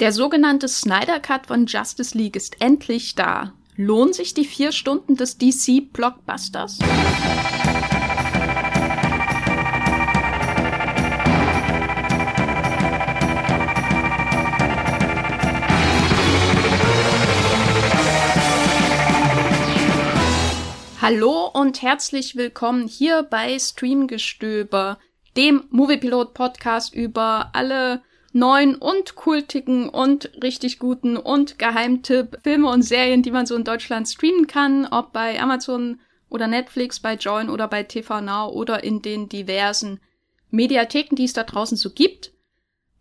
Der sogenannte Snyder Cut von Justice League ist endlich da. Lohnen sich die vier Stunden des DC Blockbusters? Hallo und herzlich willkommen hier bei Streamgestöber, dem Moviepilot Podcast über alle neuen und kultigen und richtig guten und Geheimtipp Filme und Serien, die man so in Deutschland streamen kann, ob bei Amazon oder Netflix, bei Join oder bei TV Now oder in den diversen Mediatheken, die es da draußen so gibt.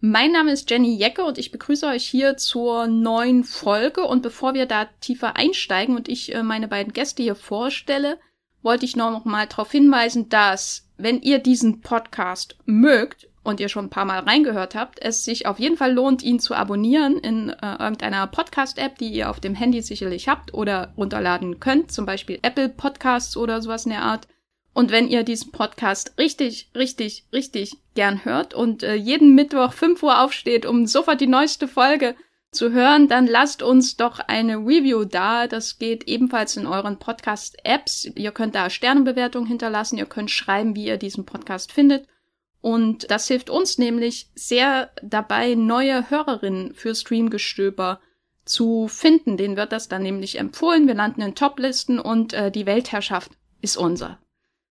Mein Name ist Jenny Jecke und ich begrüße euch hier zur neuen Folge. Und bevor wir da tiefer einsteigen und ich äh, meine beiden Gäste hier vorstelle, wollte ich noch mal darauf hinweisen, dass, wenn ihr diesen Podcast mögt, und ihr schon ein paar Mal reingehört habt, es sich auf jeden Fall lohnt, ihn zu abonnieren in äh, irgendeiner Podcast-App, die ihr auf dem Handy sicherlich habt oder runterladen könnt, zum Beispiel Apple Podcasts oder sowas in der Art. Und wenn ihr diesen Podcast richtig, richtig, richtig gern hört und äh, jeden Mittwoch 5 Uhr aufsteht, um sofort die neueste Folge zu hören, dann lasst uns doch eine Review da. Das geht ebenfalls in euren Podcast-Apps. Ihr könnt da Sternenbewertungen hinterlassen, ihr könnt schreiben, wie ihr diesen Podcast findet. Und das hilft uns nämlich sehr dabei, neue Hörerinnen für Streamgestöber zu finden. Denen wird das dann nämlich empfohlen. Wir landen in Toplisten und äh, die Weltherrschaft ist unser.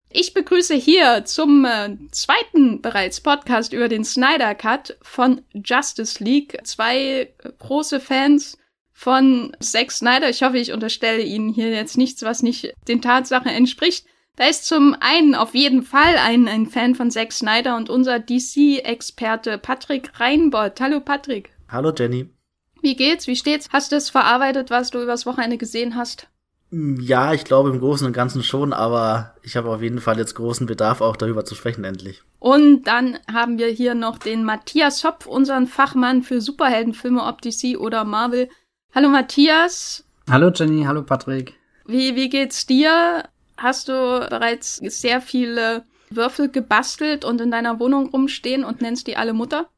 Ich begrüße hier zum äh, zweiten bereits Podcast über den Snyder Cut von Justice League zwei äh, große Fans von Zack Snyder. Ich hoffe, ich unterstelle Ihnen hier jetzt nichts, was nicht den Tatsachen entspricht. Da ist zum einen auf jeden Fall ein, ein Fan von Zack Snyder und unser DC-Experte Patrick Reinbold. Hallo Patrick. Hallo Jenny. Wie geht's? Wie steht's? Hast du es verarbeitet, was du übers Wochenende gesehen hast? Mm, ja, ich glaube im Großen und Ganzen schon, aber ich habe auf jeden Fall jetzt großen Bedarf, auch darüber zu sprechen endlich. Und dann haben wir hier noch den Matthias Hopf, unseren Fachmann für Superheldenfilme, ob DC oder Marvel. Hallo Matthias. Hallo Jenny, hallo Patrick. Wie, wie geht's dir? Hast du bereits sehr viele Würfel gebastelt und in deiner Wohnung rumstehen und nennst die alle Mutter?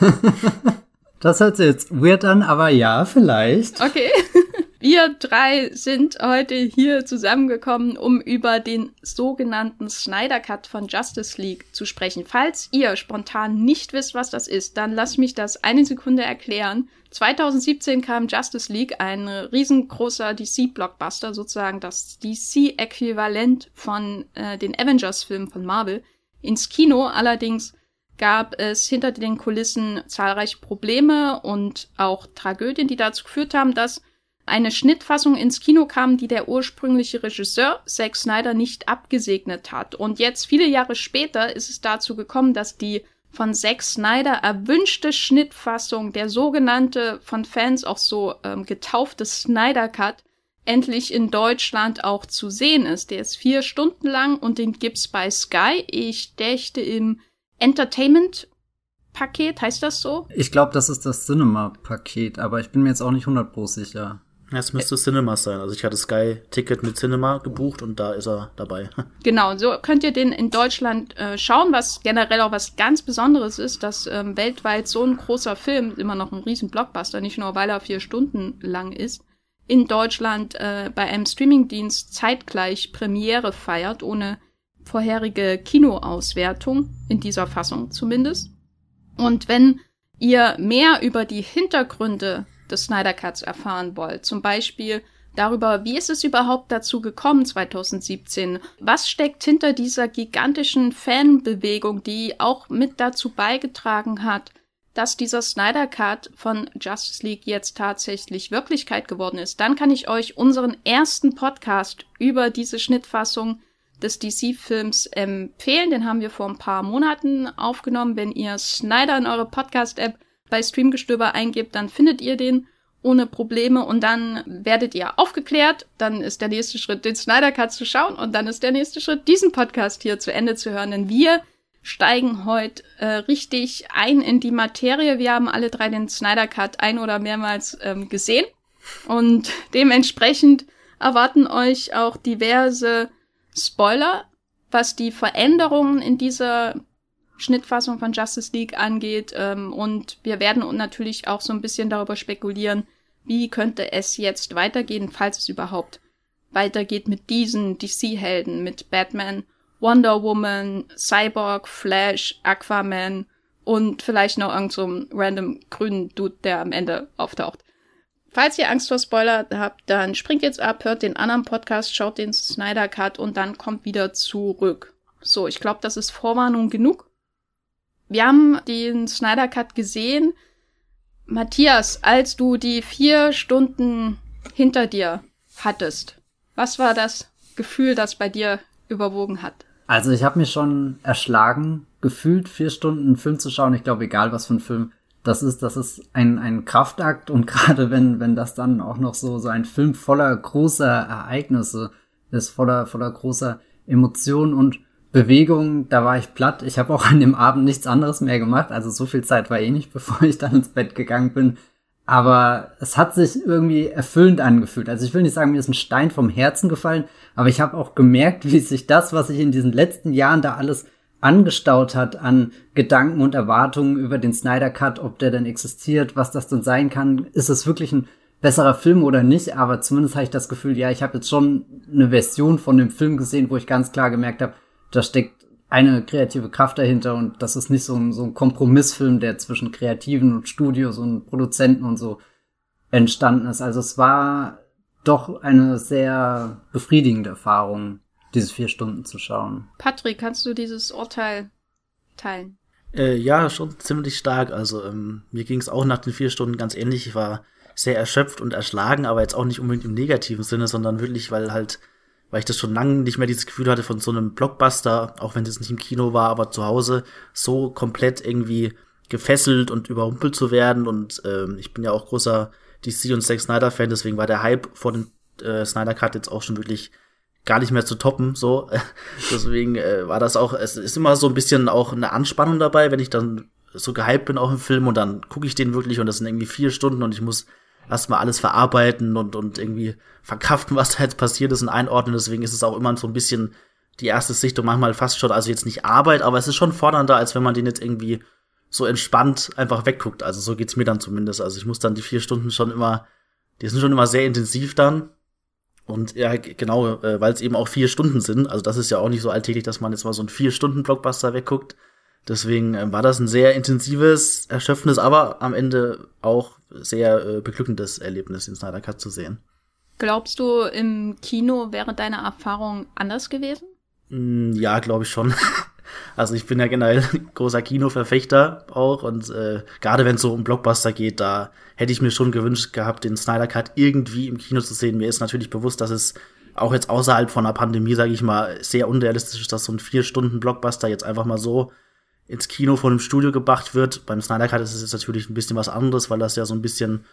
das hört sich jetzt weird an, aber ja, vielleicht. Okay. Wir drei sind heute hier zusammengekommen, um über den sogenannten Snyder Cut von Justice League zu sprechen. Falls ihr spontan nicht wisst, was das ist, dann lasst mich das eine Sekunde erklären. 2017 kam Justice League, ein riesengroßer DC-Blockbuster, sozusagen das DC-Äquivalent von äh, den Avengers-Filmen von Marvel, ins Kino. Allerdings gab es hinter den Kulissen zahlreiche Probleme und auch Tragödien, die dazu geführt haben, dass eine Schnittfassung ins Kino kam, die der ursprüngliche Regisseur Zack Snyder nicht abgesegnet hat. Und jetzt, viele Jahre später, ist es dazu gekommen, dass die von Zack Snyder erwünschte Schnittfassung, der sogenannte, von Fans auch so ähm, getaufte Snyder Cut, endlich in Deutschland auch zu sehen ist. Der ist vier Stunden lang und den gibt's bei Sky. Ich dächte im Entertainment Paket, heißt das so? Ich glaube, das ist das Cinema-Paket, aber ich bin mir jetzt auch nicht 100% sicher. Es müsste Cinema sein. Also ich hatte Sky-Ticket mit Cinema gebucht und da ist er dabei. Genau, so könnt ihr den in Deutschland äh, schauen, was generell auch was ganz Besonderes ist, dass ähm, weltweit so ein großer Film, immer noch ein riesen Blockbuster, nicht nur weil er vier Stunden lang ist, in Deutschland äh, bei einem Streamingdienst zeitgleich Premiere feiert, ohne vorherige Kinoauswertung, in dieser Fassung zumindest. Und wenn ihr mehr über die Hintergründe des Snyder Cuts erfahren wollt. Zum Beispiel darüber, wie ist es überhaupt dazu gekommen 2017? Was steckt hinter dieser gigantischen Fanbewegung, die auch mit dazu beigetragen hat, dass dieser Snyder Cut von Justice League jetzt tatsächlich Wirklichkeit geworden ist, dann kann ich euch unseren ersten Podcast über diese Schnittfassung des DC-Films empfehlen. Den haben wir vor ein paar Monaten aufgenommen. Wenn ihr Snyder in eure Podcast-App bei Streamgestöber eingebt, dann findet ihr den ohne Probleme und dann werdet ihr aufgeklärt. Dann ist der nächste Schritt, den Snyder Cut zu schauen und dann ist der nächste Schritt, diesen Podcast hier zu Ende zu hören. Denn wir steigen heute äh, richtig ein in die Materie. Wir haben alle drei den Snyder Cut ein oder mehrmals ähm, gesehen und dementsprechend erwarten euch auch diverse Spoiler, was die Veränderungen in dieser Schnittfassung von Justice League angeht. Ähm, und wir werden natürlich auch so ein bisschen darüber spekulieren, wie könnte es jetzt weitergehen, falls es überhaupt weitergeht mit diesen DC-Helden, mit Batman, Wonder Woman, Cyborg, Flash, Aquaman und vielleicht noch irgend so random grünen Dude, der am Ende auftaucht. Falls ihr Angst vor Spoiler habt, dann springt jetzt ab, hört den anderen Podcast, schaut den Snyder Cut und dann kommt wieder zurück. So, ich glaube, das ist Vorwarnung genug. Wir haben den Snyder Cut gesehen. Matthias, als du die vier Stunden hinter dir hattest, was war das Gefühl, das bei dir überwogen hat? Also ich habe mich schon erschlagen, gefühlt vier Stunden einen Film zu schauen. Ich glaube, egal was für ein Film das ist, das ist ein, ein Kraftakt und gerade wenn, wenn das dann auch noch so, so ein Film voller großer Ereignisse ist, voller, voller großer Emotionen und Bewegung, da war ich platt. Ich habe auch an dem Abend nichts anderes mehr gemacht. Also so viel Zeit war eh nicht, bevor ich dann ins Bett gegangen bin. Aber es hat sich irgendwie erfüllend angefühlt. Also ich will nicht sagen, mir ist ein Stein vom Herzen gefallen, aber ich habe auch gemerkt, wie sich das, was ich in diesen letzten Jahren da alles angestaut hat an Gedanken und Erwartungen über den Snyder Cut, ob der denn existiert, was das denn sein kann. Ist es wirklich ein besserer Film oder nicht? Aber zumindest habe ich das Gefühl, ja, ich habe jetzt schon eine Version von dem Film gesehen, wo ich ganz klar gemerkt habe, da steckt eine kreative Kraft dahinter und das ist nicht so ein, so ein Kompromissfilm, der zwischen Kreativen und Studios und Produzenten und so entstanden ist. Also es war doch eine sehr befriedigende Erfahrung, diese vier Stunden zu schauen. Patrick, kannst du dieses Urteil teilen? Äh, ja, schon ziemlich stark. Also ähm, mir ging es auch nach den vier Stunden ganz ähnlich. Ich war sehr erschöpft und erschlagen, aber jetzt auch nicht unbedingt im negativen Sinne, sondern wirklich, weil halt weil ich das schon lange nicht mehr dieses Gefühl hatte von so einem Blockbuster, auch wenn es nicht im Kino war, aber zu Hause so komplett irgendwie gefesselt und überrumpelt zu werden. Und ähm, ich bin ja auch großer DC und Zack Snyder Fan, deswegen war der Hype vor dem äh, Snyder Cut jetzt auch schon wirklich gar nicht mehr zu toppen. So, deswegen äh, war das auch. Es ist immer so ein bisschen auch eine Anspannung dabei, wenn ich dann so gehypt bin auch im Film und dann gucke ich den wirklich und das sind irgendwie vier Stunden und ich muss erstmal alles verarbeiten und, und irgendwie verkraften, was da jetzt passiert ist und einordnen. Deswegen ist es auch immer so ein bisschen die erste Sichtung manchmal fast schon, also jetzt nicht Arbeit, aber es ist schon fordernder, als wenn man den jetzt irgendwie so entspannt einfach wegguckt. Also so geht's mir dann zumindest. Also ich muss dann die vier Stunden schon immer, die sind schon immer sehr intensiv dann. Und ja, genau, äh, weil es eben auch vier Stunden sind. Also das ist ja auch nicht so alltäglich, dass man jetzt mal so einen vier Stunden Blockbuster wegguckt. Deswegen äh, war das ein sehr intensives, erschöpfendes, aber am Ende auch sehr äh, beglückendes Erlebnis, den Snyder Cut zu sehen. Glaubst du, im Kino wäre deine Erfahrung anders gewesen? Mm, ja, glaube ich schon. Also ich bin ja generell großer Kinoverfechter auch und äh, gerade wenn es so um Blockbuster geht, da hätte ich mir schon gewünscht gehabt, den Snyder Cut irgendwie im Kino zu sehen. Mir ist natürlich bewusst, dass es auch jetzt außerhalb von einer Pandemie, sage ich mal, sehr unrealistisch ist, dass so ein vier Stunden Blockbuster jetzt einfach mal so ins Kino von einem Studio gebracht wird. Beim Snyder Cut ist es jetzt natürlich ein bisschen was anderes, weil das ja so ein bisschen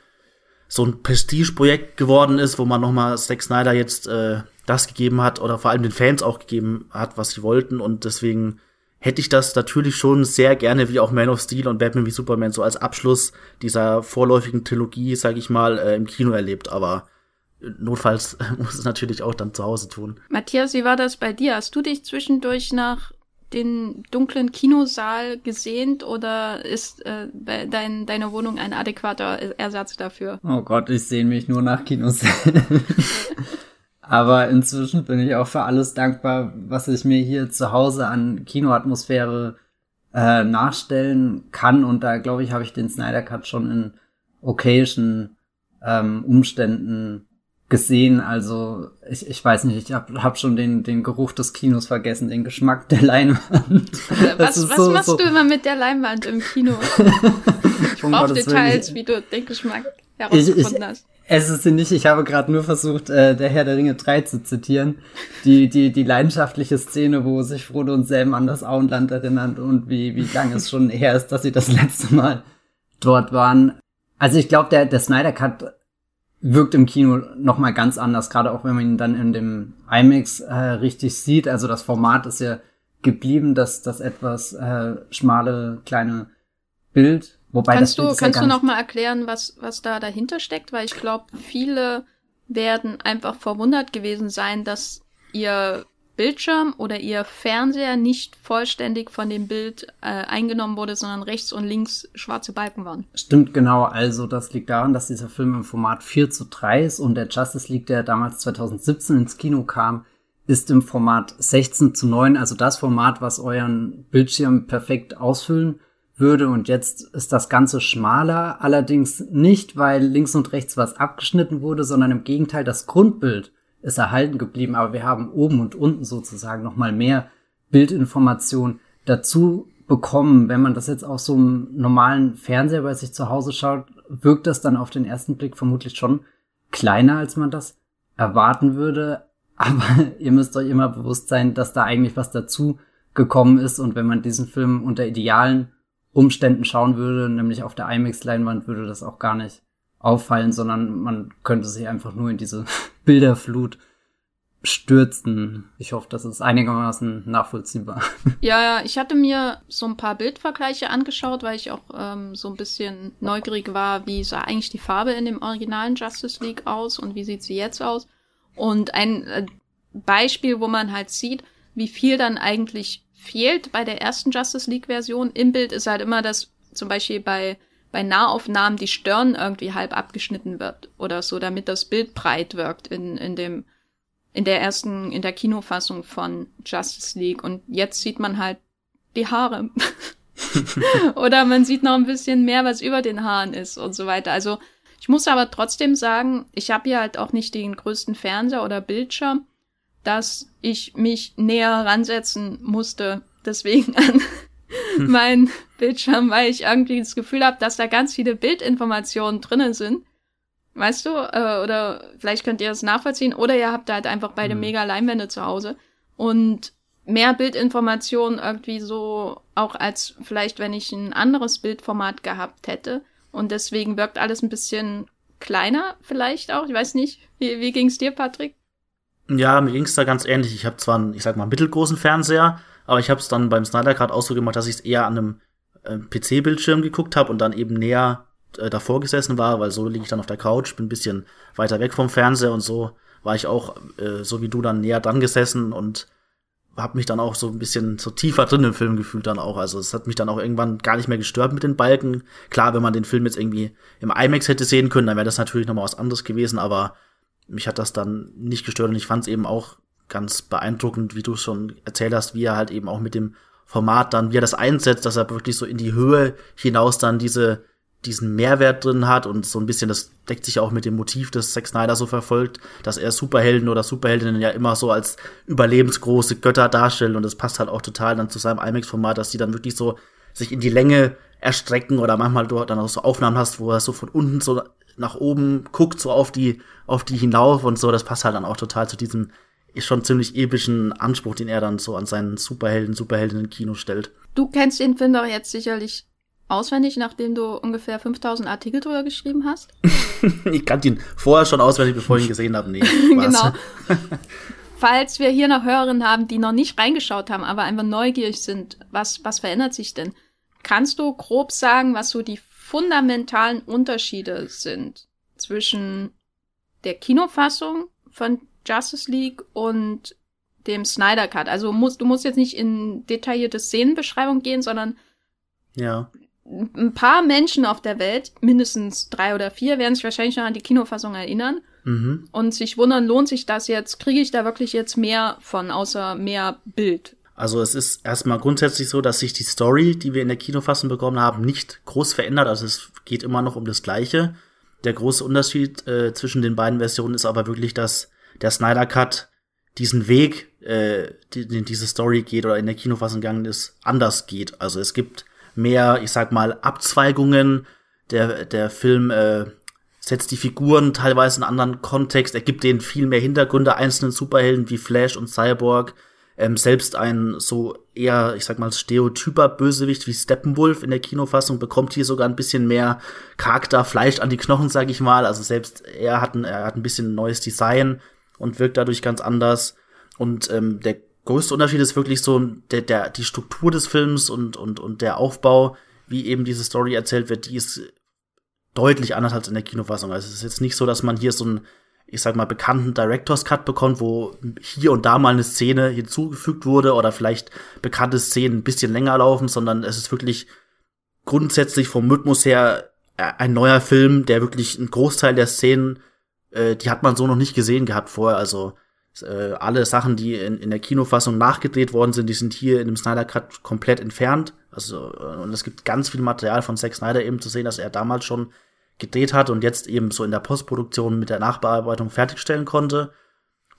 so ein Prestigeprojekt geworden ist, wo man nochmal Zack Snyder jetzt äh, das gegeben hat oder vor allem den Fans auch gegeben hat, was sie wollten. Und deswegen hätte ich das natürlich schon sehr gerne, wie auch Man of Steel und Batman wie Superman, so als Abschluss dieser vorläufigen Trilogie, sage ich mal, äh, im Kino erlebt. Aber notfalls muss es natürlich auch dann zu Hause tun. Matthias, wie war das bei dir? Hast du dich zwischendurch nach den dunklen Kinosaal gesehnt oder ist äh, dein, deine Wohnung ein adäquater Ersatz dafür? Oh Gott, ich sehne mich nur nach Kinosälen. Aber inzwischen bin ich auch für alles dankbar, was ich mir hier zu Hause an Kinoatmosphäre äh, nachstellen kann. Und da glaube ich, habe ich den Snyder Cut schon in occasion ähm, Umständen gesehen. Also ich, ich weiß nicht, ich habe hab schon den, den Geruch des Kinos vergessen, den Geschmack der Leinwand. Was, was so, machst so. du immer mit der Leinwand im Kino? ich brauche Details, wie du den Geschmack herausgefunden ich, hast. Es ist sie nicht, ich habe gerade nur versucht, äh, der Herr der Ringe 3 zu zitieren. Die, die, die leidenschaftliche Szene, wo sich Frodo und Sam an das Auenland erinnern und wie, wie lange es schon her ist, dass sie das letzte Mal dort waren. Also ich glaube, der, der Snyder Cut wirkt im Kino noch mal ganz anders, gerade auch wenn man ihn dann in dem IMAX äh, richtig sieht. Also das Format ist ja geblieben, dass das etwas äh, schmale kleine Bild Wobei kannst du, kannst ja du noch mal erklären, was, was da dahinter steckt? Weil ich glaube, viele werden einfach verwundert gewesen sein, dass ihr Bildschirm oder ihr Fernseher nicht vollständig von dem Bild äh, eingenommen wurde, sondern rechts und links schwarze Balken waren. Stimmt genau. Also das liegt daran, dass dieser Film im Format 4 zu 3 ist und der Justice League, der damals 2017 ins Kino kam, ist im Format 16 zu 9, also das Format, was euren Bildschirm perfekt ausfüllen würde. Und jetzt ist das Ganze schmaler, allerdings nicht, weil links und rechts was abgeschnitten wurde, sondern im Gegenteil, das Grundbild ist erhalten geblieben. Aber wir haben oben und unten sozusagen nochmal mehr Bildinformation dazu bekommen. Wenn man das jetzt auf so einem normalen Fernseher bei sich zu Hause schaut, wirkt das dann auf den ersten Blick vermutlich schon kleiner, als man das erwarten würde. Aber ihr müsst euch immer bewusst sein, dass da eigentlich was dazu gekommen ist. Und wenn man diesen Film unter idealen Umständen schauen würde, nämlich auf der IMAX-Leinwand, würde das auch gar nicht auffallen, sondern man könnte sich einfach nur in diese Bilderflut stürzen. Ich hoffe, das ist einigermaßen nachvollziehbar. Ja, ich hatte mir so ein paar Bildvergleiche angeschaut, weil ich auch ähm, so ein bisschen neugierig war, wie sah eigentlich die Farbe in dem originalen Justice League aus und wie sieht sie jetzt aus. Und ein äh, Beispiel, wo man halt sieht, wie viel dann eigentlich fehlt bei der ersten Justice League-Version im Bild, ist halt immer, dass zum Beispiel bei, bei Nahaufnahmen die Stirn irgendwie halb abgeschnitten wird oder so, damit das Bild breit wirkt in, in dem, in der ersten, in der Kinofassung von Justice League. Und jetzt sieht man halt die Haare. oder man sieht noch ein bisschen mehr, was über den Haaren ist und so weiter. Also ich muss aber trotzdem sagen, ich habe hier halt auch nicht den größten Fernseher oder Bildschirm dass ich mich näher ransetzen musste. Deswegen an hm. meinen Bildschirm, weil ich irgendwie das Gefühl habe, dass da ganz viele Bildinformationen drinnen sind. Weißt du? Äh, oder vielleicht könnt ihr das nachvollziehen. Oder ihr habt halt einfach beide hm. mega Leinwände zu Hause. Und mehr Bildinformationen irgendwie so, auch als vielleicht, wenn ich ein anderes Bildformat gehabt hätte. Und deswegen wirkt alles ein bisschen kleiner, vielleicht auch. Ich weiß nicht. Wie, wie ging's dir, Patrick? Ja, mir ging's da ganz ähnlich. Ich habe zwar einen, ich sag mal, mittelgroßen Fernseher, aber ich habe es dann beim Snyder gerade auch so gemacht, dass ich es eher an einem äh, PC-Bildschirm geguckt habe und dann eben näher äh, davor gesessen war, weil so liege ich dann auf der Couch, bin ein bisschen weiter weg vom Fernseher und so war ich auch, äh, so wie du, dann näher dran gesessen und habe mich dann auch so ein bisschen so tiefer drin im Film gefühlt dann auch. Also es hat mich dann auch irgendwann gar nicht mehr gestört mit den Balken. Klar, wenn man den Film jetzt irgendwie im IMAX hätte sehen können, dann wäre das natürlich noch mal was anderes gewesen, aber mich hat das dann nicht gestört und ich fand es eben auch ganz beeindruckend, wie du schon erzählt hast, wie er halt eben auch mit dem Format dann, wie er das einsetzt, dass er wirklich so in die Höhe hinaus dann diese, diesen Mehrwert drin hat und so ein bisschen, das deckt sich auch mit dem Motiv, das Zack Snyder so verfolgt, dass er Superhelden oder Superheldinnen ja immer so als überlebensgroße Götter darstellen und das passt halt auch total dann zu seinem IMAX-Format, dass die dann wirklich so sich in die Länge erstrecken oder manchmal dort dann auch so Aufnahmen hast, wo er so von unten so nach oben guckt, so auf die, auf die hinauf und so. Das passt halt dann auch total zu diesem ist schon ziemlich epischen Anspruch, den er dann so an seinen Superhelden, Superheldinnen Kino stellt. Du kennst den Film doch jetzt sicherlich auswendig, nachdem du ungefähr 5000 Artikel drüber geschrieben hast. ich kannte ihn vorher schon auswendig, bevor ich ihn gesehen habe. Nee, genau. Falls wir hier noch Hörerinnen haben, die noch nicht reingeschaut haben, aber einfach neugierig sind, was, was verändert sich denn? Kannst du grob sagen, was so die fundamentalen Unterschiede sind zwischen der Kinofassung von Justice League und dem Snyder Cut. Also musst, du musst jetzt nicht in detaillierte Szenenbeschreibung gehen, sondern ja. ein paar Menschen auf der Welt, mindestens drei oder vier, werden sich wahrscheinlich noch an die Kinofassung erinnern mhm. und sich wundern, lohnt sich das jetzt? Kriege ich da wirklich jetzt mehr von, außer mehr Bild? Also es ist erstmal grundsätzlich so, dass sich die Story, die wir in der Kinofassung bekommen haben, nicht groß verändert. Also es geht immer noch um das Gleiche. Der große Unterschied äh, zwischen den beiden Versionen ist aber wirklich, dass der Snyder Cut diesen Weg, äh, den diese Story geht oder in der Kinofassung gegangen ist, anders geht. Also es gibt mehr, ich sag mal, Abzweigungen. Der, der Film äh, setzt die Figuren teilweise in einen anderen Kontext. Er gibt denen viel mehr Hintergründe einzelnen Superhelden wie Flash und Cyborg ähm, selbst ein so eher, ich sag mal, stereotyper Bösewicht wie Steppenwolf in der Kinofassung bekommt hier sogar ein bisschen mehr Charakter, Fleisch an die Knochen, sag ich mal. Also selbst er hat ein, er hat ein bisschen neues Design und wirkt dadurch ganz anders. Und ähm, der größte Unterschied ist wirklich so der, der, die Struktur des Films und, und, und der Aufbau, wie eben diese Story erzählt wird, die ist deutlich anders als in der Kinofassung. Also es ist jetzt nicht so, dass man hier so ein ich sag mal, bekannten Director's Cut bekommt, wo hier und da mal eine Szene hinzugefügt wurde oder vielleicht bekannte Szenen ein bisschen länger laufen, sondern es ist wirklich grundsätzlich vom Rhythmus her ein neuer Film, der wirklich einen Großteil der Szenen, äh, die hat man so noch nicht gesehen gehabt vorher. Also äh, alle Sachen, die in, in der Kinofassung nachgedreht worden sind, die sind hier in dem Snyder Cut komplett entfernt. Also äh, und es gibt ganz viel Material von Zack Snyder eben zu sehen, dass er damals schon gedreht hat und jetzt eben so in der Postproduktion mit der Nachbearbeitung fertigstellen konnte.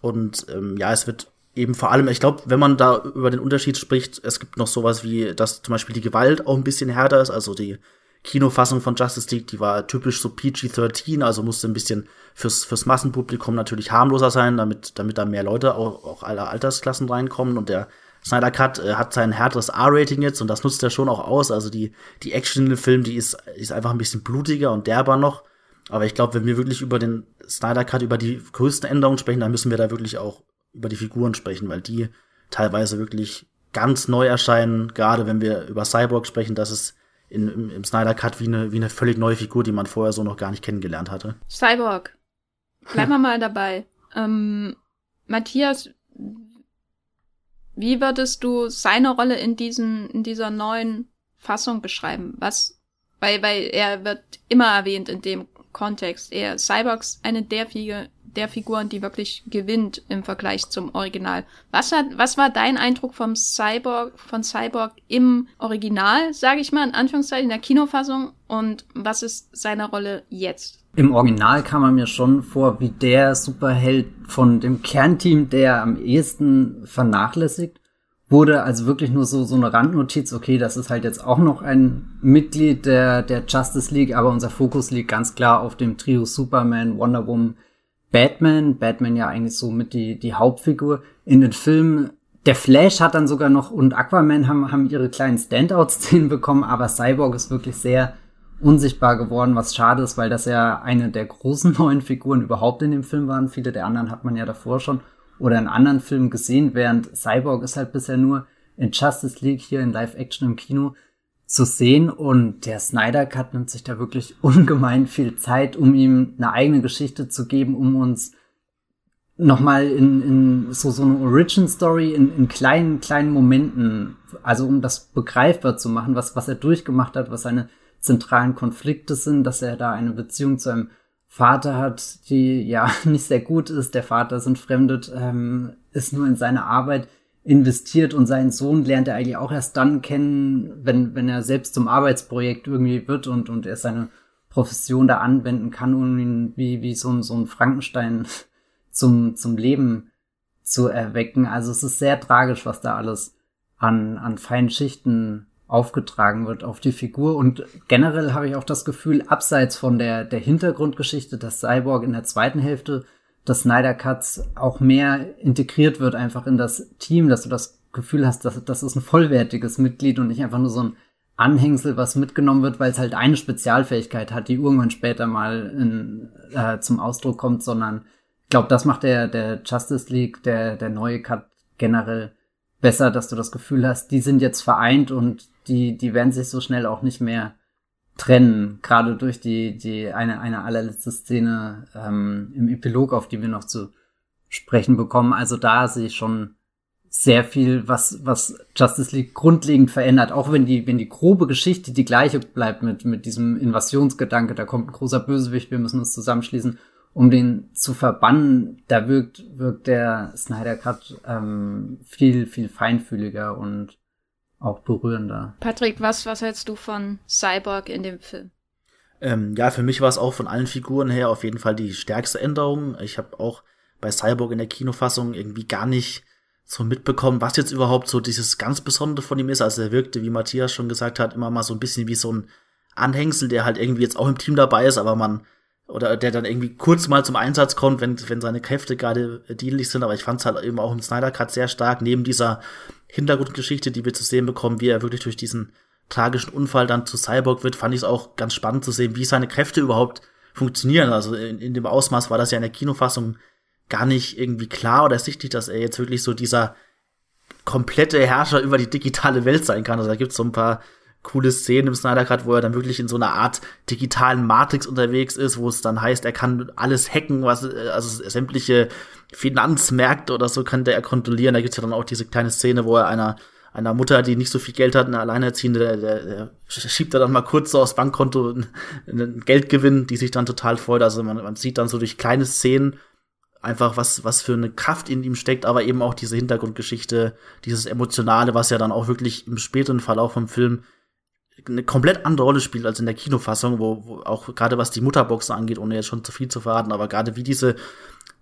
Und ähm, ja, es wird eben vor allem, ich glaube, wenn man da über den Unterschied spricht, es gibt noch sowas wie, dass zum Beispiel die Gewalt auch ein bisschen härter ist, also die Kinofassung von Justice League, die war typisch so PG-13, also musste ein bisschen fürs, fürs Massenpublikum natürlich harmloser sein, damit, damit da mehr Leute, auch, auch alle Altersklassen reinkommen. Und der Snyder Cut äh, hat sein härteres R-Rating jetzt und das nutzt er schon auch aus. Also die, die Action in dem Film, die ist, ist einfach ein bisschen blutiger und derber noch. Aber ich glaube, wenn wir wirklich über den Snyder Cut, über die größten Änderungen sprechen, dann müssen wir da wirklich auch über die Figuren sprechen, weil die teilweise wirklich ganz neu erscheinen. Gerade wenn wir über Cyborg sprechen, das ist in, im, im Snyder Cut wie eine, wie eine völlig neue Figur, die man vorher so noch gar nicht kennengelernt hatte. Cyborg. Bleiben wir mal dabei. Ähm, Matthias, wie würdest du seine Rolle in diesen, in dieser neuen Fassung beschreiben? Was, weil, weil er wird immer erwähnt in dem Kontext. Er, Cyborgs eine der, Figur, der Figuren, die wirklich gewinnt im Vergleich zum Original. Was hat, was war dein Eindruck vom Cyborg, von Cyborg im Original, sage ich mal, in Anführungszeichen, in der Kinofassung? Und was ist seine Rolle jetzt? Im Original kam er mir schon vor wie der Superheld von dem Kernteam, der am ehesten vernachlässigt wurde, also wirklich nur so, so eine Randnotiz, okay, das ist halt jetzt auch noch ein Mitglied der, der Justice League, aber unser Fokus liegt ganz klar auf dem Trio Superman, Wonder Woman, Batman, Batman ja eigentlich so mit die, die Hauptfigur in den Filmen. Der Flash hat dann sogar noch und Aquaman haben, haben ihre kleinen Standout-Szenen bekommen, aber Cyborg ist wirklich sehr unsichtbar geworden, was schade ist, weil das ja eine der großen neuen Figuren überhaupt in dem Film waren. Viele der anderen hat man ja davor schon oder in anderen Filmen gesehen, während Cyborg ist halt bisher nur in Justice League hier in Live-Action im Kino zu sehen und der Snyder Cut nimmt sich da wirklich ungemein viel Zeit, um ihm eine eigene Geschichte zu geben, um uns nochmal in, in so, so eine Origin Story in, in kleinen, kleinen Momenten, also um das begreifbar zu machen, was, was er durchgemacht hat, was seine zentralen Konflikte sind, dass er da eine Beziehung zu einem Vater hat, die ja nicht sehr gut ist. Der Vater ist entfremdet, ähm, ist nur in seine Arbeit investiert und seinen Sohn lernt er eigentlich auch erst dann kennen, wenn, wenn er selbst zum Arbeitsprojekt irgendwie wird und, und er seine Profession da anwenden kann, um ihn wie, wie so ein, so ein Frankenstein zum, zum Leben zu erwecken. Also es ist sehr tragisch, was da alles an, an feinen Schichten aufgetragen wird auf die Figur. Und generell habe ich auch das Gefühl, abseits von der, der Hintergrundgeschichte, dass Cyborg in der zweiten Hälfte des Snyder Cuts auch mehr integriert wird einfach in das Team, dass du das Gefühl hast, dass das ist ein vollwertiges Mitglied und nicht einfach nur so ein Anhängsel, was mitgenommen wird, weil es halt eine Spezialfähigkeit hat, die irgendwann später mal in, äh, zum Ausdruck kommt, sondern ich glaube, das macht der, der Justice League, der, der neue Cut generell besser, dass du das Gefühl hast, die sind jetzt vereint und die, die werden sich so schnell auch nicht mehr trennen, gerade durch die, die eine, eine allerletzte Szene ähm, im Epilog, auf die wir noch zu sprechen bekommen. Also da sehe ich schon sehr viel, was, was Justice League grundlegend verändert, auch wenn die, wenn die grobe Geschichte die gleiche bleibt mit, mit diesem Invasionsgedanke, da kommt ein großer Bösewicht, wir müssen uns zusammenschließen, um den zu verbannen, da wirkt, wirkt der Snyder Cut ähm, viel, viel feinfühliger und auch berührender. Patrick, was, was hältst du von Cyborg in dem Film? Ähm, ja, für mich war es auch von allen Figuren her auf jeden Fall die stärkste Änderung. Ich habe auch bei Cyborg in der Kinofassung irgendwie gar nicht so mitbekommen, was jetzt überhaupt so dieses ganz Besondere von ihm ist. Also er wirkte, wie Matthias schon gesagt hat, immer mal so ein bisschen wie so ein Anhängsel, der halt irgendwie jetzt auch im Team dabei ist, aber man oder der dann irgendwie kurz mal zum Einsatz kommt, wenn, wenn seine Kräfte gerade dienlich sind. Aber ich fand es halt eben auch im Snyder Cut sehr stark, neben dieser Hintergrundgeschichte, die wir zu sehen bekommen, wie er wirklich durch diesen tragischen Unfall dann zu Cyborg wird, fand ich es auch ganz spannend zu sehen, wie seine Kräfte überhaupt funktionieren. Also in, in dem Ausmaß war das ja in der Kinofassung gar nicht irgendwie klar oder sichtlich, dass er jetzt wirklich so dieser komplette Herrscher über die digitale Welt sein kann. Also da gibt es so ein paar coole Szenen im Snyder Cut, wo er dann wirklich in so einer Art digitalen Matrix unterwegs ist, wo es dann heißt, er kann alles hacken, was also sämtliche Finanzmärkte oder so kann der kontrollieren. Da gibt's ja dann auch diese kleine Szene, wo er einer einer Mutter, die nicht so viel Geld hat, eine Alleinerziehende, der, der, der schiebt er dann mal kurz so aufs Bankkonto einen Geldgewinn, die sich dann total freut. Also man, man sieht dann so durch kleine Szenen einfach, was, was für eine Kraft in ihm steckt, aber eben auch diese Hintergrundgeschichte, dieses Emotionale, was ja dann auch wirklich im späteren Verlauf vom Film eine komplett andere Rolle spielt als in der Kinofassung, wo, wo auch gerade was die Mutterboxen angeht, ohne jetzt schon zu viel zu verraten, aber gerade wie diese,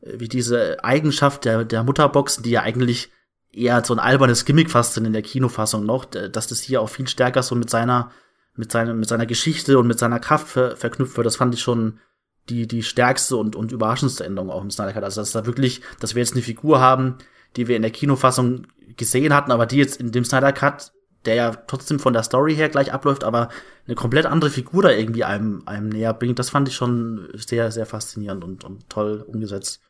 wie diese Eigenschaft der, der Mutterboxen, die ja eigentlich eher so ein albernes Gimmick fast sind in der Kinofassung noch, dass das hier auch viel stärker so mit seiner, mit seiner, mit seiner Geschichte und mit seiner Kraft ver verknüpft wird. Das fand ich schon die, die stärkste und, und überraschendste Änderung auch im Snyder Cut. Also, dass da wirklich, dass wir jetzt eine Figur haben, die wir in der Kinofassung gesehen hatten, aber die jetzt in dem Snyder Cut, der ja trotzdem von der Story her gleich abläuft, aber eine komplett andere Figur da irgendwie einem, einem näher bringt, das fand ich schon sehr, sehr faszinierend und, und toll umgesetzt.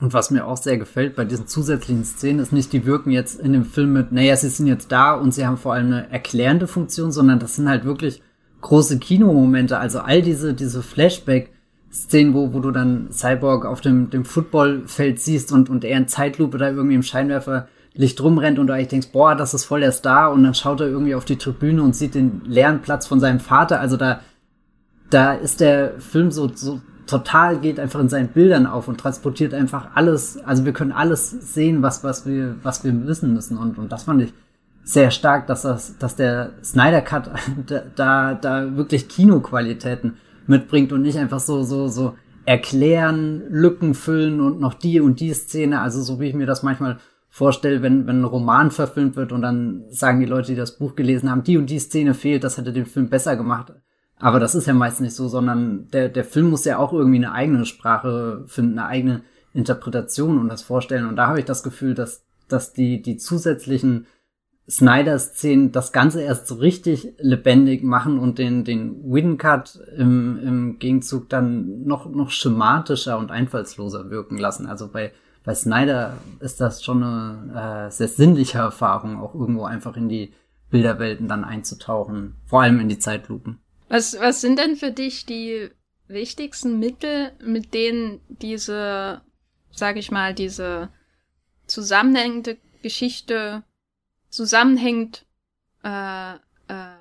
Und was mir auch sehr gefällt bei diesen zusätzlichen Szenen ist nicht, die wirken jetzt in dem Film mit, naja, sie sind jetzt da und sie haben vor allem eine erklärende Funktion, sondern das sind halt wirklich große Kinomomente. Also all diese, diese Flashback-Szenen, wo, wo du dann Cyborg auf dem, dem Footballfeld siehst und, und er in Zeitlupe da irgendwie im Scheinwerferlicht rumrennt und du eigentlich denkst, boah, das ist voll der Star und dann schaut er irgendwie auf die Tribüne und sieht den leeren Platz von seinem Vater. Also da, da ist der Film so, so total geht einfach in seinen Bildern auf und transportiert einfach alles. Also wir können alles sehen, was, was wir, was wir wissen müssen. Und, und das fand ich sehr stark, dass das, dass der Snyder Cut da, da wirklich Kinoqualitäten mitbringt und nicht einfach so, so, so erklären, Lücken füllen und noch die und die Szene. Also so wie ich mir das manchmal vorstelle, wenn, wenn ein Roman verfilmt wird und dann sagen die Leute, die das Buch gelesen haben, die und die Szene fehlt, das hätte den Film besser gemacht. Aber das ist ja meist nicht so, sondern der, der Film muss ja auch irgendwie eine eigene Sprache finden, eine eigene Interpretation und das vorstellen. Und da habe ich das Gefühl, dass, dass die, die zusätzlichen Snyder-Szenen das Ganze erst so richtig lebendig machen und den, den Win-Cut im, im Gegenzug dann noch, noch schematischer und einfallsloser wirken lassen. Also bei, bei Snyder ist das schon eine äh, sehr sinnliche Erfahrung, auch irgendwo einfach in die Bilderwelten dann einzutauchen, vor allem in die Zeitlupen. Was, was sind denn für dich die wichtigsten Mittel, mit denen diese, sag ich mal, diese zusammenhängende Geschichte zusammenhängend äh, äh,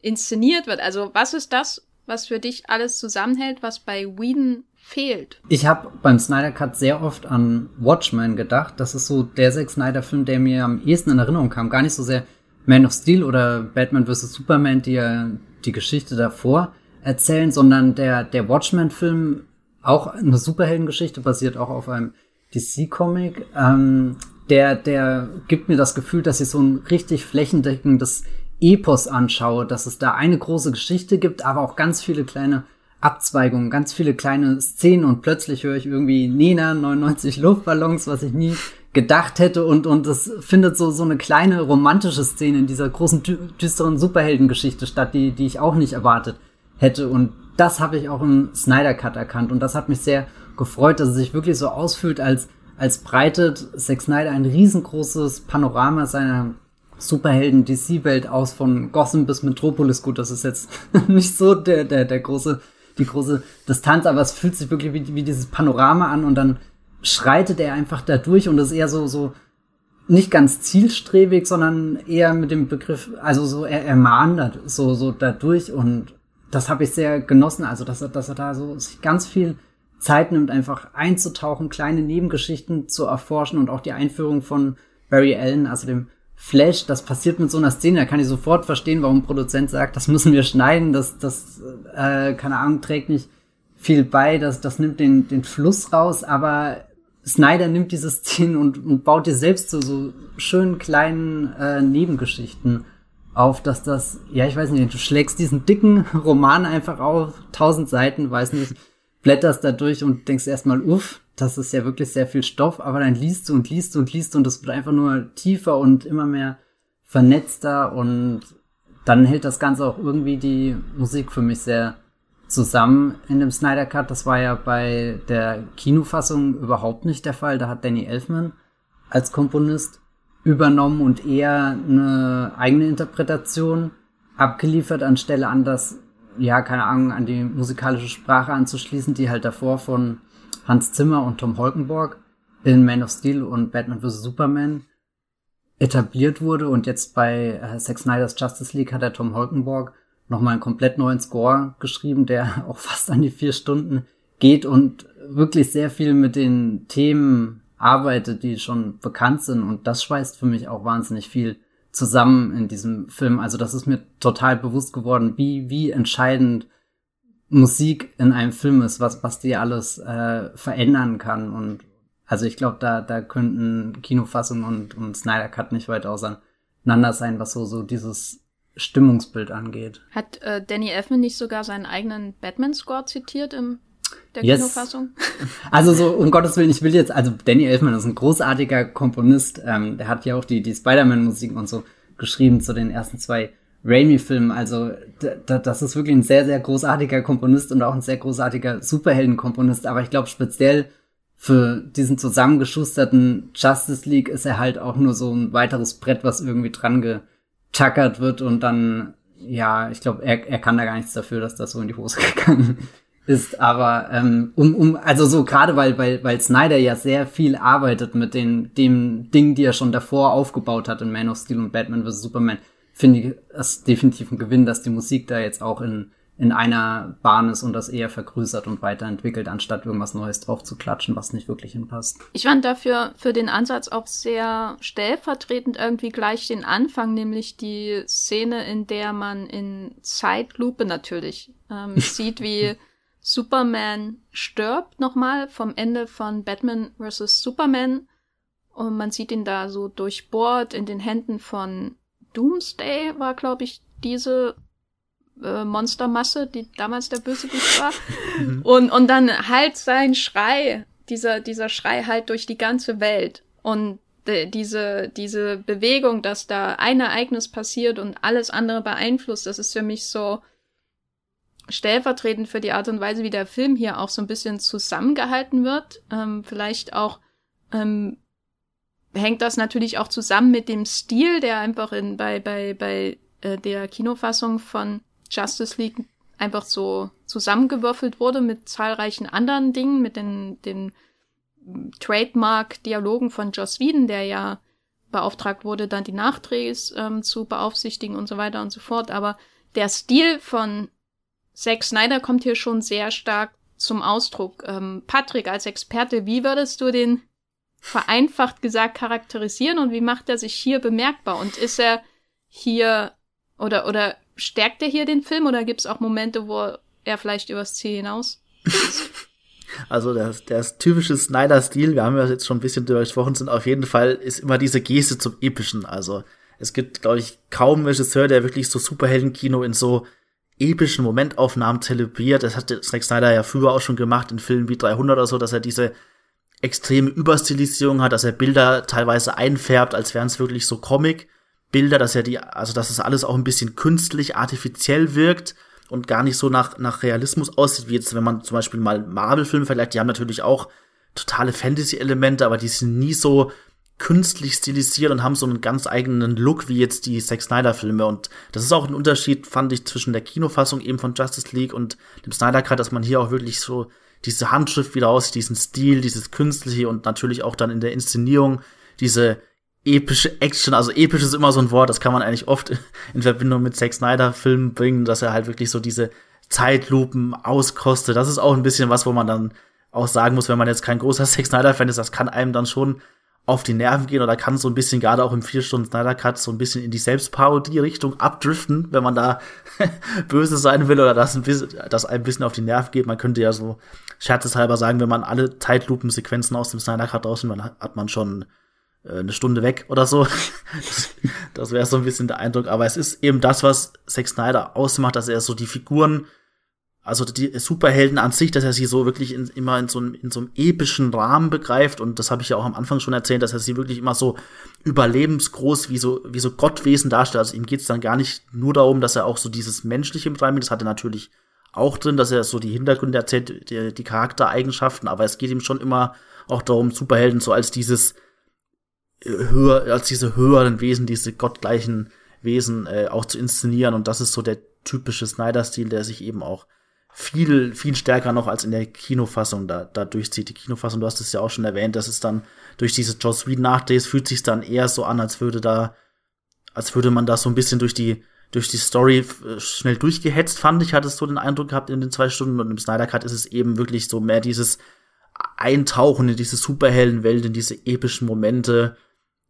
inszeniert wird? Also was ist das, was für dich alles zusammenhält, was bei Whedon fehlt? Ich habe beim Snyder Cut sehr oft an Watchmen gedacht. Das ist so der Zack Snyder Film, der mir am ehesten in Erinnerung kam. Gar nicht so sehr Man of Steel oder Batman vs. Superman, die ja die Geschichte davor erzählen, sondern der, der Watchmen-Film, auch eine Superheldengeschichte, basiert auch auf einem DC-Comic, ähm, der, der gibt mir das Gefühl, dass ich so ein richtig flächendeckendes Epos anschaue, dass es da eine große Geschichte gibt, aber auch ganz viele kleine Abzweigungen, ganz viele kleine Szenen und plötzlich höre ich irgendwie Nena 99 Luftballons, was ich nie gedacht hätte. Und und es findet so so eine kleine romantische Szene in dieser großen düsteren Superheldengeschichte statt, die die ich auch nicht erwartet hätte. Und das habe ich auch im Snyder Cut erkannt. Und das hat mich sehr gefreut, dass es sich wirklich so ausfühlt als als breitet Zack Snyder ein riesengroßes Panorama seiner Superhelden DC Welt aus von Gotham bis Metropolis. Gut, das ist jetzt nicht so der der der große die große Distanz, aber es fühlt sich wirklich wie, wie dieses Panorama an und dann schreitet er einfach da durch und ist eher so, so nicht ganz zielstrebig, sondern eher mit dem Begriff, also so er, er mahnt so, so da durch und das habe ich sehr genossen, also dass er, dass er da so sich ganz viel Zeit nimmt, einfach einzutauchen, kleine Nebengeschichten zu erforschen und auch die Einführung von Barry Allen, also dem Flash, das passiert mit so einer Szene, da kann ich sofort verstehen, warum ein Produzent sagt, das müssen wir schneiden, das, das, äh, keine Ahnung, trägt nicht viel bei, das, das nimmt den, den Fluss raus, aber Snyder nimmt diese Szenen und, und baut dir selbst so, so schönen kleinen äh, Nebengeschichten auf, dass das, ja, ich weiß nicht, du schlägst diesen dicken Roman einfach auf, tausend Seiten, weiß nicht, blätterst da durch und denkst erstmal, uff, das ist ja wirklich sehr viel Stoff, aber dann liest du und liest du und liest du und es wird einfach nur tiefer und immer mehr vernetzter und dann hält das Ganze auch irgendwie die Musik für mich sehr zusammen in dem Snyder Cut. Das war ja bei der Kinofassung überhaupt nicht der Fall. Da hat Danny Elfman als Komponist übernommen und eher eine eigene Interpretation abgeliefert, anstelle an das, ja, keine Ahnung, an die musikalische Sprache anzuschließen, die halt davor von Hans Zimmer und Tom Holkenborg in Man of Steel und Batman vs. Superman etabliert wurde und jetzt bei äh, Zack Snyder's Justice League hat der Tom Holkenborg nochmal einen komplett neuen Score geschrieben, der auch fast an die vier Stunden geht und wirklich sehr viel mit den Themen arbeitet, die schon bekannt sind und das schweißt für mich auch wahnsinnig viel zusammen in diesem Film. Also das ist mir total bewusst geworden, wie, wie entscheidend Musik in einem Film ist, was, was die alles äh, verändern kann und also ich glaube, da, da könnten Kinofassung und, und Snyder Cut nicht weit auseinander sein, was so, so dieses Stimmungsbild angeht. Hat äh, Danny Elfman nicht sogar seinen eigenen Batman-Score zitiert im der yes. Kinofassung? Also so, um Gottes Willen, ich will jetzt, also Danny Elfman ist ein großartiger Komponist, ähm, der hat ja auch die, die Spider-Man-Musik und so geschrieben zu den ersten zwei Raimi-Filmen. Also das ist wirklich ein sehr, sehr großartiger Komponist und auch ein sehr großartiger Superhelden-Komponist. Aber ich glaube speziell für diesen zusammengeschusterten Justice League ist er halt auch nur so ein weiteres Brett, was irgendwie dran getackert wird und dann, ja, ich glaube, er, er kann da gar nichts dafür, dass das so in die Hose gegangen ist. Aber ähm, um, um, also so gerade weil, weil, weil Snyder ja sehr viel arbeitet mit den dem Ding, die er schon davor aufgebaut hat in Man of Steel und Batman vs. Superman, finde ich es definitiv ein Gewinn, dass die Musik da jetzt auch in in einer Bahn ist und das eher vergrößert und weiterentwickelt, anstatt irgendwas Neues drauf zu klatschen, was nicht wirklich hinpasst. Ich fand dafür für den Ansatz auch sehr stellvertretend irgendwie gleich den Anfang, nämlich die Szene, in der man in Zeitlupe natürlich ähm, sieht, wie Superman stirbt nochmal vom Ende von Batman vs. Superman. Und man sieht ihn da so durchbohrt in den Händen von Doomsday, war, glaube ich, diese äh, Monstermasse, die damals der Bösewicht war. Mhm. und, und dann halt sein Schrei, dieser, dieser Schrei halt durch die ganze Welt. Und de, diese, diese Bewegung, dass da ein Ereignis passiert und alles andere beeinflusst, das ist für mich so stellvertretend für die Art und Weise, wie der Film hier auch so ein bisschen zusammengehalten wird. Ähm, vielleicht auch ähm, hängt das natürlich auch zusammen mit dem Stil, der einfach in, bei, bei, bei äh, der Kinofassung von Justice League einfach so zusammengewürfelt wurde mit zahlreichen anderen Dingen, mit den, den Trademark-Dialogen von Joss Whedon, der ja beauftragt wurde, dann die Nachdrehs ähm, zu beaufsichtigen und so weiter und so fort. Aber der Stil von Zack Snyder kommt hier schon sehr stark zum Ausdruck. Ähm, Patrick, als Experte, wie würdest du den vereinfacht gesagt charakterisieren und wie macht er sich hier bemerkbar? Und ist er hier oder, oder stärkt er hier den Film oder gibt es auch Momente, wo er vielleicht übers Ziel hinaus Also der, der typische Snyder-Stil, wir haben ja jetzt schon ein bisschen darüber gesprochen, sind auf jeden Fall, ist immer diese Geste zum Epischen. Also es gibt, glaube ich, kaum einen Regisseur, der wirklich so Superheldenkino in so epischen Momentaufnahmen zelebriert. Das hat Zack Snyder ja früher auch schon gemacht in Filmen wie 300 oder so, dass er diese extreme Überstilisierung hat, dass er Bilder teilweise einfärbt, als wären es wirklich so Comic. Bilder, dass er die, also dass es alles auch ein bisschen künstlich, artifiziell wirkt und gar nicht so nach, nach Realismus aussieht, wie jetzt, wenn man zum Beispiel mal Marvel-Filme vergleicht, die haben natürlich auch totale Fantasy-Elemente, aber die sind nie so künstlich stilisiert und haben so einen ganz eigenen Look wie jetzt die Zack Snyder-Filme. Und das ist auch ein Unterschied, fand ich, zwischen der Kinofassung eben von Justice League und dem Snyder Cut, dass man hier auch wirklich so diese Handschrift wieder aus, diesen Stil, dieses Künstliche und natürlich auch dann in der Inszenierung diese epische Action, also episch ist immer so ein Wort, das kann man eigentlich oft in Verbindung mit Zack Snyder Filmen bringen, dass er halt wirklich so diese Zeitlupen auskostet. Das ist auch ein bisschen was, wo man dann auch sagen muss, wenn man jetzt kein großer Zack Snyder Fan ist, das kann einem dann schon auf die Nerven gehen oder kann so ein bisschen gerade auch im vier Stunden Snyder Cut so ein bisschen in die Selbstparodie Richtung abdriften, wenn man da böse sein will oder das ein bisschen, das ein bisschen auf die Nerven geht. Man könnte ja so scherzeshalber sagen, wenn man alle Zeitlupensequenzen aus dem Snyder Cut draußen, dann hat man schon äh, eine Stunde weg oder so. Das, das wäre so ein bisschen der Eindruck. Aber es ist eben das, was Zack Snyder ausmacht, dass er so die Figuren, also die Superhelden an sich, dass er sie so wirklich in, immer in so, einem, in so einem epischen Rahmen begreift. Und das habe ich ja auch am Anfang schon erzählt, dass er sie wirklich immer so überlebensgroß wie so, wie so Gottwesen darstellt. Also ihm geht es dann gar nicht nur darum, dass er auch so dieses Menschliche mit reinbringt. Das hat er natürlich auch drin, dass er so die Hintergründe erzählt, die, die Charaktereigenschaften. Aber es geht ihm schon immer auch darum, Superhelden so als dieses höher, als diese höheren Wesen, diese gottgleichen Wesen äh, auch zu inszenieren. Und das ist so der typische Snyder-Stil, der sich eben auch viel, viel stärker noch als in der Kinofassung da, da durchzieht. Die Kinofassung, du hast es ja auch schon erwähnt, das ist dann durch diese Joss Whedon Nachdrehs fühlt sich dann eher so an, als würde da, als würde man da so ein bisschen durch die, durch die Story äh, schnell durchgehetzt, fand ich, hatte es so den Eindruck gehabt in den zwei Stunden. Und im Snyder Cut ist es eben wirklich so mehr dieses Eintauchen in diese Superheldenwelt, in diese epischen Momente.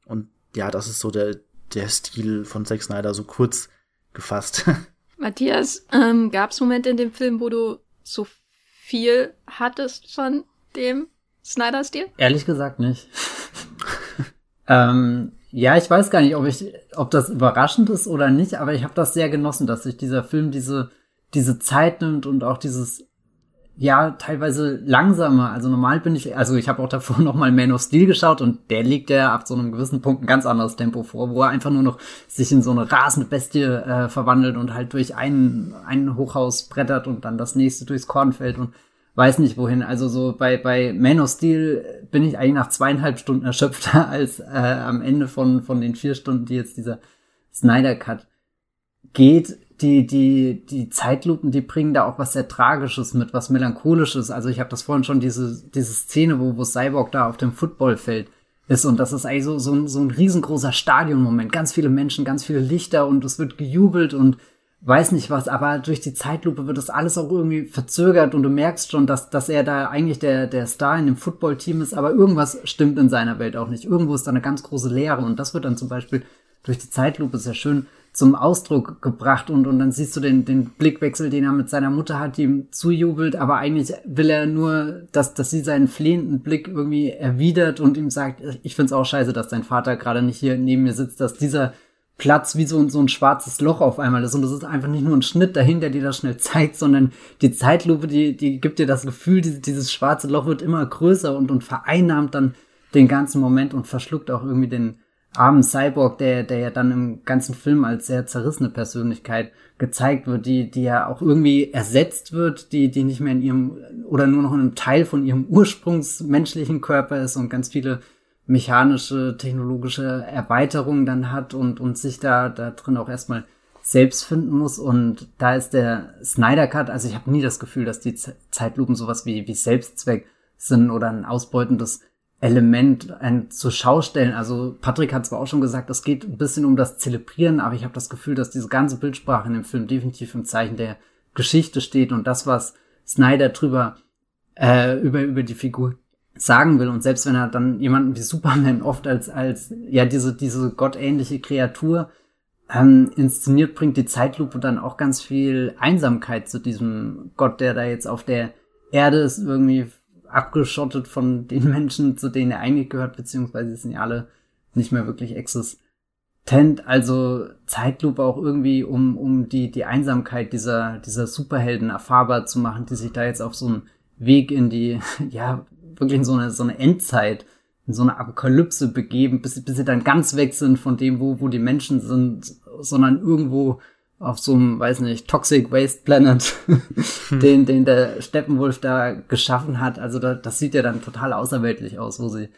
Und ja, das ist so der, der Stil von Zack Snyder, so kurz gefasst. Matthias, ähm, gab es Momente in dem Film, wo du so viel hattest von dem Snyder-Stil? Ehrlich gesagt nicht. ähm, ja, ich weiß gar nicht, ob ich, ob das überraschend ist oder nicht, aber ich habe das sehr genossen, dass sich dieser Film diese diese Zeit nimmt und auch dieses ja teilweise langsamer. Also normal bin ich, also ich habe auch davor noch mal Man of Steel geschaut und der legt ja ab so einem gewissen Punkt ein ganz anderes Tempo vor, wo er einfach nur noch sich in so eine rasende Bestie äh, verwandelt und halt durch einen ein Hochhaus brettert und dann das nächste durchs Kornfeld und weiß nicht wohin. Also so bei bei Man of Steel bin ich eigentlich nach zweieinhalb Stunden erschöpfter als äh, am Ende von von den vier Stunden, die jetzt dieser Snyder Cut geht die, die, die Zeitlupen, die bringen da auch was sehr Tragisches mit, was Melancholisches. Also ich habe das vorhin schon, diese, diese Szene, wo, wo Cyborg da auf dem Footballfeld ist und das ist eigentlich so, so, ein, so ein riesengroßer Stadionmoment. Ganz viele Menschen, ganz viele Lichter und es wird gejubelt und weiß nicht was, aber durch die Zeitlupe wird das alles auch irgendwie verzögert und du merkst schon, dass, dass er da eigentlich der, der Star in dem Footballteam ist, aber irgendwas stimmt in seiner Welt auch nicht. Irgendwo ist da eine ganz große Leere und das wird dann zum Beispiel durch die Zeitlupe sehr schön zum Ausdruck gebracht und, und dann siehst du den, den Blickwechsel, den er mit seiner Mutter hat, die ihm zujubelt, aber eigentlich will er nur, dass, dass sie seinen flehenden Blick irgendwie erwidert und ihm sagt, ich find's auch scheiße, dass dein Vater gerade nicht hier neben mir sitzt, dass dieser Platz wie so, so ein schwarzes Loch auf einmal ist. Und das ist einfach nicht nur ein Schnitt dahin, der dir das schnell zeigt, sondern die Zeitlupe, die, die gibt dir das Gefühl, dieses, dieses schwarze Loch wird immer größer und, und vereinnahmt dann den ganzen Moment und verschluckt auch irgendwie den, armen Cyborg, der, der ja dann im ganzen Film als sehr zerrissene Persönlichkeit gezeigt wird, die, die ja auch irgendwie ersetzt wird, die, die nicht mehr in ihrem oder nur noch in einem Teil von ihrem ursprungsmenschlichen Körper ist und ganz viele mechanische, technologische Erweiterungen dann hat und, und sich da, da drin auch erstmal selbst finden muss. Und da ist der Snyder Cut, also ich habe nie das Gefühl, dass die Zeitlupen sowas wie, wie Selbstzweck sind oder ein ausbeutendes Element ein zur Schau stellen. Also Patrick hat zwar auch schon gesagt, es geht ein bisschen um das Zelebrieren, aber ich habe das Gefühl, dass diese ganze Bildsprache in dem Film definitiv im Zeichen der Geschichte steht und das, was Snyder drüber äh, über über die Figur sagen will und selbst wenn er dann jemanden wie Superman oft als als ja diese diese gottähnliche Kreatur ähm, inszeniert, bringt die Zeitlupe dann auch ganz viel Einsamkeit zu diesem Gott, der da jetzt auf der Erde ist, irgendwie abgeschottet von den Menschen, zu denen er eigentlich gehört, beziehungsweise sind ja alle nicht mehr wirklich existent. Also Zeitlupe auch irgendwie, um, um die, die Einsamkeit dieser, dieser Superhelden erfahrbar zu machen, die sich da jetzt auf so einen Weg in die, ja, wirklich in so eine, so eine Endzeit, in so eine Apokalypse begeben, bis, bis sie dann ganz weg sind von dem, wo, wo die Menschen sind, sondern irgendwo auf so einem, weiß nicht, Toxic Waste Planet, den, den der Steppenwolf da geschaffen hat. Also da, das sieht ja dann total außerweltlich aus, wo sie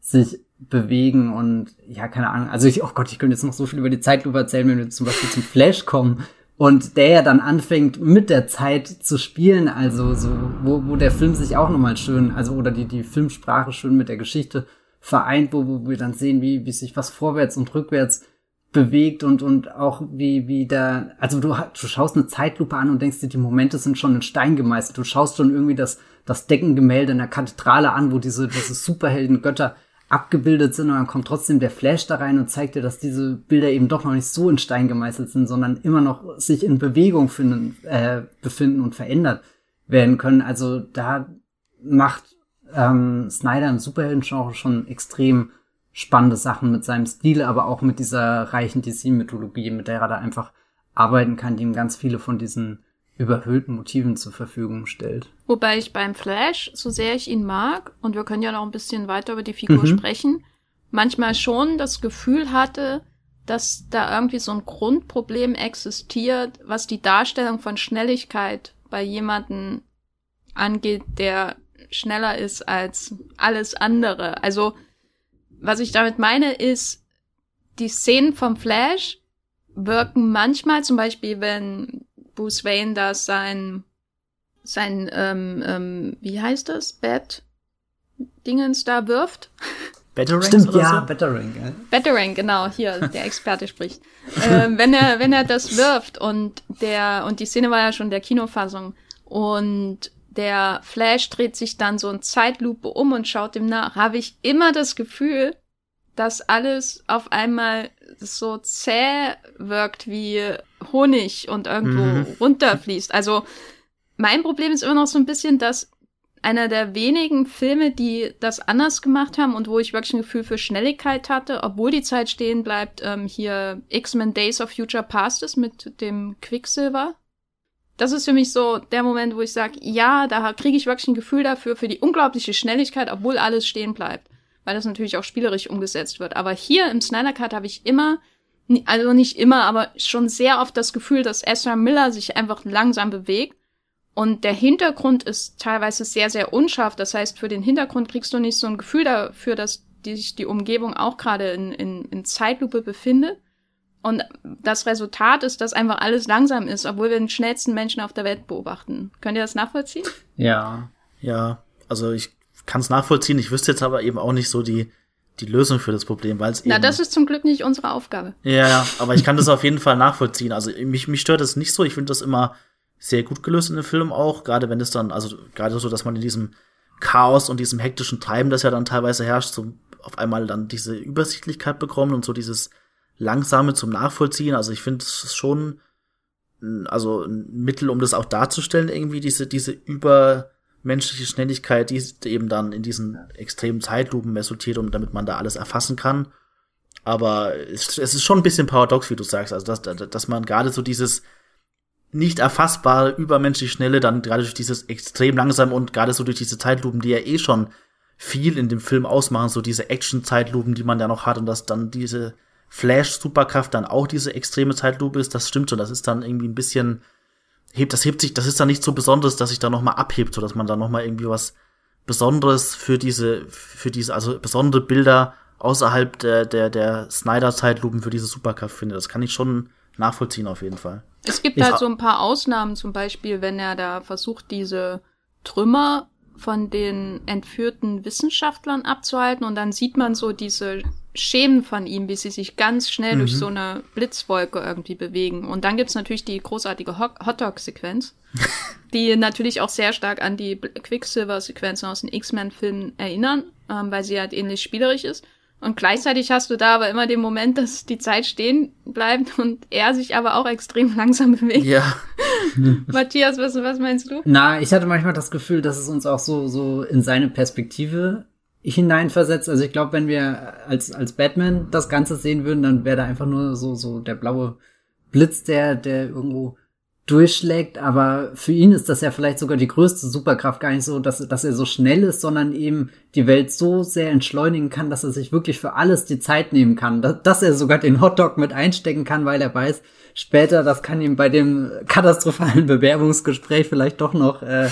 sich bewegen und ja, keine Ahnung. Also ich, oh Gott, ich könnte jetzt noch so viel über die Zeitlupe erzählen, wenn wir zum Beispiel zum Flash kommen und der ja dann anfängt mit der Zeit zu spielen, also so, wo, wo der Film sich auch nochmal schön, also oder die, die Filmsprache schön mit der Geschichte vereint, wo, wo wir dann sehen, wie, wie sich was vorwärts und rückwärts bewegt und, und auch wie, wie da, also du, du schaust eine Zeitlupe an und denkst dir, die Momente sind schon in Stein gemeißelt. Du schaust schon irgendwie das, das Deckengemälde in der Kathedrale an, wo diese, diese Superhelden-Götter abgebildet sind und dann kommt trotzdem der Flash da rein und zeigt dir, dass diese Bilder eben doch noch nicht so in Stein gemeißelt sind, sondern immer noch sich in Bewegung finden, äh, befinden und verändert werden können. Also da macht ähm, Snyder im Superhelden-Genre schon extrem spannende Sachen mit seinem Stil, aber auch mit dieser reichen DC-Mythologie, mit der er da einfach arbeiten kann, die ihm ganz viele von diesen überhöhten Motiven zur Verfügung stellt. Wobei ich beim Flash, so sehr ich ihn mag, und wir können ja noch ein bisschen weiter über die Figur mhm. sprechen, manchmal schon das Gefühl hatte, dass da irgendwie so ein Grundproblem existiert, was die Darstellung von Schnelligkeit bei jemanden angeht, der schneller ist als alles andere. Also was ich damit meine, ist, die Szenen vom Flash wirken manchmal, zum Beispiel, wenn Bruce Wayne da sein, sein, ähm, ähm, wie heißt das, Bett Dingens da wirft. Battering Stimmt, oder ja, so? Battering. Ja. Battering, genau, hier, der Experte spricht. ähm, wenn er, wenn er das wirft und der, und die Szene war ja schon der Kinofassung und der Flash dreht sich dann so in Zeitlupe um und schaut ihm nach, habe ich immer das Gefühl, dass alles auf einmal so zäh wirkt wie Honig und irgendwo mhm. runterfließt. Also mein Problem ist immer noch so ein bisschen, dass einer der wenigen Filme, die das anders gemacht haben und wo ich wirklich ein Gefühl für Schnelligkeit hatte, obwohl die Zeit stehen bleibt, ähm, hier X-Men Days of Future Past ist mit dem Quicksilver. Das ist für mich so der Moment, wo ich sage, ja, da kriege ich wirklich ein Gefühl dafür, für die unglaubliche Schnelligkeit, obwohl alles stehen bleibt. Weil das natürlich auch spielerisch umgesetzt wird. Aber hier im Snyder Cut habe ich immer, also nicht immer, aber schon sehr oft das Gefühl, dass Ezra Miller sich einfach langsam bewegt und der Hintergrund ist teilweise sehr, sehr unscharf. Das heißt, für den Hintergrund kriegst du nicht so ein Gefühl dafür, dass sich die Umgebung auch gerade in, in, in Zeitlupe befindet. Und das Resultat ist, dass einfach alles langsam ist, obwohl wir den schnellsten Menschen auf der Welt beobachten. Könnt ihr das nachvollziehen? Ja. Ja, also ich kann es nachvollziehen. Ich wüsste jetzt aber eben auch nicht so die, die Lösung für das Problem, weil es eben. Na, das ist zum Glück nicht unsere Aufgabe. Ja, aber ich kann das auf jeden Fall nachvollziehen. Also mich, mich stört das nicht so. Ich finde das immer sehr gut gelöst in dem Film auch, gerade wenn es dann, also gerade so, dass man in diesem Chaos und diesem hektischen Treiben, das ja dann teilweise herrscht, so auf einmal dann diese Übersichtlichkeit bekommen und so dieses langsame zum Nachvollziehen. Also ich finde, es schon also ein Mittel, um das auch darzustellen, irgendwie diese, diese übermenschliche Schnelligkeit, die eben dann in diesen extremen Zeitlupen resultiert und damit man da alles erfassen kann. Aber es, es ist schon ein bisschen paradox, wie du sagst, also dass, dass man gerade so dieses nicht erfassbare, übermenschlich schnelle, dann gerade durch dieses extrem langsam und gerade so durch diese Zeitlupen, die ja eh schon viel in dem Film ausmachen, so diese Action-Zeitlupen, die man ja noch hat und dass dann diese Flash-Superkraft dann auch diese extreme Zeitlupe ist, das stimmt schon, das ist dann irgendwie ein bisschen, hebt, das hebt sich, das ist dann nicht so besonders, dass sich da nochmal abhebt, so dass man da nochmal irgendwie was Besonderes für diese, für diese, also besondere Bilder außerhalb der, der, der Snyder-Zeitlupen für diese Superkraft findet. Das kann ich schon nachvollziehen auf jeden Fall. Es gibt halt so ein paar Ausnahmen, zum Beispiel, wenn er da versucht, diese Trümmer von den entführten Wissenschaftlern abzuhalten und dann sieht man so diese Schemen von ihm, wie sie sich ganz schnell mhm. durch so eine Blitzwolke irgendwie bewegen. Und dann gibt's natürlich die großartige Hotdog-Sequenz, die natürlich auch sehr stark an die Quicksilver-Sequenzen aus den X-Men-Filmen erinnern, ähm, weil sie halt ähnlich spielerisch ist. Und gleichzeitig hast du da aber immer den Moment, dass die Zeit stehen bleibt und er sich aber auch extrem langsam bewegt. Ja. Matthias, was, was meinst du? Na, ich hatte manchmal das Gefühl, dass es uns auch so, so in seine Perspektive hineinversetzt. Also ich glaube, wenn wir als, als Batman das Ganze sehen würden, dann wäre da einfach nur so, so der blaue Blitz, der, der irgendwo durchschlägt, aber für ihn ist das ja vielleicht sogar die größte Superkraft gar nicht so, dass, dass er so schnell ist, sondern eben die Welt so sehr entschleunigen kann, dass er sich wirklich für alles die Zeit nehmen kann, dass, dass er sogar den Hotdog mit einstecken kann, weil er weiß, später, das kann ihm bei dem katastrophalen Bewerbungsgespräch vielleicht doch noch äh,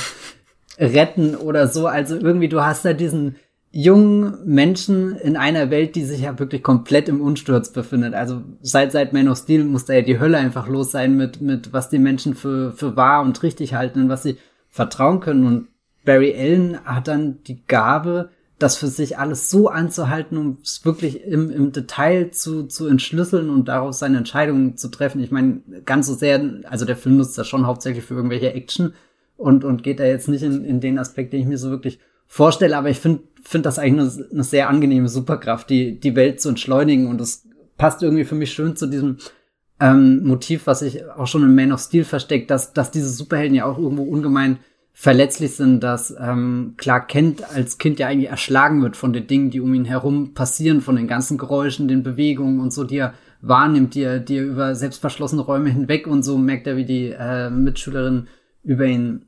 retten oder so. Also irgendwie, du hast da diesen jungen Menschen in einer Welt, die sich ja wirklich komplett im Unsturz befindet. Also seit seit Man of Steel muss da ja die Hölle einfach los sein mit mit was die Menschen für für wahr und richtig halten und was sie vertrauen können. Und Barry Allen hat dann die Gabe, das für sich alles so anzuhalten, um es wirklich im, im Detail zu, zu entschlüsseln und daraus seine Entscheidungen zu treffen. Ich meine, ganz so sehr, also der Film nutzt das schon hauptsächlich für irgendwelche Action und, und geht da jetzt nicht in, in den Aspekt, den ich mir so wirklich vorstelle, aber ich finde find das eigentlich eine, eine sehr angenehme Superkraft, die, die Welt zu entschleunigen. Und das passt irgendwie für mich schön zu diesem ähm, Motiv, was sich auch schon in Man of Steel versteckt, dass, dass diese Superhelden ja auch irgendwo ungemein verletzlich sind, dass ähm, Clark Kent als Kind ja eigentlich erschlagen wird von den Dingen, die um ihn herum passieren, von den ganzen Geräuschen, den Bewegungen und so, die er wahrnimmt, die er, die er über selbstverschlossene Räume hinweg und so merkt er, wie die äh, Mitschülerin über ihn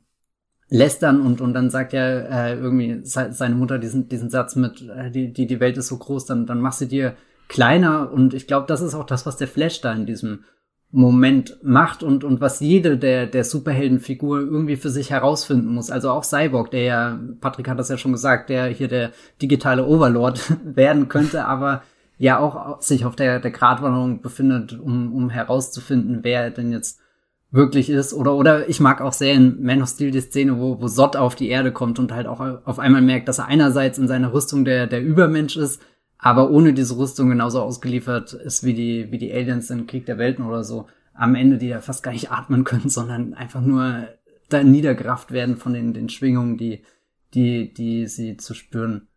lästern und, und dann sagt ja äh, irgendwie seine Mutter diesen, diesen Satz mit, äh, die, die, die Welt ist so groß, dann, dann mach sie dir kleiner und ich glaube, das ist auch das, was der Flash da in diesem Moment macht und, und was jede der, der Superheldenfigur irgendwie für sich herausfinden muss. Also auch Cyborg, der ja, Patrick hat das ja schon gesagt, der hier der digitale Overlord werden könnte, aber ja auch sich auf der, der Gratwanderung befindet, um, um herauszufinden, wer denn jetzt wirklich ist. Oder, oder ich mag auch sehr in Man of Steel die Szene, wo, wo Sott auf die Erde kommt und halt auch auf einmal merkt, dass er einerseits in seiner Rüstung der, der Übermensch ist, aber ohne diese Rüstung genauso ausgeliefert ist wie die, wie die Aliens in Krieg der Welten oder so. Am Ende, die ja fast gar nicht atmen können, sondern einfach nur da niedergerafft werden von den, den Schwingungen, die, die, die sie zu spüren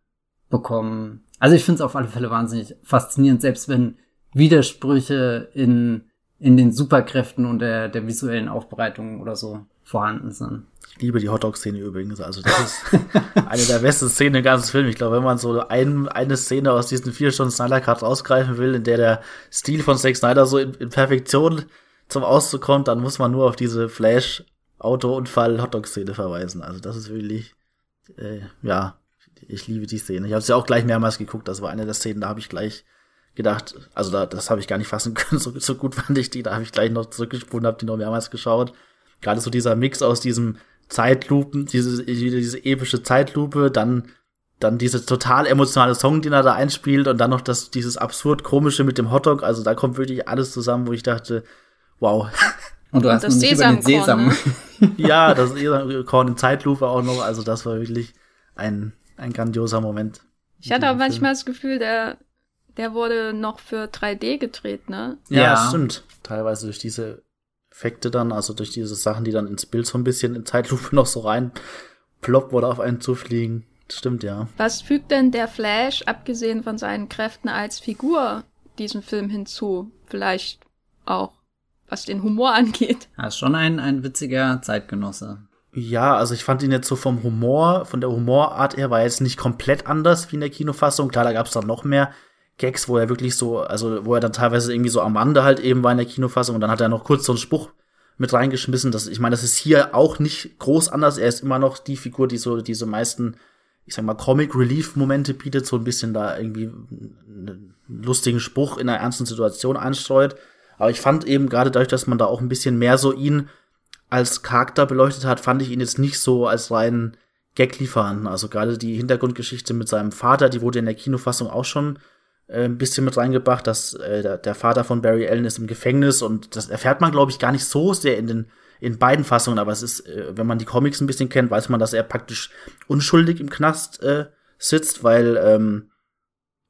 bekommen. Also ich finde es auf alle Fälle wahnsinnig faszinierend, selbst wenn Widersprüche in, in den Superkräften und der, der visuellen Aufbereitung oder so vorhanden sind. Ich liebe die Hotdog-Szene übrigens. Also das ist eine der besten Szenen im ganzen Film. Ich glaube, wenn man so ein, eine Szene aus diesen vier Stunden Snyder Cut rausgreifen will, in der der Stil von Zack Snyder so in, in Perfektion zum Ausdruck kommt, dann muss man nur auf diese Flash Auto-Unfall-Hotdog-Szene verweisen. Also das ist wirklich, äh, ja, ich liebe die Szene. Ich habe sie ja auch gleich mehrmals geguckt. Das war eine der Szenen, da habe ich gleich gedacht, also da, das habe ich gar nicht fassen können. So, so gut fand ich die. Da habe ich gleich noch zurückgespulen, habe die noch mehrmals geschaut. Gerade so dieser Mix aus diesem Zeitlupen, diese, diese epische Zeitlupe, dann dann diese total emotionale Song, den er da einspielt und dann noch das, dieses absurd komische mit dem Hotdog. Also da kommt wirklich alles zusammen, wo ich dachte, wow. Und du hast und noch nicht über den Sesam. Ne? ja, das Sesamkorn in Zeitlupe auch noch. Also das war wirklich ein, ein grandioser Moment. Ich hatte auch manchmal das Gefühl, der, der wurde noch für 3D gedreht, ne? Ja, ja, stimmt. Teilweise durch diese Effekte dann, also durch diese Sachen, die dann ins Bild so ein bisschen in Zeitlupe noch so rein ploppt oder auf einen zufliegen. Stimmt, ja. Was fügt denn der Flash, abgesehen von seinen Kräften als Figur, diesem Film hinzu? Vielleicht auch, was den Humor angeht. Er ist schon ein, ein witziger Zeitgenosse. Ja, also ich fand ihn jetzt so vom Humor, von der Humorart her war er jetzt nicht komplett anders wie in der Kinofassung. Klar, da gab es dann noch mehr Gags, wo er wirklich so, also wo er dann teilweise irgendwie so am Rande halt eben war in der Kinofassung und dann hat er noch kurz so einen Spruch mit reingeschmissen. Das, ich meine, das ist hier auch nicht groß anders. Er ist immer noch die Figur, die so diese meisten, ich sag mal, Comic Relief Momente bietet, so ein bisschen da irgendwie einen lustigen Spruch in einer ernsten Situation einstreut. Aber ich fand eben gerade dadurch, dass man da auch ein bisschen mehr so ihn als Charakter beleuchtet hat, fand ich ihn jetzt nicht so als rein Gag-Lieferanten. Also gerade die Hintergrundgeschichte mit seinem Vater, die wurde in der Kinofassung auch schon ein bisschen mit reingebracht, dass äh, der, der, Vater von Barry Allen ist im Gefängnis und das erfährt man, glaube ich, gar nicht so sehr in den in beiden Fassungen, aber es ist, äh, wenn man die Comics ein bisschen kennt, weiß man, dass er praktisch unschuldig im Knast äh, sitzt, weil ähm,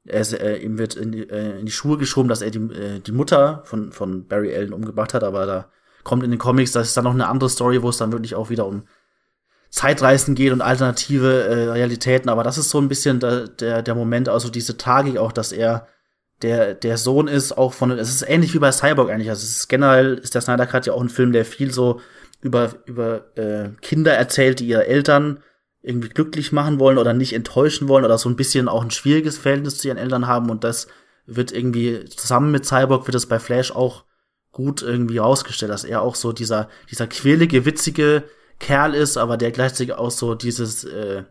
er äh, ihm wird in die, äh, in die Schuhe geschoben, dass er die, äh, die Mutter von, von Barry Allen umgebracht hat, aber da kommt in den Comics, das ist dann noch eine andere Story, wo es dann wirklich auch wieder um Zeitreisen geht und alternative äh, Realitäten, aber das ist so ein bisschen der, der, der Moment, also diese Tragik auch, dass er der, der Sohn ist, auch von, es ist ähnlich wie bei Cyborg eigentlich, also es ist generell, ist der Snyder Cut ja auch ein Film, der viel so über, über äh, Kinder erzählt, die ihre Eltern irgendwie glücklich machen wollen oder nicht enttäuschen wollen oder so ein bisschen auch ein schwieriges Verhältnis zu ihren Eltern haben. Und das wird irgendwie zusammen mit Cyborg wird es bei Flash auch gut irgendwie rausgestellt, dass er auch so dieser, dieser quirlige, witzige Kerl ist, aber der gleichzeitig auch so dieses, äh,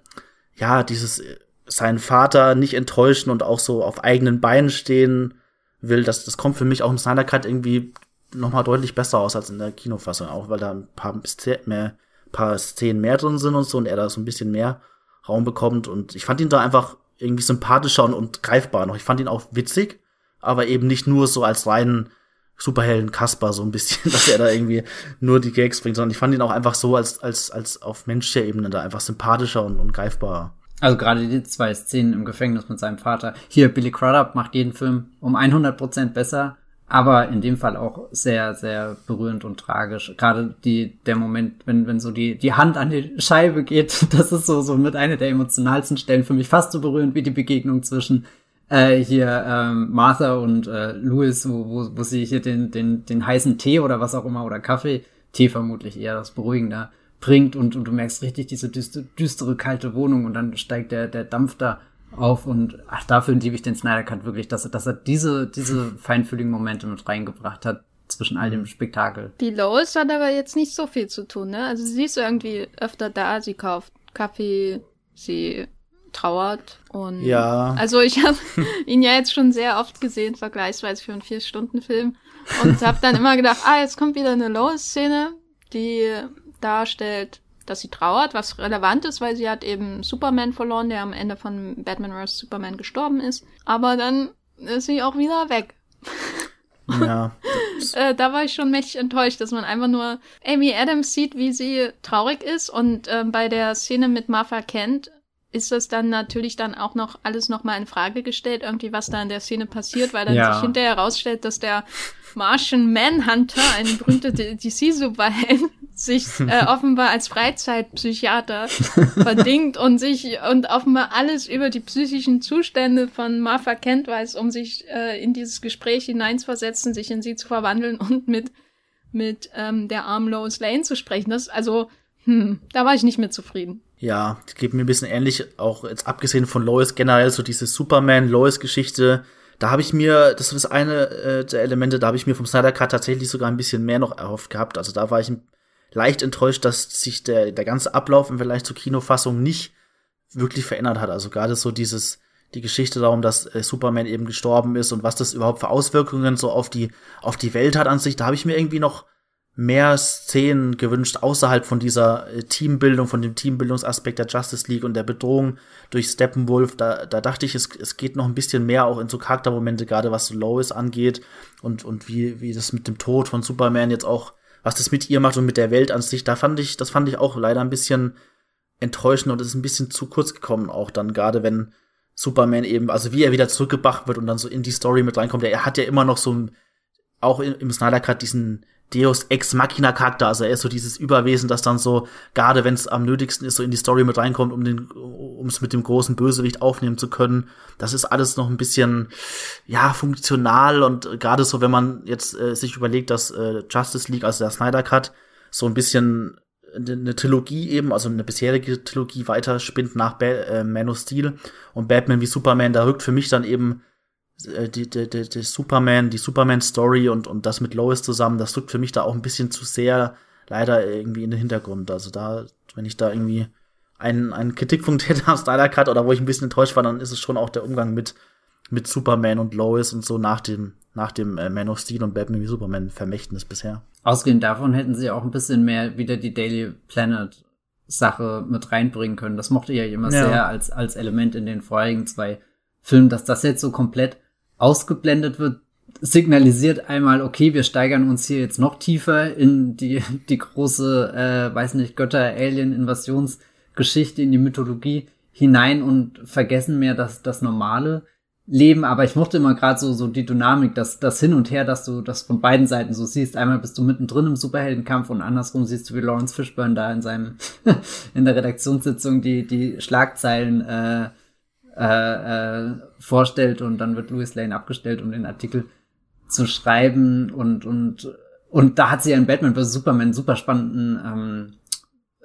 ja, dieses, äh, seinen Vater nicht enttäuschen und auch so auf eigenen Beinen stehen will. Das, das kommt für mich auch im Snyder Cut irgendwie noch mal deutlich besser aus als in der Kinofassung, auch weil da ein paar mehr, paar Szenen mehr drin sind und so und er da so ein bisschen mehr Raum bekommt und ich fand ihn da einfach irgendwie sympathischer und, und greifbar noch. Ich fand ihn auch witzig, aber eben nicht nur so als reinen Superhelden Kasper so ein bisschen, dass er da irgendwie nur die Gags bringt, sondern ich fand ihn auch einfach so als, als, als auf menschlicher Ebene da einfach sympathischer und, und greifbarer. Also gerade die zwei Szenen im Gefängnis mit seinem Vater. Hier, Billy Crudup macht jeden Film um 100 Prozent besser, aber in dem Fall auch sehr, sehr berührend und tragisch. Gerade die, der Moment, wenn, wenn so die, die Hand an die Scheibe geht, das ist so, so mit einer der emotionalsten Stellen für mich fast so berührend wie die Begegnung zwischen äh, hier ähm, Martha und äh, Louis, wo, wo, wo sie hier den, den, den heißen Tee oder was auch immer oder Kaffee, Tee vermutlich eher das Beruhigende, bringt und, und du merkst richtig diese düstere, düstere kalte Wohnung und dann steigt der, der Dampf da auf und ach, dafür liebe ich den Snyder Cut wirklich, dass er, dass er diese, diese feinfühligen Momente mit reingebracht hat zwischen all dem Spektakel. Die Lois hat aber jetzt nicht so viel zu tun, ne? Also sie ist irgendwie öfter da, sie kauft Kaffee, sie trauert. Und ja. Also ich habe ihn ja jetzt schon sehr oft gesehen, vergleichsweise für einen Vier-Stunden-Film. Und habe dann immer gedacht, ah, jetzt kommt wieder eine Lois-Szene, die darstellt, dass sie trauert, was relevant ist, weil sie hat eben Superman verloren, der am Ende von Batman vs. Superman gestorben ist. Aber dann ist sie auch wieder weg. Ja. äh, da war ich schon mächtig enttäuscht, dass man einfach nur Amy Adams sieht, wie sie traurig ist und äh, bei der Szene mit Martha Kent ist das dann natürlich dann auch noch alles noch mal in Frage gestellt, irgendwie was da in der Szene passiert, weil dann Ja. sich hinterher herausstellt, dass der Martian Manhunter, ein berühmter DC-Superheld, sich äh, offenbar als Freizeitpsychiater verdingt und sich und offenbar alles über die psychischen Zustände von Martha Kent weiß, um sich äh, in dieses Gespräch hineinzuversetzen, sich in sie zu verwandeln und mit mit ähm, der armen Lois Lane zu sprechen. Das also, hm, da war ich nicht mehr zufrieden. Ja, geht mir ein bisschen ähnlich, auch jetzt abgesehen von Lois generell, so diese Superman-Lois-Geschichte. Da habe ich mir, das ist eine äh, der Elemente, da habe ich mir vom Snyder Cut tatsächlich sogar ein bisschen mehr noch erhofft gehabt. Also da war ich leicht enttäuscht, dass sich der, der ganze Ablauf im Vergleich zur Kinofassung nicht wirklich verändert hat. Also gerade so dieses, die Geschichte darum, dass äh, Superman eben gestorben ist und was das überhaupt für Auswirkungen so auf die, auf die Welt hat an sich, da habe ich mir irgendwie noch mehr Szenen gewünscht, außerhalb von dieser äh, Teambildung, von dem Teambildungsaspekt der Justice League und der Bedrohung durch Steppenwolf. Da, da dachte ich, es, es geht noch ein bisschen mehr auch in so Charaktermomente, gerade was Lois angeht und, und wie, wie das mit dem Tod von Superman jetzt auch, was das mit ihr macht und mit der Welt an sich. Da fand ich, das fand ich auch leider ein bisschen enttäuschend und es ist ein bisschen zu kurz gekommen, auch dann, gerade wenn Superman eben, also wie er wieder zurückgebracht wird und dann so in die Story mit reinkommt. Er hat ja immer noch so ein, auch im, im Snyder Cut diesen Deus Ex Machina Charakter, also er ist so dieses Überwesen, das dann so, gerade wenn es am nötigsten ist, so in die Story mit reinkommt, um den, um es mit dem großen Bösewicht aufnehmen zu können. Das ist alles noch ein bisschen, ja, funktional und gerade so, wenn man jetzt äh, sich überlegt, dass äh, Justice League, also der Snyder Cut, so ein bisschen eine Trilogie eben, also eine bisherige Trilogie weiterspinnt nach ba äh, Man of Steel und Batman wie Superman, da rückt für mich dann eben die, die, die, die Superman, die Superman-Story und, und das mit Lois zusammen, das rückt für mich da auch ein bisschen zu sehr leider irgendwie in den Hintergrund. Also da, wenn ich da irgendwie einen, einen Kritikpunkt hätte am Snyder Cut oder wo ich ein bisschen enttäuscht war, dann ist es schon auch der Umgang mit, mit Superman und Lois und so nach dem, nach dem äh, Man of Steel und Batman wie Superman Vermächtnis bisher. Ausgehend davon hätten sie auch ein bisschen mehr wieder die Daily Planet Sache mit reinbringen können. Das mochte ich ja immer Ja. sehr als, als Element in den vorherigen zwei Filmen, dass das jetzt so komplett ausgeblendet wird, signalisiert einmal, okay, wir steigern uns hier jetzt noch tiefer in die, die große, äh, weiß nicht, Götter-Alien-Invasionsgeschichte, in die Mythologie hinein und vergessen mehr das, das normale Leben. Aber ich mochte immer gerade so, so die Dynamik, das, das Hin und Her, dass du das von beiden Seiten so siehst. Einmal bist du mittendrin im Superheldenkampf und andersrum siehst du, wie Lawrence Fishburne da in seinem, in der Redaktionssitzung die, die Schlagzeilen, äh, äh, äh, vorstellt und dann wird Louis Lane abgestellt, um den Artikel zu schreiben und und und da hat sie ja in Batman vs Superman super spannenden ähm,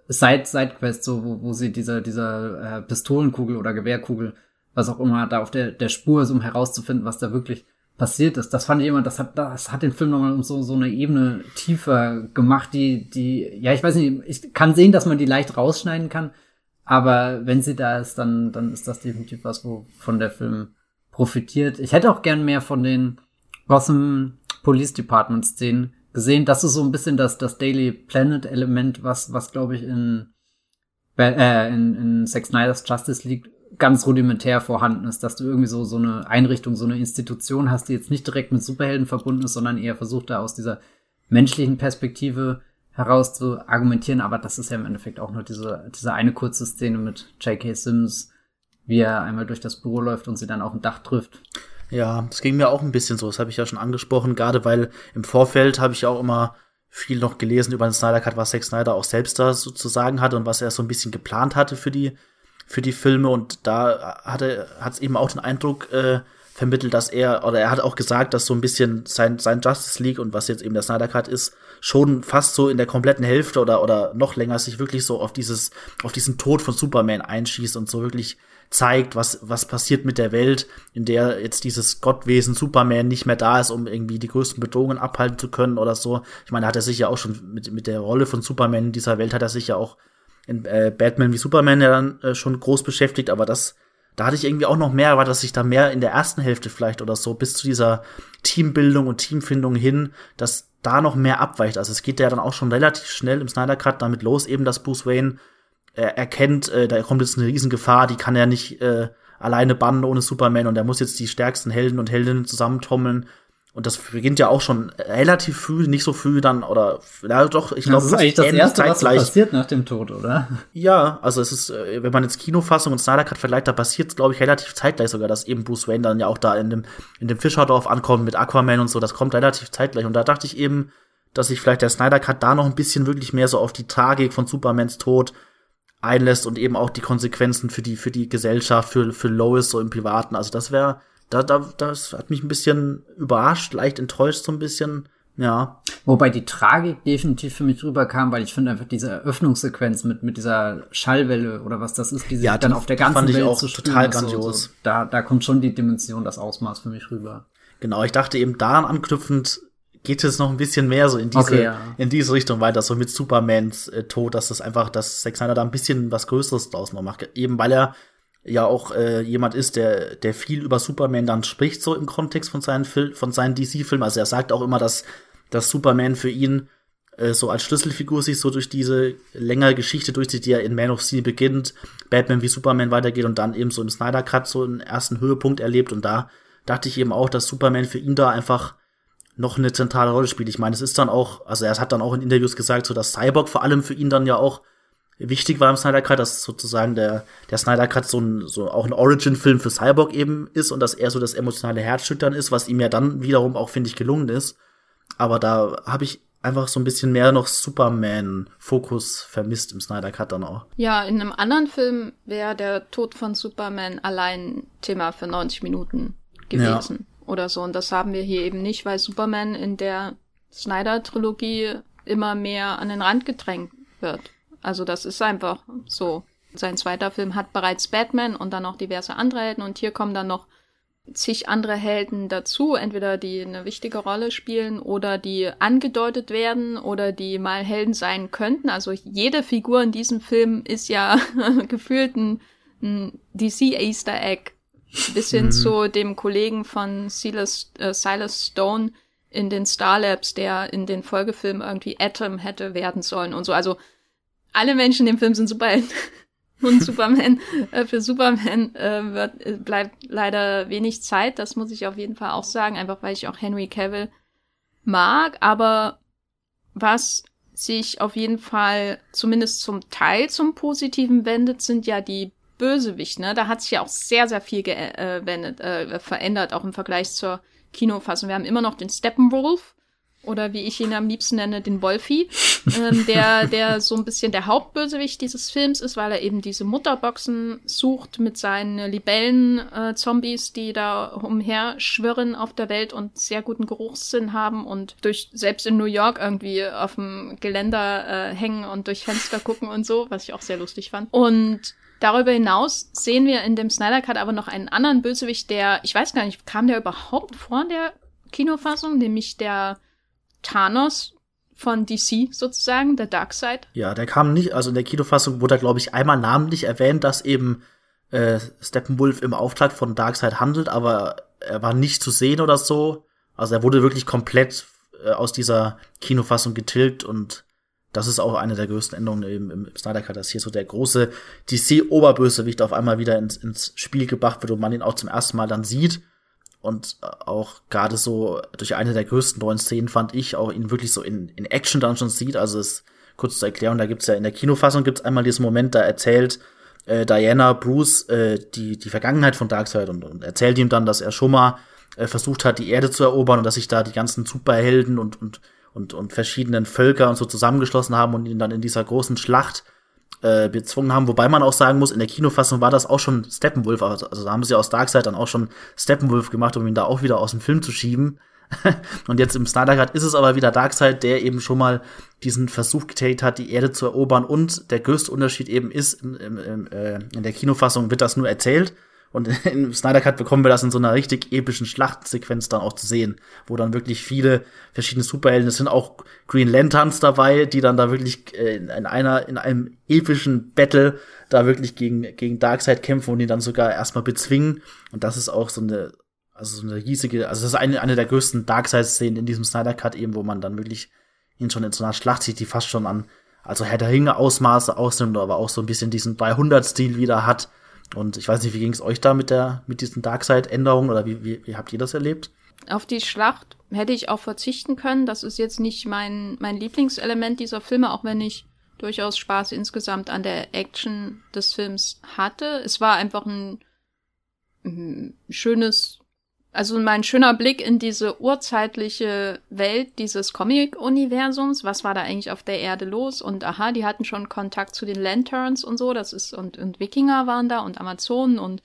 Side Sidequest, so wo, wo sie dieser dieser äh, Pistolenkugel oder Gewehrkugel, was auch immer, da auf der der Spur ist, um herauszufinden, was da wirklich passiert ist. Das fand ich immer, das hat das hat den Film nochmal um so so eine Ebene tiefer gemacht, die die ja ich weiß nicht, ich kann sehen, dass man die leicht rausschneiden kann, aber wenn sie da ist, dann, dann ist das definitiv was, wovon der Film profitiert. Ich hätte auch gern mehr von den Gotham Police Department Szenen gesehen. Das ist so ein bisschen das, das Daily Planet Element, was, was glaube ich in, äh, in, in Zack Snyder's Justice League ganz rudimentär vorhanden ist, dass du irgendwie so, so eine Einrichtung, so eine Institution hast, die jetzt nicht direkt mit Superhelden verbunden ist, sondern eher versucht da aus dieser menschlichen Perspektive heraus zu argumentieren, aber das ist ja im Endeffekt auch nur diese, diese eine kurze Szene mit J.K. Sims, wie er einmal durch das Büro läuft und sie dann auf dem Dach trifft. Ja, das ging mir auch ein bisschen so. Das habe ich ja schon angesprochen, gerade weil im Vorfeld habe ich auch immer viel noch gelesen über den Snyder Cut, was Zack Snyder auch selbst da sozusagen hatte und was er so ein bisschen geplant hatte für die für die Filme und da hatte hat es eben auch den Eindruck äh, vermittelt, dass er oder er hat auch gesagt, dass so ein bisschen sein sein Justice League und was jetzt eben der Snyder Cut ist, schon fast so in der kompletten Hälfte oder oder noch länger sich wirklich so auf dieses auf diesen Tod von Superman einschießt und so wirklich zeigt, was, was passiert mit der Welt, in der jetzt dieses Gottwesen Superman nicht mehr da ist, um irgendwie die größten Bedrohungen abhalten zu können oder so. Ich meine, hat er sich ja auch schon mit, mit der Rolle von Superman in dieser Welt hat er sich ja auch in äh, Batman wie Superman ja dann äh, schon groß beschäftigt, aber das, da hatte ich irgendwie auch noch mehr erwartet, dass sich da mehr in der ersten Hälfte vielleicht oder so bis zu dieser Teambildung und Teamfindung hin, dass da noch mehr abweicht. Also es geht ja dann auch schon relativ schnell im Snyder Cut damit los, eben dass Bruce Wayne er erkennt, äh, da kommt jetzt eine Riesengefahr, die kann er nicht äh, alleine bannen ohne Superman und er muss jetzt die stärksten Helden und Heldinnen zusammentrommeln. Und das beginnt ja auch schon relativ früh, nicht so früh dann, oder, ja doch, ich glaube, das ist eigentlich das Erste, was so passiert nach dem Tod, oder? Ja, also es ist, äh, wenn man jetzt Kinofassung und Snyder Cut vergleicht, da passiert glaube ich, relativ zeitgleich sogar, dass eben Bruce Wayne dann ja auch da in dem, in dem Fischerdorf ankommt mit Aquaman und so, das kommt relativ zeitgleich. Und da dachte ich eben, dass sich vielleicht der Snyder Cut da noch ein bisschen wirklich mehr so auf die Tragik von Supermans Tod einlässt und eben auch die Konsequenzen für die, für die Gesellschaft, für, für Lois so im Privaten. Also das wäre, da, da, das hat mich ein bisschen überrascht, leicht enttäuscht so ein bisschen. Ja. Wobei die Tragik definitiv für mich rüberkam, weil ich finde einfach diese Eröffnungssequenz mit, mit dieser Schallwelle oder was das ist, die sich ja, dann auf der ganzen fand ich Welt auch zu total grandios. So, so. Da, da kommt schon die Dimension, das Ausmaß für mich rüber. Genau, ich dachte eben daran anknüpfend, geht es noch ein bisschen mehr so in diese, okay, ja. in diese Richtung weiter, so mit Supermans äh, Tod, dass das einfach, dass Zack Snyder da ein bisschen was Größeres draus noch macht. Eben weil er ja auch äh, jemand ist, der, der viel über Superman dann spricht, so im Kontext von seinen Film, von seinen DC-Filmen. Also er sagt auch immer, dass, dass Superman für ihn äh, so als Schlüsselfigur sich so durch diese längere Geschichte durchzieht, die ja in Man of Steel beginnt, Batman wie Superman weitergeht und dann eben so im Snyder Cut so einen ersten Höhepunkt erlebt. Und da dachte ich eben auch, dass Superman für ihn da einfach noch eine zentrale Rolle spielt. Ich meine, es ist dann auch, also er hat dann auch in Interviews gesagt, so dass Cyborg vor allem für ihn dann ja auch wichtig war im Snyder Cut, dass sozusagen der, der Snyder Cut so, ein, so auch ein Origin-Film für Cyborg eben ist und dass er so das emotionale Herzstück dann ist, was ihm ja dann wiederum auch, finde ich, gelungen ist. Aber da habe ich einfach so ein bisschen mehr noch Superman-Fokus vermisst im Snyder Cut dann auch. Ja, in einem anderen Film wäre der Tod von Superman allein Thema für 90 Minuten gewesen. Ja oder so. Und das haben wir hier eben nicht, weil Superman in der Snyder-Trilogie immer mehr an den Rand gedrängt wird. Also das ist einfach so. Sein zweiter Film hat bereits Batman und dann noch diverse andere Helden und hier kommen dann noch zig andere Helden dazu, entweder die eine wichtige Rolle spielen oder die angedeutet werden oder die mal Helden sein könnten. Also jede Figur in diesem Film ist ja gefühlt ein, ein DC Easter Egg bis hin mhm. zu dem Kollegen von Silas, äh, Silas Stone in den Star Labs, der in den Folgefilmen irgendwie Atom hätte werden sollen und so. Also alle Menschen im Film sind Superhelden. und Superman, äh, für Superman äh, wird, äh, bleibt leider wenig Zeit. Das muss ich auf jeden Fall auch sagen, einfach weil ich auch Henry Cavill mag. Aber was sich auf jeden Fall zumindest zum Teil zum Positiven wendet, sind ja die Bösewicht, ne? Da hat sich ja auch sehr, sehr viel gewendet, äh, äh, verändert, auch im Vergleich zur Kinofassung. Wir haben immer noch den Steppenwolf oder wie ich ihn am liebsten nenne, den Wolfi, ähm, der, der so ein bisschen der Hauptbösewicht dieses Films ist, weil er eben diese Mutterboxen sucht mit seinen Libellen-Zombies, äh, die da umherschwirren auf der Welt und sehr guten Geruchssinn haben und durch selbst in New York irgendwie auf dem Geländer äh, hängen und durch Fenster gucken und so, was ich auch sehr lustig fand. Und Darüber hinaus sehen wir in dem Snyder Cut aber noch einen anderen Bösewicht, der, ich weiß gar nicht, kam der überhaupt vor der Kinofassung, nämlich der Thanos von DC sozusagen, der Darkseid. Ja, der kam nicht, also in der Kinofassung wurde glaube ich, einmal namentlich erwähnt, dass eben äh, Steppenwolf im Auftrag von Darkseid handelt, aber er war nicht zu sehen oder so. Also er wurde wirklich komplett äh, aus dieser Kinofassung getilgt und das ist auch eine der größten Änderungen im, im Snyder Cut, dass hier so der große DC-Oberbösewicht auf einmal wieder ins, ins Spiel gebracht wird und man ihn auch zum ersten Mal dann sieht. Und äh, auch gerade so durch eine der größten neuen Szenen fand ich auch ihn wirklich so in, in Action dann schon sieht. Also es kurz zur Erklärung, da gibt's ja in der Kinofassung gibt's einmal diesen Moment, da erzählt äh, Diana Bruce äh, die, die Vergangenheit von Darkseid und, und erzählt ihm dann, dass er schon mal äh, versucht hat, die Erde zu erobern und dass sich da die ganzen Superhelden und, und und, und verschiedenen Völker und so zusammengeschlossen haben und ihn dann in dieser großen Schlacht äh, bezwungen haben. Wobei man auch sagen muss, in der Kinofassung war das auch schon Steppenwolf. Also, also da haben sie aus Darkseid dann auch schon Steppenwolf gemacht, um ihn da auch wieder aus dem Film zu schieben. und jetzt im Snyder ist es aber wieder Darkseid, der eben schon mal diesen Versuch getätigt hat, die Erde zu erobern. Und der größte Unterschied eben ist, in, in, äh, in der Kinofassung wird das nur erzählt und im Snyder Cut bekommen wir das in so einer richtig epischen Schlachtsequenz dann auch zu sehen, wo dann wirklich viele verschiedene Superhelden, es sind auch Green Lanterns dabei, die dann da wirklich äh, in einer, in einem epischen Battle da wirklich gegen, gegen Darkseid kämpfen und ihn dann sogar erstmal bezwingen. Und das ist auch so eine, also so eine riesige, also das ist eine, eine der größten Darkseid-Szenen in diesem Snyder Cut eben, wo man dann wirklich ihn schon in so einer Schlacht sieht, die fast schon an, also Herr der Ringe Ausmaße ausnimmt, aber auch so ein bisschen diesen 300-Stil wieder hat Und ich weiß nicht, wie ging es euch da mit der, mit diesen Darkseid-Änderungen oder wie, wie, wie habt ihr das erlebt? Auf die Schlacht hätte ich auch verzichten können. Das ist jetzt nicht mein, mein Lieblingselement dieser Filme, auch wenn ich durchaus Spaß insgesamt an der Action des Films hatte. Es war einfach ein, ein schönes, also mein schöner Blick in diese urzeitliche Welt dieses Comic-Universums. Was war da eigentlich auf der Erde los? Und aha, die hatten schon Kontakt zu den Lanterns und so. Das ist, und, und Wikinger waren da und Amazonen und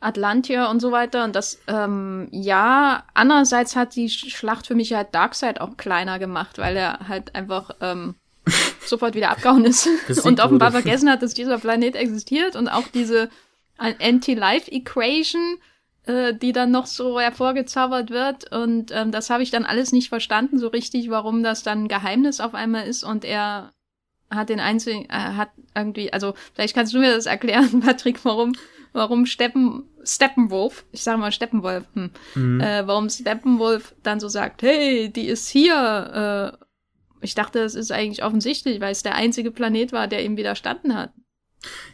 Atlantia und so weiter. Und das, ähm, ja, andererseits hat die Schlacht für mich halt Darkseid auch kleiner gemacht, weil er halt einfach ähm, sofort wieder abgehauen ist und offenbar vergessen hat, dass dieser Planet existiert und auch diese Anti-Life-Equation, äh, die dann noch so hervorgezaubert wird. Und ähm, das habe ich dann alles nicht verstanden, so richtig, warum das dann ein Geheimnis auf einmal ist und er hat den einzigen, äh, hat irgendwie, also vielleicht kannst du mir das erklären, Patrick, warum warum Steppen, Steppenwolf, ich sage mal Steppenwolf, hm, mhm. äh, warum Steppenwolf dann so sagt, hey, die ist hier. Äh, ich dachte, es ist eigentlich offensichtlich, weil es der einzige Planet war, der ihm widerstanden hat.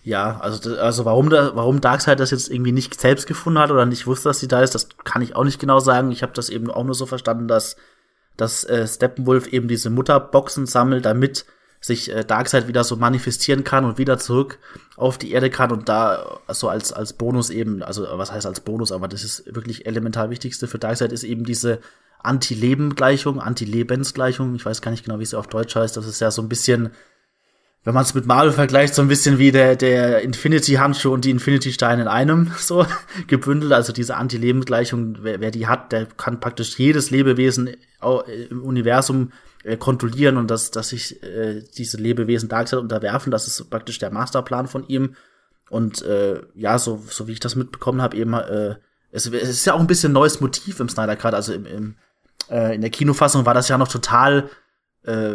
Ja, also, also warum, da, warum Darkseid das jetzt irgendwie nicht selbst gefunden hat oder nicht wusste, dass sie da ist, das kann ich auch nicht genau sagen. Ich habe das eben auch nur so verstanden, dass, dass äh, Steppenwolf eben diese Mutterboxen sammelt, damit sich äh, Darkseid wieder so manifestieren kann und wieder zurück auf die Erde kann und da so als, als Bonus eben, also was heißt als Bonus, aber das ist wirklich elementar wichtigste für Darkseid ist eben diese Anti-Leben-Gleichung, Anti-Lebens-Gleichung. Ich weiß gar nicht genau, wie sie auf Deutsch heißt. Das ist ja so ein bisschen, wenn man es mit Marvel vergleicht, so ein bisschen wie der, der Infinity-Handschuh und die Infinity-Steine in einem so gebündelt. Also diese Anti-Leben-Gleichung, wer, wer die hat, der kann praktisch jedes Lebewesen im Universum äh, kontrollieren und dass, dass sich äh, diese Lebewesen Darkseid unterwerfen. Das ist praktisch der Masterplan von ihm. Und äh, ja, so, so wie ich das mitbekommen habe, eben, äh, es, es ist ja auch ein bisschen neues Motiv im Snyder Cut. Also im, im, äh, in der Kinofassung war das ja noch total, äh,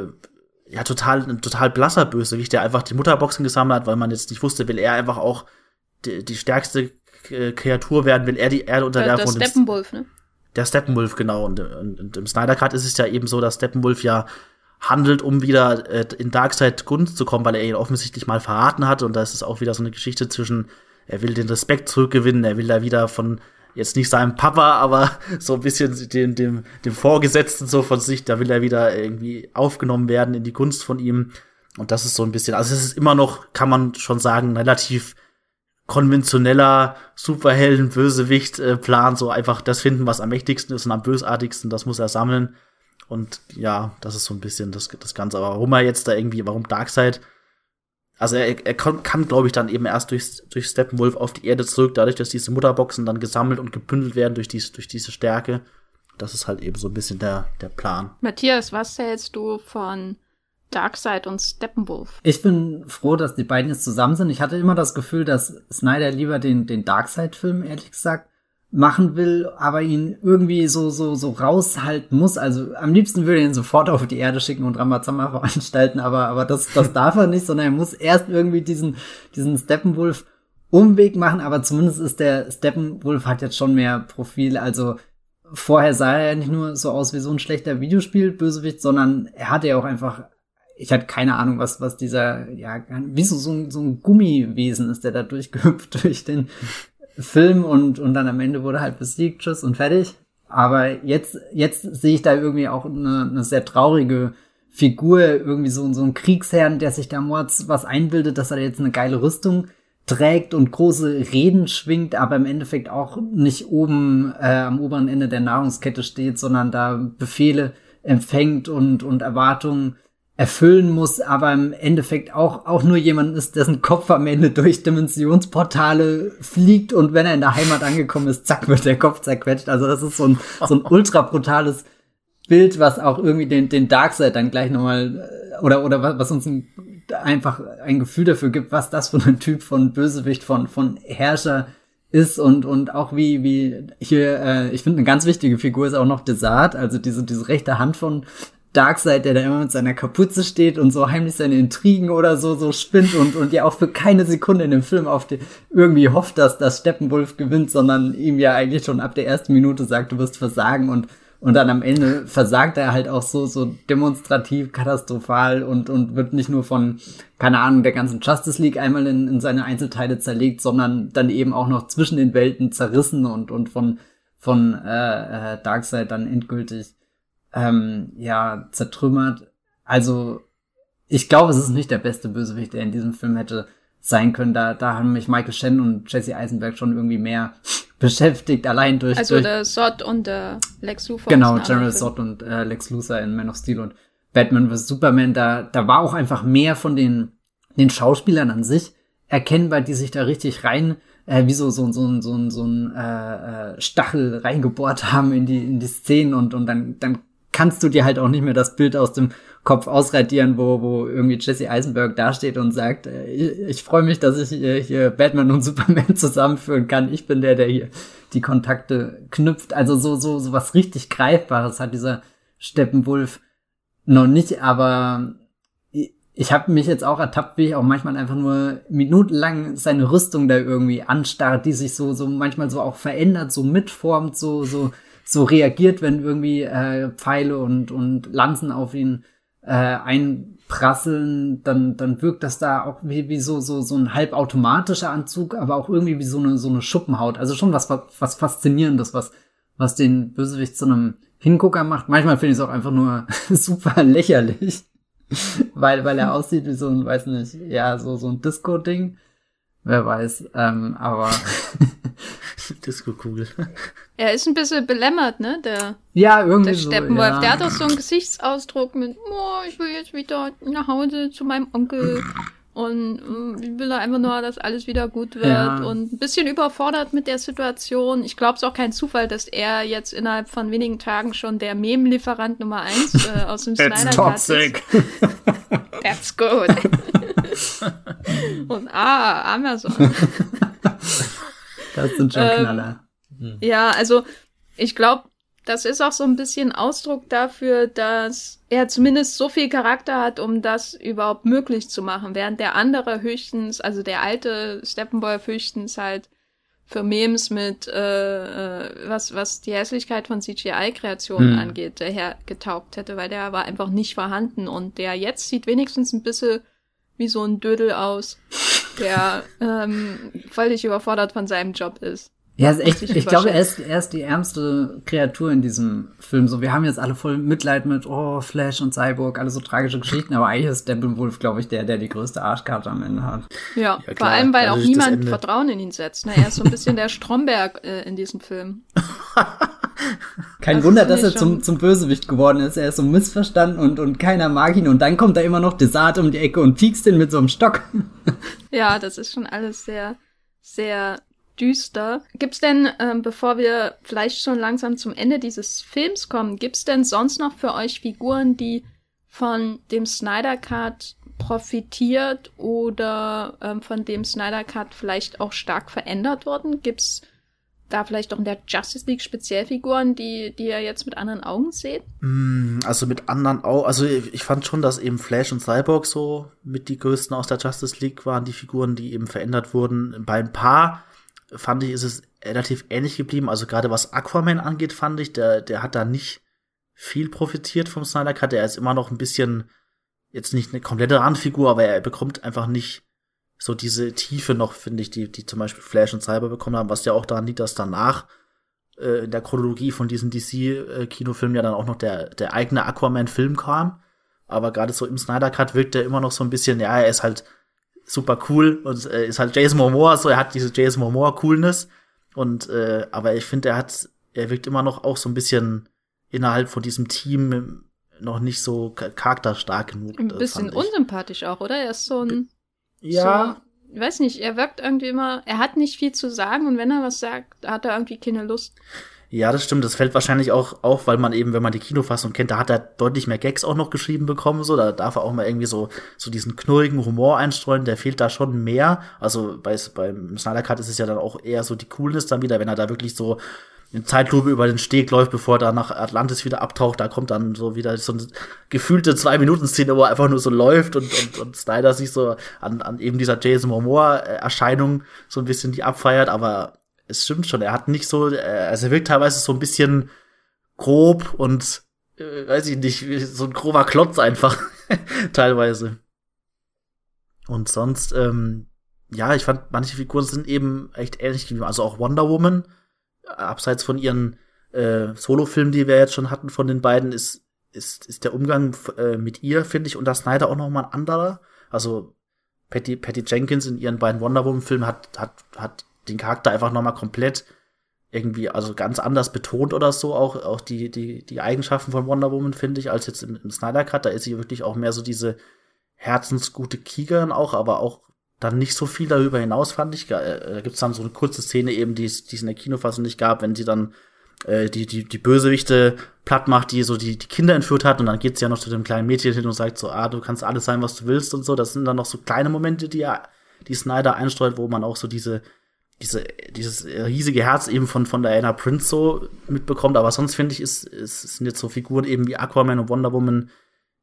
ja, total, ein total blasser Bösewicht, der einfach die Mutterboxen gesammelt hat, weil man jetzt nicht wusste, will er einfach auch die, die stärkste Kreatur werden, will er die Erde unterwerfen. Der, der Steppenwolf, ne? Der Steppenwolf, genau. Und, und, und im Snyder Cut ist es ja eben so, dass Steppenwolf ja handelt, um wieder äh, in Darkseid Gunst zu kommen, weil er ihn offensichtlich mal verraten hat. Und da ist es auch wieder so eine Geschichte zwischen, er will den Respekt zurückgewinnen, er will da wieder von jetzt nicht seinem Papa, aber so ein bisschen dem, dem, dem Vorgesetzten so von sich, da will er wieder irgendwie aufgenommen werden in die Gunst von ihm. Und das ist so ein bisschen, also es ist immer noch, kann man schon sagen, relativ konventioneller Superhelden-Bösewicht-Plan, so einfach das finden, was am mächtigsten ist und am bösartigsten, das muss er sammeln. Und ja, das ist so ein bisschen das, das Ganze. Aber warum er jetzt da irgendwie, warum Darkseid, also er, er kann, kann glaube ich, dann eben erst durch, durch Steppenwolf auf die Erde zurück, dadurch, dass diese Mutterboxen dann gesammelt und gebündelt werden durch, dies, durch diese Stärke. Das ist halt eben so ein bisschen der, der Plan. Matthias, was hältst du von Darkseid und Steppenwolf. Ich bin froh, dass die beiden jetzt zusammen sind. Ich hatte immer das Gefühl, dass Snyder lieber den, den Darkseid-Film, ehrlich gesagt, machen will, aber ihn irgendwie so, so, so raushalten muss. Also am liebsten würde er ihn sofort auf die Erde schicken und Ramazamba veranstalten, aber, aber das, das darf er nicht, sondern er muss erst irgendwie diesen, diesen Steppenwolf Umweg machen, aber zumindest ist der Steppenwolf hat jetzt schon mehr Profil, also vorher sah er ja nicht nur so aus wie so ein schlechter Videospiel-Bösewicht, sondern er hatte ja auch einfach ich hatte keine Ahnung, was, was dieser, ja, wie so, so, ein, so ein Gummiwesen ist, der da durchgehüpft durch den Film und, und dann am Ende wurde halt besiegt, tschüss und fertig. Aber jetzt, jetzt sehe ich da irgendwie auch eine, eine sehr traurige Figur, irgendwie so, so ein Kriegsherrn, der sich da mords was einbildet, dass er jetzt eine geile Rüstung trägt und große Reden schwingt, aber im Endeffekt auch nicht oben äh, am oberen Ende der Nahrungskette steht, sondern da Befehle empfängt und, und Erwartungen erfüllen muss, aber im Endeffekt auch, auch nur jemand ist, dessen Kopf am Ende durch Dimensionsportale fliegt und wenn er in der Heimat angekommen ist, zack, wird der Kopf zerquetscht. Also das ist so ein, so ein ultra brutales Bild, was auch irgendwie den, den Darkseid dann gleich nochmal, äh, oder, oder was uns ein, einfach ein Gefühl dafür gibt, was das für ein Typ von Bösewicht, von, von Herrscher ist und, und auch wie, wie hier, äh, ich finde eine ganz wichtige Figur ist auch noch Desart, also diese, diese rechte Hand von Darkseid, der da immer mit seiner Kapuze steht und so heimlich seine Intrigen oder so so spinnt und und ja auch für keine Sekunde in dem Film auf die irgendwie hofft, dass das Steppenwolf gewinnt, sondern ihm ja eigentlich schon ab der ersten Minute sagt, du wirst versagen und Und dann am Ende versagt er halt auch so, so demonstrativ, katastrophal und, und wird nicht nur von, keine Ahnung, der ganzen Justice League einmal in, in seine Einzelteile zerlegt, sondern dann eben auch noch zwischen den Welten zerrissen und, und von, von äh, äh, Darkseid dann endgültig ähm, ja zertrümmert. Also ich glaube, es ist nicht der beste Bösewicht, der in diesem Film hätte sein können. Da, da haben mich Michael Shannon und Jesse Eisenberg schon irgendwie mehr beschäftigt, allein durch. Also durch, der Sod und der Lex Luthor. Genau, General Sod und äh, Lex Luthor in Man of Steel und Batman vs. Superman. Da, da war auch einfach mehr von den, den Schauspielern an sich erkennbar, die sich da richtig rein, äh, wie so, so, so, so, so ein äh, äh, Stachel reingebohrt haben in die, in die Szenen und, und dann, dann kannst du dir halt auch nicht mehr das Bild aus dem Kopf ausradieren, wo, wo irgendwie Jesse Eisenberg dasteht und sagt, äh, ich, ich freue mich, dass ich hier, hier Batman und Superman zusammenführen kann. Ich bin der, der hier die Kontakte knüpft. Also so, so, so was richtig Greifbares hat dieser Steppenwolf noch nicht, aber ich habe mich jetzt auch ertappt, wie ich auch manchmal einfach nur minutenlang seine Rüstung da irgendwie anstarrt, die sich so, so manchmal so auch verändert, so mitformt, so, so, so reagiert, wenn irgendwie äh, Pfeile und, und Lanzen auf ihn äh, einprasseln, dann, dann wirkt das da auch wie, wie so, so, so ein halbautomatischer Anzug, aber auch irgendwie wie so eine, so eine Schuppenhaut. Also schon was, was Faszinierendes, was, was den Bösewicht zu einem Hingucker macht. Manchmal finde ich es auch einfach nur super lächerlich, weil, weil er aussieht wie so ein, weiß nicht, ja, so, so ein Disco-Ding. Wer weiß, ähm, aber Disco-Kugel. Er ist ein bisschen belämmert, ne? Der, ja, irgendwie der Steppenwolf. So, ja. Der hat auch so einen Gesichtsausdruck mit, oh, ich will jetzt wieder nach Hause zu meinem Onkel. Und äh, ich will einfach nur, dass alles wieder gut wird. Ja. Und ein bisschen überfordert mit der Situation. Ich glaube, es ist auch kein Zufall, dass er jetzt innerhalb von wenigen Tagen schon der Mem-Lieferant Nummer eins äh, aus dem Snyder That's toxic. ist. That's good. Und ah, Amazon. Das sind schon ähm, Knaller. Ja, also ich glaube, das ist auch so ein bisschen Ausdruck dafür, dass er zumindest so viel Charakter hat, um das überhaupt möglich zu machen, während der andere höchstens, also der alte Steppenwolf höchstens halt für Memes mit äh, äh was was die Hässlichkeit von CGI-Kreationen hm. angeht, daher getaugt hätte, weil der war einfach nicht vorhanden und der jetzt sieht wenigstens ein bisschen wie so ein Dödel aus, der ähm, völlig überfordert von seinem Job ist. Ja, ist echt, ich glaube, er ist, er ist die ärmste Kreatur in diesem Film. So, wir haben jetzt alle voll Mitleid mit, oh, Flash und Cyborg, alle so tragische Geschichten, aber eigentlich ist Steppenwolf, glaube ich, der, der die größte Arschkarte am Ende hat. Ja, ja vor allem, weil also auch niemand Vertrauen in ihn setzt. Ne? Er ist so ein bisschen der Stromberg äh, in diesem Film. Kein das Wunder, dass er zum, zum Bösewicht geworden ist. Er ist so missverstanden und, und keiner mag ihn. Und dann kommt da immer noch Desart um die Ecke und piekst ihn mit so einem Stock. ja, das ist schon alles sehr, sehr düster. Gibt's denn, ähm, bevor wir vielleicht schon langsam zum Ende dieses Films kommen, gibt's denn sonst noch für euch Figuren, die von dem Snyder Cut profitiert oder ähm, von dem Snyder Cut vielleicht auch stark verändert wurden? Gibt's da vielleicht auch in der Justice League Speziellfiguren, die, die ihr jetzt mit anderen Augen seht? Mm, also mit anderen Augen, also ich fand schon, dass eben Flash und Cyborg so mit die größten aus der Justice League waren, die Figuren, die eben verändert wurden. Bei ein paar fand ich, ist es relativ ähnlich geblieben. Also gerade was Aquaman angeht, fand ich, der, der hat da nicht viel profitiert vom Snyder Cut. Er ist immer noch ein bisschen, jetzt nicht eine komplette Randfigur, aber er bekommt einfach nicht so diese Tiefe noch, finde ich, die, die zum Beispiel Flash und Cyber bekommen haben, was ja auch daran liegt, dass danach äh, in der Chronologie von diesen DC-Kinofilmen ja dann auch noch der, der eigene Aquaman-Film kam. Aber gerade so im Snyder Cut wirkt er immer noch so ein bisschen, ja, er ist halt super cool und äh, ist halt Jason Momoa, so er hat diese Jason Momoa Coolness und äh, aber ich finde, er hat er wirkt immer noch auch so ein bisschen innerhalb von diesem Team noch nicht so charakterstark genug. Ein bisschen unsympathisch auch, oder? Er ist so ein ja. So, weiß nicht, er wirkt irgendwie immer, er hat nicht viel zu sagen und wenn er was sagt, hat er irgendwie keine Lust. Ja, das stimmt. Das fällt wahrscheinlich auch auf, weil man eben, wenn man die Kinofassung kennt, da hat er deutlich mehr Gags auch noch geschrieben bekommen. So, da darf er auch mal irgendwie so so diesen knurrigen Humor einstreuen. Der fehlt da schon mehr. Also bei, beim Snyder Cut ist es ja dann auch eher so die Coolness dann wieder, wenn er da wirklich so in Zeitlupe über den Steg läuft, bevor er da nach Atlantis wieder abtaucht. Da kommt dann so wieder so eine gefühlte Zwei-Minuten-Szene, wo er einfach nur so läuft und, und, und Snyder sich so an, an eben dieser Jason Momoa-Erscheinung so ein bisschen die abfeiert. Aber es stimmt schon, er hat nicht so, äh, also er wirkt teilweise so ein bisschen grob und äh, weiß ich nicht, so ein grober Klotz einfach teilweise. Und sonst, ähm, ja, ich fand, manche Figuren sind eben echt ähnlich geblieben. Also auch Wonder Woman, abseits von ihren äh, Solo-Filmen, die wir jetzt schon hatten von den beiden, ist, ist, ist der Umgang äh, mit ihr, finde ich, und das Snyder auch noch mal ein anderer. Also Patty, Patty Jenkins in ihren beiden Wonder Woman-Filmen hat, hat, hat den Charakter einfach noch mal komplett irgendwie, also ganz anders betont oder so, auch, auch die, die, die Eigenschaften von Wonder Woman, finde ich, als jetzt im, im Snyder Cut. Da ist sie wirklich auch mehr so diese herzensgute Kriegerin auch, aber auch dann nicht so viel darüber hinaus, fand ich. Äh, da gibt's dann so eine kurze Szene eben, die es, es in der Kinofassung nicht gab, wenn sie dann äh, die, die, die Bösewichte platt macht, die so die, die Kinder entführt hat und dann geht sie ja noch zu dem kleinen Mädchen hin und sagt so, ah, du kannst alles sein, was du willst und so. Das sind dann noch so kleine Momente, die er, die Snyder einstreut, wo man auch so diese, diese, dieses riesige Herz eben von, von Diana Prince so mitbekommt. Aber sonst finde ich, ist, ist, sind jetzt so Figuren eben wie Aquaman und Wonder Woman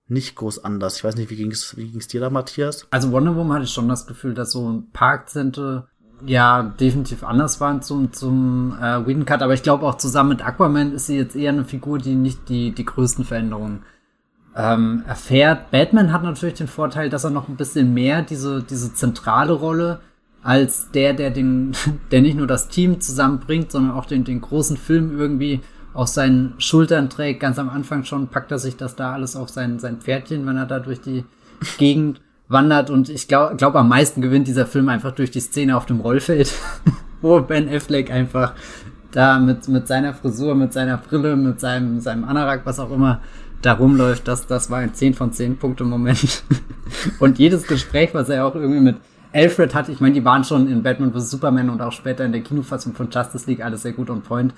nicht groß anders. Ich weiß nicht, wie ging's, wie ging's dir da, Matthias? Also Wonder Woman hatte ich schon das Gefühl, dass so ein paar Akzente ja definitiv anders waren zum, zum äh, Whedon Cut, aber ich glaube auch zusammen mit Aquaman ist sie jetzt eher eine Figur, die nicht die, die größten Veränderungen ähm, erfährt. Batman hat natürlich den Vorteil, dass er noch ein bisschen mehr diese, diese zentrale Rolle als der, der den, der nicht nur das Team zusammenbringt, sondern auch den, den großen Film irgendwie auf seinen Schultern trägt. Ganz am Anfang schon packt er sich das da alles auf sein, sein Pferdchen, wenn er da durch die Gegend wandert. Und ich glaube, glaub, am meisten gewinnt dieser Film einfach durch die Szene auf dem Rollfeld, wo Ben Affleck einfach da mit, mit seiner Frisur, mit seiner Brille, mit seinem, seinem Anorak, was auch immer, da rumläuft. Das, das war ein 10 von 10 Punkte Moment. und jedes Gespräch, was er auch irgendwie mit Alfred hat, ich meine, die waren schon in Batman vs. Superman und auch später in der Kinofassung von Justice League alles sehr gut on point.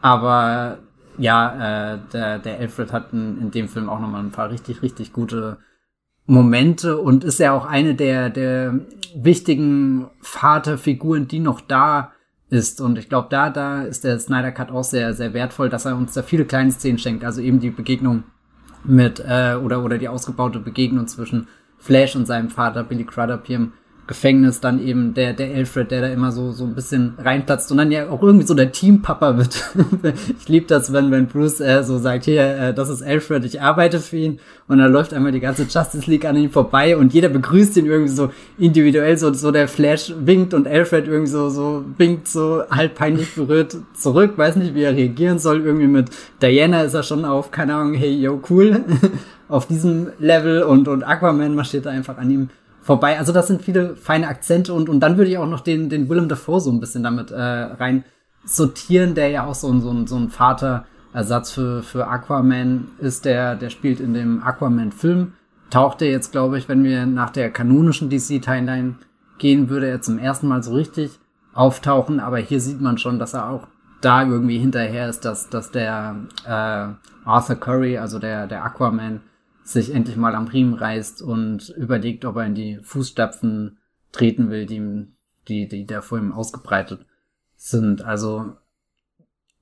Aber ja, äh, der, der Alfred hat in, in dem Film auch nochmal ein paar richtig, richtig gute Momente und ist ja auch eine der, der wichtigen Vaterfiguren, die noch da ist. Und ich glaube, da, da ist der Snyder Cut auch sehr, sehr wertvoll, dass er uns da viele kleine Szenen schenkt. Also eben die Begegnung mit, äh, oder, oder die ausgebaute Begegnung zwischen Flash und seinem Vater Billy Crudup hier im Gefängnis dann eben der, der Alfred, der da immer so, so ein bisschen reinplatzt und dann ja auch irgendwie so der Teampapa wird. ich liebe das, wenn, wenn Bruce äh, so sagt, hier, äh, das ist Alfred, ich arbeite für ihn. Und dann läuft einmal die ganze Justice League an ihm vorbei und jeder begrüßt ihn irgendwie so individuell, so, so der Flash winkt und Alfred irgendwie so, so winkt so halb peinlich berührt zurück, weiß nicht, wie er reagieren soll, irgendwie mit Diana ist er schon auf, keine Ahnung, hey, yo, cool, auf diesem Level und, und Aquaman marschiert einfach an ihm vorbei. Also das sind viele feine Akzente und, und dann würde ich auch noch den, den Willem Dafoe so ein bisschen damit äh, rein sortieren, der ja auch so ein, so ein, so ein Vaterersatz für, für Aquaman ist, der, der spielt in dem Aquaman-Film. Taucht er jetzt, glaube ich, wenn wir nach der kanonischen DC-Timeline gehen, würde er zum ersten Mal so richtig auftauchen, aber hier sieht man schon, dass er auch da irgendwie hinterher ist, dass, dass der äh, Arthur Curry, also der, der Aquaman, sich endlich mal am Riemen reißt und überlegt, ob er in die Fußstapfen treten will, die, die, die da vor ihm ausgebreitet sind. Also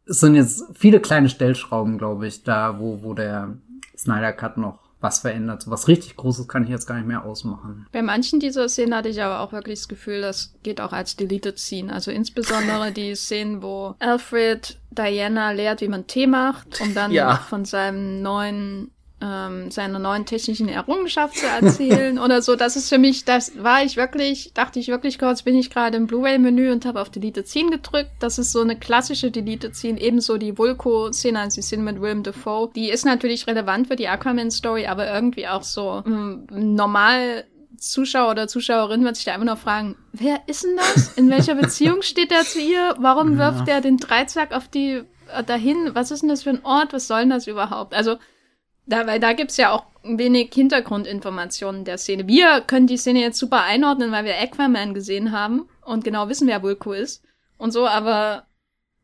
es sind jetzt viele kleine Stellschrauben, glaube ich, da, wo, wo der Snyder Cut noch was verändert. was richtig Großes kann ich jetzt gar nicht mehr ausmachen. Bei manchen dieser Szenen hatte ich aber auch wirklich das Gefühl, das geht auch als Deleted Scene. Also insbesondere die Szenen, wo Alfred Diana lehrt, wie man Tee macht, um dann ja. von seinem neuen ähm, seine neuen technischen Errungenschaft zu erzählen oder so. Das ist für mich, das war ich wirklich, dachte ich wirklich kurz, bin ich gerade im Blu-ray-Menü und habe auf Delete Scene gedrückt. Das ist so eine klassische Delete Scene, ebenso die Vulko-Szene, also die Szene mit Willem Dafoe. Die ist natürlich relevant für die Aquaman-Story, aber irgendwie auch so ähm, normal Zuschauer oder Zuschauerin wird sich da immer noch fragen, wer ist denn das? In welcher Beziehung steht er zu ihr? Warum wirft er den Dreizack auf die äh, dahin? Was ist denn das für ein Ort? Was soll denn das überhaupt? Also da, weil da gibt's ja auch wenig Hintergrundinformationen der Szene. Wir können die Szene jetzt super einordnen, weil wir Aquaman gesehen haben und genau wissen, wer Vulko ist und so, aber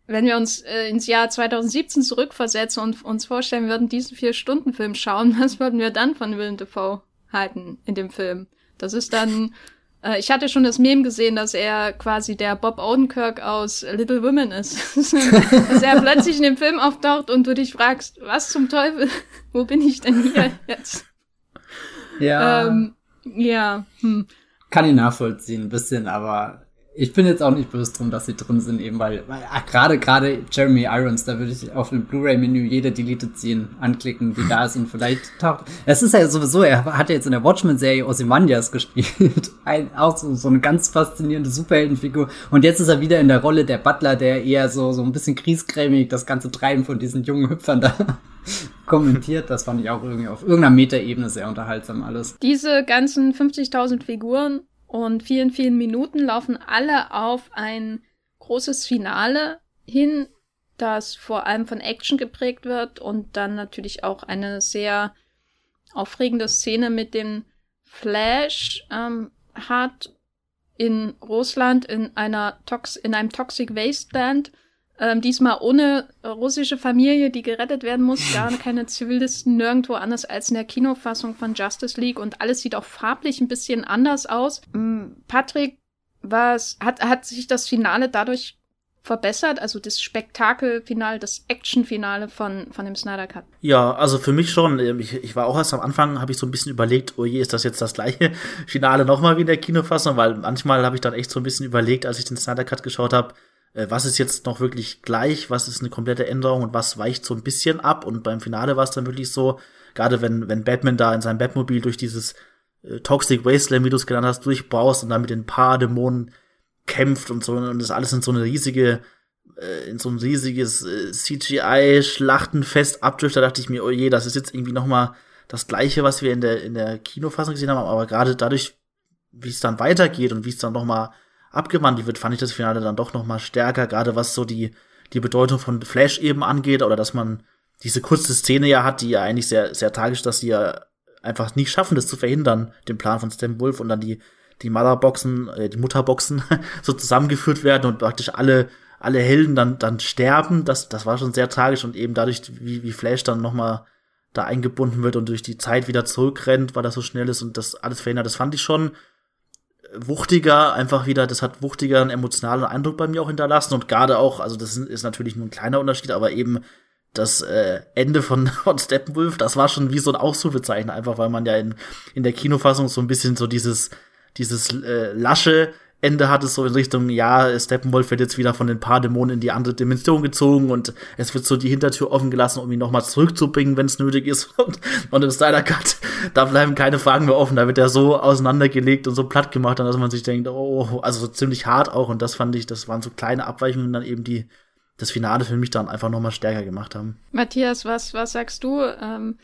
wenn wir uns äh, ins Jahr 2017 zurückversetzen und uns vorstellen wir würden, diesen Vier-Stunden-Film schauen, was würden wir dann von Willem Dafoe halten in dem Film? Das ist dann äh, ich hatte schon das Meme gesehen, dass er quasi der Bob Odenkirk aus Little Women ist. dass er plötzlich in dem Film auftaucht und du dich fragst, was zum Teufel, wo bin ich denn hier jetzt? Ja. Ähm, ja. Hm. Kann ich nachvollziehen, ein bisschen, aber ich bin jetzt auch nicht böse drum, dass sie drin sind, eben weil, weil gerade gerade Jeremy Irons, da würde ich auf dem Blu-ray-Menü jede Deleted Scene anklicken, die da ist und vielleicht taucht. Es ist ja sowieso, er hat ja jetzt in der Watchmen-Serie Ozymandias gespielt, Ein, auch so, so eine ganz faszinierende Superheldenfigur. Und jetzt ist er wieder in der Rolle der Butler, der eher so so ein bisschen kriesgrämig das ganze Treiben von diesen jungen Hüpfern da kommentiert. Das fand ich auch irgendwie auf irgendeiner Metaebene sehr unterhaltsam alles. Diese ganzen 50.000 Figuren und vielen, vielen Minuten laufen alle auf ein großes Finale hin, das vor allem von Action geprägt wird und dann natürlich auch eine sehr aufregende Szene mit dem Flash ähm, hat in Russland in einer Tox in einem Toxic Wasteland ähm, diesmal ohne russische Familie, die gerettet werden muss, gar keine Zivilisten, nirgendwo anders als in der Kinofassung von Justice League und alles sieht auch farblich ein bisschen anders aus. Ähm, Patrick, was hat, hat sich das Finale dadurch verbessert, also das Spektakelfinale, das Actionfinale von, von dem Snyder Cut? Ja, also für mich schon. Ähm, ich, ich war auch erst am Anfang, habe ich so ein bisschen überlegt, oh je, ist das jetzt das gleiche Finale nochmal wie in der Kinofassung, weil manchmal habe ich dann echt so ein bisschen überlegt, als ich den Snyder Cut geschaut habe, äh, was ist jetzt noch wirklich gleich, was ist eine komplette Änderung und was weicht so ein bisschen ab. Und beim Finale war es dann wirklich so, gerade wenn, wenn Batman da in seinem Batmobil durch dieses äh, Toxic Wasteland, wie du es genannt hast, durchbaust und dann mit den paar Dämonen kämpft und so und das alles in so eine riesige äh, in so ein riesiges äh, CGI-Schlachtenfest abdriftet, da dachte ich mir, oh je, das ist jetzt irgendwie noch mal das Gleiche, was wir in der, in der Kinofassung gesehen haben, aber gerade dadurch, wie es dann weitergeht und wie es dann noch mal abgewandelt wird, fand ich das Finale dann doch noch mal stärker, gerade was so die, die Bedeutung von Flash eben angeht oder dass man diese kurze Szene ja hat, die ja eigentlich sehr, sehr tragisch, dass sie ja einfach nicht schaffen, das zu verhindern, den Plan von Stan Wolf und dann die, die Motherboxen, äh, die Mutterboxen so zusammengeführt werden und praktisch alle, alle Helden dann, dann sterben. Das, das war schon sehr tragisch und eben dadurch, wie, wie Flash dann noch mal da eingebunden wird und durch die Zeit wieder zurückrennt, weil das so schnell ist und das alles verhindert, das fand ich schon wuchtiger, einfach wieder, das hat wuchtiger einen emotionalen Eindruck bei mir auch hinterlassen und gerade auch, also das ist natürlich nur ein kleiner Unterschied, aber eben das äh, Ende von, von Steppenwolf, das war schon wie so ein Ausrufezeichen, einfach weil man ja in, in der Kinofassung so ein bisschen so dieses, dieses äh, lasche Ende hat es so in Richtung, ja, Steppenwolf wird jetzt wieder von den paar Dämonen in die andere Dimension gezogen und es wird so die Hintertür offen gelassen, um ihn nochmal zurückzubringen, wenn es nötig ist. Und, und im Snyder Cut, da bleiben keine Fragen mehr offen. Da wird er so auseinandergelegt und so platt gemacht, dass man sich denkt, oh, also so ziemlich hart auch. Und das fand ich, das waren so kleine Abweichungen, dann eben die das Finale für mich dann einfach nochmal stärker gemacht haben. Matthias, was, was sagst du? Ähm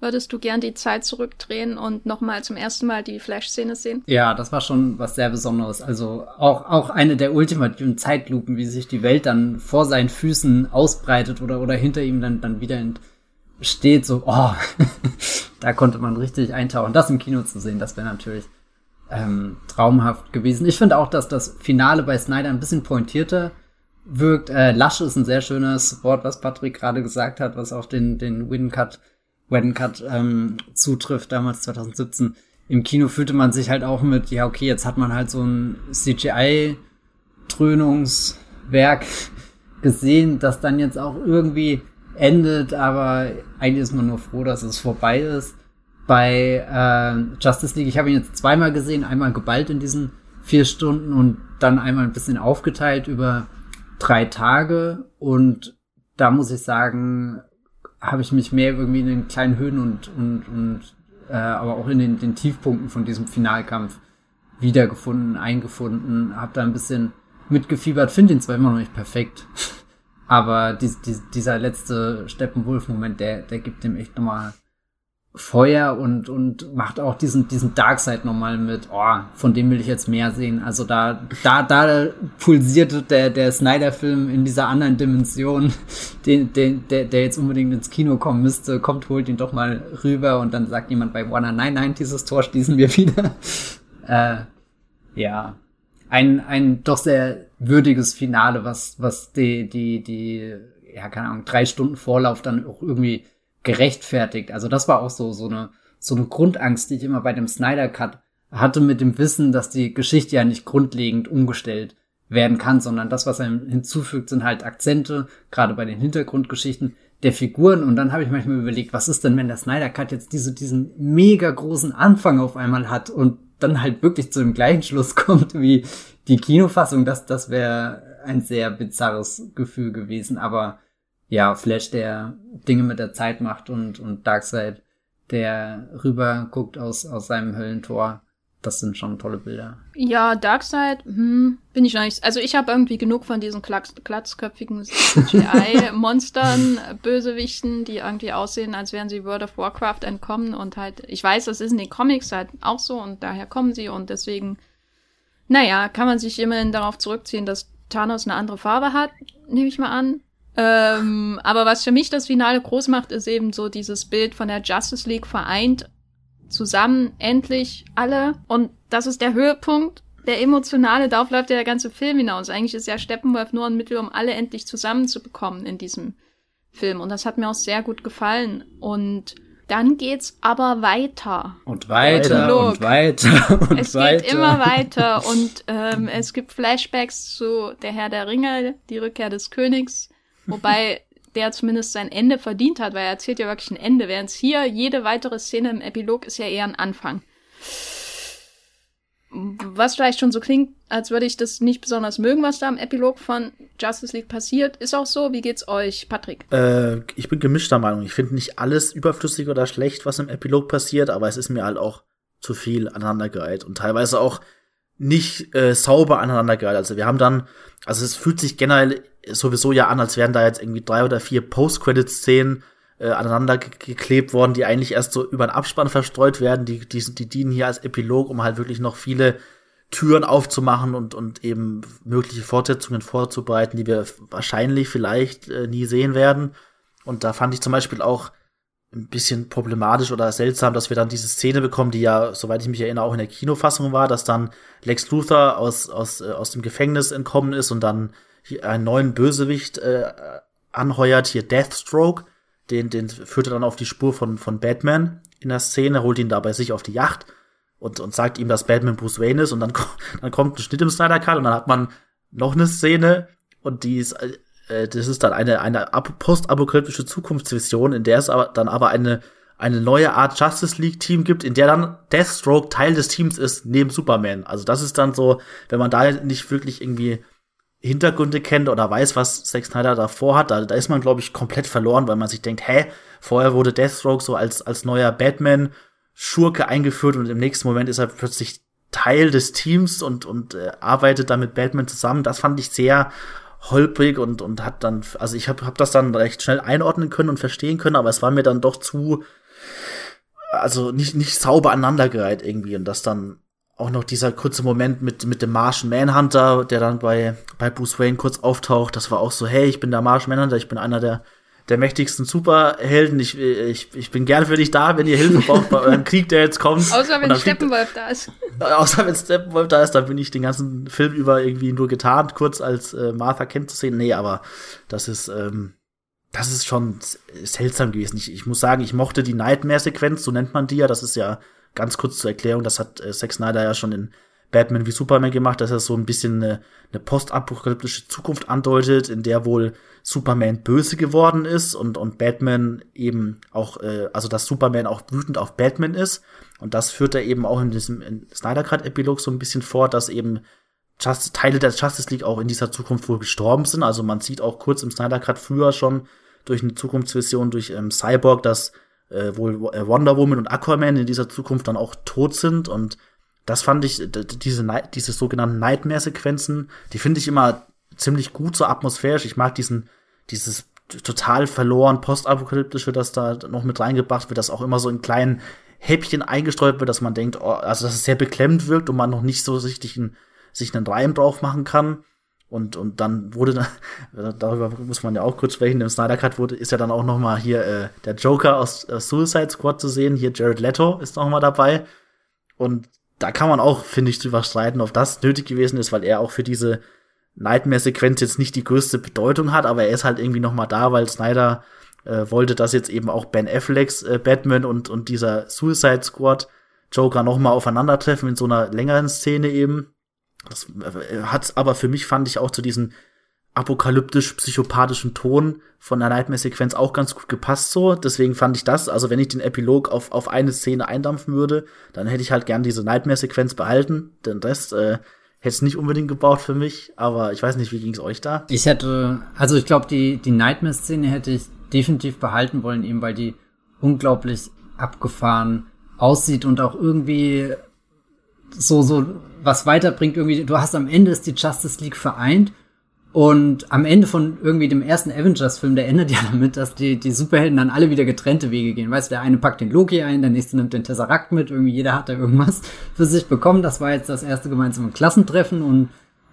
Würdest du gern die Zeit zurückdrehen und nochmal zum ersten Mal die Flash-Szene sehen? Ja, das war schon was sehr Besonderes. Also auch, auch eine der ultimativen Zeitlupen, wie sich die Welt dann vor seinen Füßen ausbreitet oder, oder hinter ihm dann, dann wieder steht. So, oh, da konnte man richtig eintauchen. Das im Kino zu sehen, das wäre natürlich ähm, traumhaft gewesen. Ich finde auch, dass das Finale bei Snyder ein bisschen pointierter wirkt. Äh, Lasch ist ein sehr schönes Wort, was Patrick gerade gesagt hat, was auf den, den Win-Cut Wedding Cut ähm, zutrifft, damals 2017. Im Kino fühlte man sich halt auch mit, ja, okay, jetzt hat man halt so ein CGI-Trönungswerk gesehen, das dann jetzt auch irgendwie endet, aber eigentlich ist man nur froh, dass es vorbei ist. Bei äh, Justice League, ich habe ihn jetzt zweimal gesehen, einmal geballt in diesen vier Stunden und dann einmal ein bisschen aufgeteilt über drei Tage und da muss ich sagen, habe ich mich mehr irgendwie in den kleinen Höhen und, und, und äh, aber auch in den, den Tiefpunkten von diesem Finalkampf wiedergefunden, eingefunden, habe da ein bisschen mitgefiebert, finde ihn zwar immer noch nicht perfekt, aber die, die, dieser letzte Steppenwolf-Moment, der, der gibt dem echt nochmal Feuer und, und macht auch diesen, diesen Darkseid nochmal mit, oh, von dem will ich jetzt mehr sehen. Also da, da, da pulsiert der, der Snyder-Film in dieser anderen Dimension, den, den, der, der jetzt unbedingt ins Kino kommen müsste, kommt, holt ihn doch mal rüber und dann sagt jemand bei Warner, nein, nein, dieses Tor schließen wir wieder. äh, ja. Ein, ein doch sehr würdiges Finale, was, was die, die, die, ja, keine Ahnung, drei Stunden Vorlauf dann auch irgendwie gerechtfertigt. Also das war auch so, so eine, so eine Grundangst, die ich immer bei dem Snyder Cut hatte mit dem Wissen, dass die Geschichte ja nicht grundlegend umgestellt werden kann, sondern das, was er hinzufügt, sind halt Akzente, gerade bei den Hintergrundgeschichten der Figuren. Und dann habe ich manchmal überlegt, was ist denn, wenn der Snyder Cut jetzt diese, diesen mega großen Anfang auf einmal hat und dann halt wirklich zu dem gleichen Schluss kommt wie die Kinofassung, das, das wäre ein sehr bizarres Gefühl gewesen. Aber ja, Flash, der Dinge mit der Zeit macht und, und Darkseid, der rüber guckt aus, aus seinem Höllentor. Das sind schon tolle Bilder. Ja, Darkseid, hm, bin ich noch nicht. Also ich habe irgendwie genug von diesen Klatz, glatzköpfigen CGI-Monstern, Bösewichten, die irgendwie aussehen, als wären sie World of Warcraft entkommen und halt, ich weiß, das ist in den Comics halt auch so und daher kommen sie und deswegen, naja, kann man sich immerhin darauf zurückziehen, dass Thanos eine andere Farbe hat, nehme ich mal an. Ähm, aber was für mich das Finale groß macht, ist eben so dieses Bild von der Justice League vereint zusammen, endlich alle. Und das ist der Höhepunkt. Der emotionale, darauf läuft ja der ganze Film hinaus. Eigentlich ist ja Steppenwolf nur ein Mittel, um alle endlich zusammenzubekommen in diesem Film. Und das hat mir auch sehr gut gefallen. Und dann geht's aber weiter. Und weiter Prolog. und weiter und es weiter. Es geht immer weiter und ähm, es gibt Flashbacks zu Der Herr der Ringe, die Rückkehr des Königs, wobei der zumindest sein Ende verdient hat, weil er erzählt ja wirklich ein Ende, während hier jede weitere Szene im Epilog ist ja eher ein Anfang. Was vielleicht schon so klingt, als würde ich das nicht besonders mögen, was da im Epilog von Justice League passiert. Ist auch so. Wie geht's euch, Patrick? Äh, ich bin gemischter Meinung. Ich finde nicht alles überflüssig oder schlecht, was im Epilog passiert, aber es ist mir halt auch zu viel aneinandergereiht und teilweise auch nicht äh, sauber aneinandergereiht. Also wir haben dann, also es fühlt sich generell sowieso ja an, als wären da jetzt irgendwie drei oder vier Post-Credit-Szenen äh, aneinander geklebt worden, die eigentlich erst so über den Abspann verstreut werden. Die, die, die dienen hier als Epilog, um halt wirklich noch viele Türen aufzumachen und, und eben mögliche Fortsetzungen vorzubereiten, die wir wahrscheinlich vielleicht äh, nie sehen werden. Und da fand ich zum Beispiel auch ein bisschen problematisch oder seltsam, dass wir dann diese Szene bekommen, die ja, soweit ich mich erinnere, auch in der Kinofassung war, dass dann Lex Luthor aus, aus, äh, aus dem Gefängnis entkommen ist und dann einen neuen Bösewicht äh, anheuert, hier Deathstroke, den, den führt er dann auf die Spur von, von Batman in der Szene, holt ihn da bei sich auf die Yacht und, und sagt ihm, dass Batman Bruce Wayne ist. Und dann, dann kommt ein Schnitt im Snyder Cut und dann hat man noch eine Szene. Und die ist, äh, das ist dann eine, eine postapokalyptische Zukunftsvision, in der es aber dann aber eine, eine neue Art Justice League Team gibt, in der dann Deathstroke Teil des Teams ist, neben Superman. Also das ist dann so, wenn man da nicht wirklich irgendwie Hintergründe kennt oder weiß, was Zack Snyder da vorhat, da, da ist man, glaube ich, komplett verloren, weil man sich denkt, hä, vorher wurde Deathstroke so als, als neuer Batman-Schurke eingeführt und im nächsten Moment ist er plötzlich Teil des Teams und, und äh, arbeitet da mit Batman zusammen. Das fand ich sehr holprig und, und hat dann, also ich habe hab das dann recht schnell einordnen können und verstehen können, aber es war mir dann doch zu, also nicht, nicht sauber aneinandergereiht irgendwie und das dann auch noch dieser kurze Moment mit, mit dem Martian Manhunter, der dann bei, bei Bruce Wayne kurz auftaucht. Das war auch so, hey, ich bin der Martian Manhunter, ich bin einer der, der mächtigsten Superhelden. Ich, ich, ich bin gern für dich da, wenn ihr Hilfe braucht bei eurem Krieg, der jetzt kommt. Außer wenn Steppenwolf da ist. Außer wenn Steppenwolf da ist, dann bin ich den ganzen Film über irgendwie nur getarnt, kurz als äh, Martha Kent zu sehen. Nee, aber das ist, ähm, das ist schon seltsam gewesen. Ich, ich muss sagen, ich mochte die Nightmare-Sequenz, so nennt man die ja. Das ist ja ganz kurz zur Erklärung, das hat äh, Zack Snyder ja schon in Batman wie Superman gemacht, dass er so ein bisschen eine, eine postapokalyptische Zukunft andeutet, in der wohl Superman böse geworden ist und, und Batman eben auch, äh, also dass Superman auch wütend auf Batman ist. Und das führt er eben auch in diesem Snyder Cut-Epilog so ein bisschen vor, dass eben Just, Teile der Justice League auch in dieser Zukunft wohl gestorben sind. Also man sieht auch kurz im Snyder Cut früher schon durch eine Zukunftsvision durch ähm, Cyborg, dass äh, wohl äh, Wonder Woman und Aquaman in dieser Zukunft dann auch tot sind und das fand ich, diese, diese sogenannten Nightmare-Sequenzen, die finde ich immer ziemlich gut, so atmosphärisch. Ich mag diesen, dieses total verloren postapokalyptische, das da noch mit reingebracht wird, das auch immer so in kleinen Häppchen eingestreut wird, dass man denkt, oh, also dass es sehr beklemmt wirkt und man noch nicht so richtig ein, sich einen Reim drauf machen kann. Und, und dann wurde, da, darüber muss man ja auch kurz sprechen, im Snyder Cut wurde, ist ja dann auch noch mal hier äh, der Joker aus äh, Suicide Squad zu sehen. Hier Jared Leto ist noch mal dabei. Und da kann man auch, finde ich, drüber streiten, ob das nötig gewesen ist, weil er auch für diese Nightmare-Sequenz jetzt nicht die größte Bedeutung hat, aber er ist halt irgendwie noch mal da, weil Snyder äh, wollte, dass jetzt eben auch Ben Afflecks äh, Batman und, und dieser Suicide Squad Joker noch mal aufeinandertreffen in so einer längeren Szene eben. Das äh, hat aber für mich, fand ich, auch zu diesen apokalyptisch-psychopathischen Ton von der Nightmare-Sequenz auch ganz gut gepasst so. Deswegen fand ich das, also wenn ich den Epilog auf, auf eine Szene eindampfen würde, dann hätte ich halt gern diese Nightmare-Sequenz behalten. Den Rest äh, hätte es nicht unbedingt gebaut für mich, aber ich weiß nicht, wie ging es euch da? Ich hätte, also ich glaube, die, die Nightmare-Szene hätte ich definitiv behalten wollen, eben weil die unglaublich abgefahren aussieht und auch irgendwie so, so was weiterbringt irgendwie. Du hast am Ende ist die Justice League vereint und am Ende von irgendwie dem ersten Avengers-Film, der endet ja damit, dass die, die Superhelden dann alle wieder getrennte Wege gehen. Weißt du, der eine packt den Loki ein, der nächste nimmt den Tesseract mit, irgendwie jeder hat da irgendwas für sich bekommen. Das war jetzt das erste gemeinsame Klassentreffen und,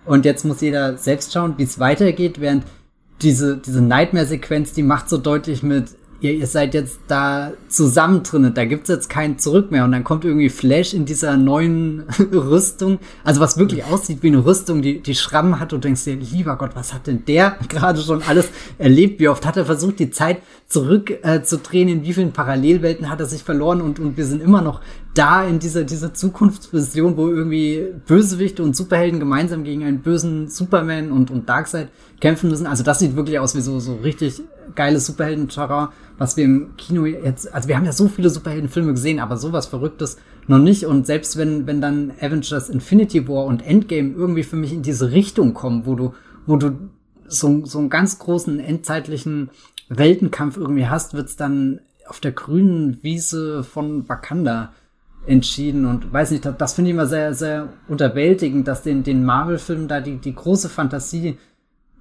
und jetzt muss jeder selbst schauen, wie es weitergeht, während diese, diese Nightmare-Sequenz, die macht so deutlich mit, ihr, ihr seid jetzt da zusammen drinnen, da gibt's jetzt kein Zurück mehr. Und dann kommt irgendwie Flash in dieser neuen Rüstung, also was wirklich aussieht wie eine Rüstung, die, die Schrammen hat und denkst dir, lieber Gott, was hat denn der gerade schon alles erlebt? Wie oft hat er versucht, die Zeit zurückzudrehen? Äh, zu drehen? in wie vielen Parallelwelten hat er sich verloren? Und, und wir sind immer noch da in dieser, dieser Zukunftsvision, wo irgendwie Bösewichte und Superhelden gemeinsam gegen einen bösen Superman und, und Darkseid kämpfen müssen. Also das sieht wirklich aus wie so, so richtig geiles Superhelden-Terrain, was wir im Kino jetzt, also wir haben ja so viele Superheldenfilme gesehen, aber sowas Verrücktes noch nicht. Und selbst wenn, wenn dann Avengers Infinity War und Endgame irgendwie für mich in diese Richtung kommen, wo du, wo du so, so einen ganz großen endzeitlichen Weltenkampf irgendwie hast, wird's dann auf der grünen Wiese von Wakanda entschieden und weiß nicht, das, finde ich immer sehr, sehr unterwältigend, dass den, den Marvel-Filmen da die, die große Fantasie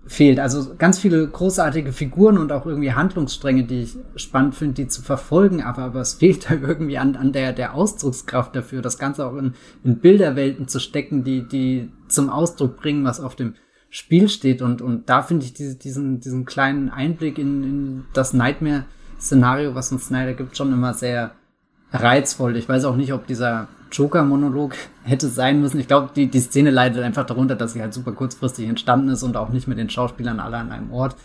fehlt. Also ganz viele großartige Figuren und auch irgendwie Handlungsstränge, die ich spannend finde, die zu verfolgen, aber, aber es fehlt da irgendwie an, an der, der Ausdruckskraft dafür, das Ganze auch in, in Bilderwelten zu stecken, die, die zum Ausdruck bringen, was auf dem Spiel steht. Und, und da finde ich diese, diesen, diesen kleinen Einblick in, in das Nightmare-Szenario, was uns Snyder gibt, schon immer sehr reizvoll. Ich weiß auch nicht, ob dieser Joker-Monolog hätte sein müssen. Ich glaube, die, die Szene leidet einfach darunter, dass sie halt super kurzfristig entstanden ist und auch nicht mit den Schauspielern alle an einem Ort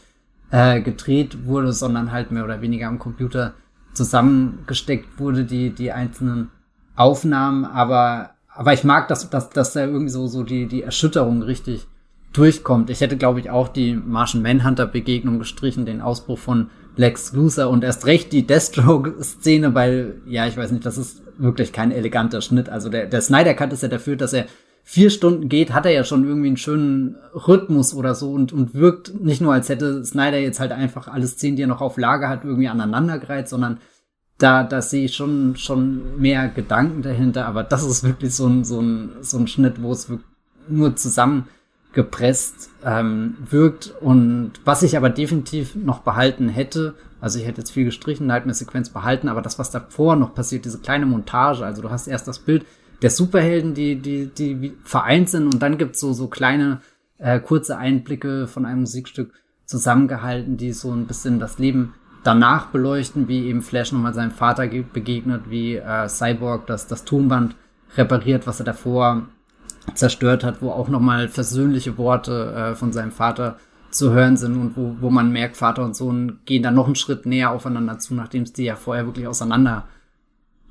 äh, gedreht wurde, sondern halt mehr oder weniger am Computer zusammengesteckt wurde, die, die einzelnen Aufnahmen. Aber, aber ich mag, dass, dass, dass da irgendwie so, so die, die Erschütterung richtig durchkommt. Ich hätte, glaube ich, auch die Martian Manhunter-Begegnung gestrichen, den Ausbruch von Lex Luthor und erst recht die Deathstroke-Szene, weil, ja, ich weiß nicht, das ist wirklich kein eleganter Schnitt. Also der, der Snyder Cut ist ja dafür, dass er vier Stunden geht, hat er ja schon irgendwie einen schönen Rhythmus oder so und, und wirkt nicht nur, als hätte Snyder jetzt halt einfach alle Szenen, die er noch auf Lager hat, irgendwie aneinandergereiht, sondern da, da sehe ich schon, schon mehr Gedanken dahinter, aber das ist wirklich so ein, so ein, so ein Schnitt, wo es nur zusammengepresst ähm, wirkt und was ich aber definitiv noch behalten hätte, also ich hätte jetzt viel gestrichen, halt eine Sequenz behalten, aber das, was davor noch passiert, diese kleine Montage, also du hast erst das Bild der Superhelden, die, die, die vereint sind und dann gibt's so, so kleine, äh, kurze Einblicke von einem Musikstück zusammengehalten, die so ein bisschen das Leben danach beleuchten, wie eben Flash nochmal seinem Vater begegnet, wie äh, Cyborg das, das Tonband repariert, was er davor zerstört hat, wo auch nochmal versöhnliche Worte äh, von seinem Vater zu hören sind und wo, wo man merkt, Vater und Sohn gehen dann noch einen Schritt näher aufeinander zu, nachdem es die ja vorher wirklich auseinander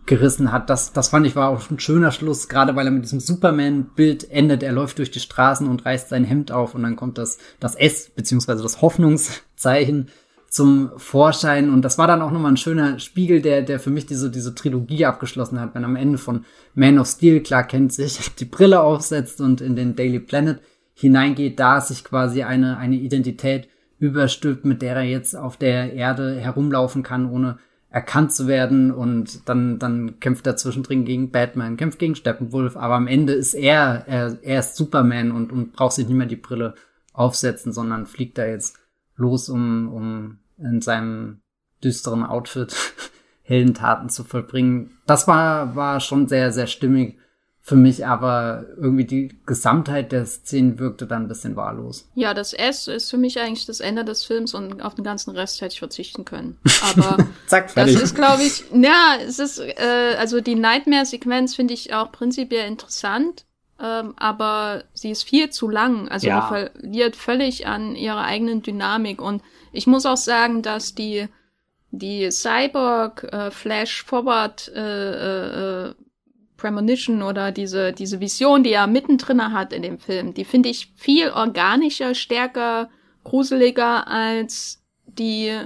gerissen hat. Das, das fand ich war auch ein schöner Schluss, gerade weil er mit diesem Superman-Bild endet. Er läuft durch die Straßen und reißt sein Hemd auf und dann kommt das, das S, beziehungsweise das Hoffnungszeichen zum Vorschein. Und das war dann auch nochmal ein schöner Spiegel, der, der für mich diese, diese Trilogie abgeschlossen hat, wenn am Ende von Man of Steel klar kennt sich die Brille aufsetzt und in den Daily Planet hineingeht, da sich quasi eine, eine Identität überstülpt, mit der er jetzt auf der Erde herumlaufen kann, ohne erkannt zu werden und dann, dann kämpft er zwischendrin gegen Batman, kämpft gegen Steppenwolf, aber am Ende ist er, er, er ist Superman und, und braucht sich nicht mehr die Brille aufsetzen, sondern fliegt da jetzt los, um, um in seinem düsteren Outfit Heldentaten zu vollbringen. Das war, war schon sehr, sehr stimmig für mich, aber irgendwie die Gesamtheit der Szenen wirkte dann ein bisschen wahllos. Ja, das S ist für mich eigentlich das Ende des Films und auf den ganzen Rest hätte ich verzichten können. Aber Zack, das ist, glaube ich, ja, es ist, äh, also die Nightmare-Sequenz finde ich auch prinzipiell interessant, ähm, aber sie ist viel zu lang. Also ja. verliert völlig an ihrer eigenen Dynamik und ich muss auch sagen, dass die die Cyborg äh, Flash Forward äh, äh, Premonition oder diese, diese Vision, die er mittendrin hat in dem Film, die finde ich viel organischer, stärker gruseliger als die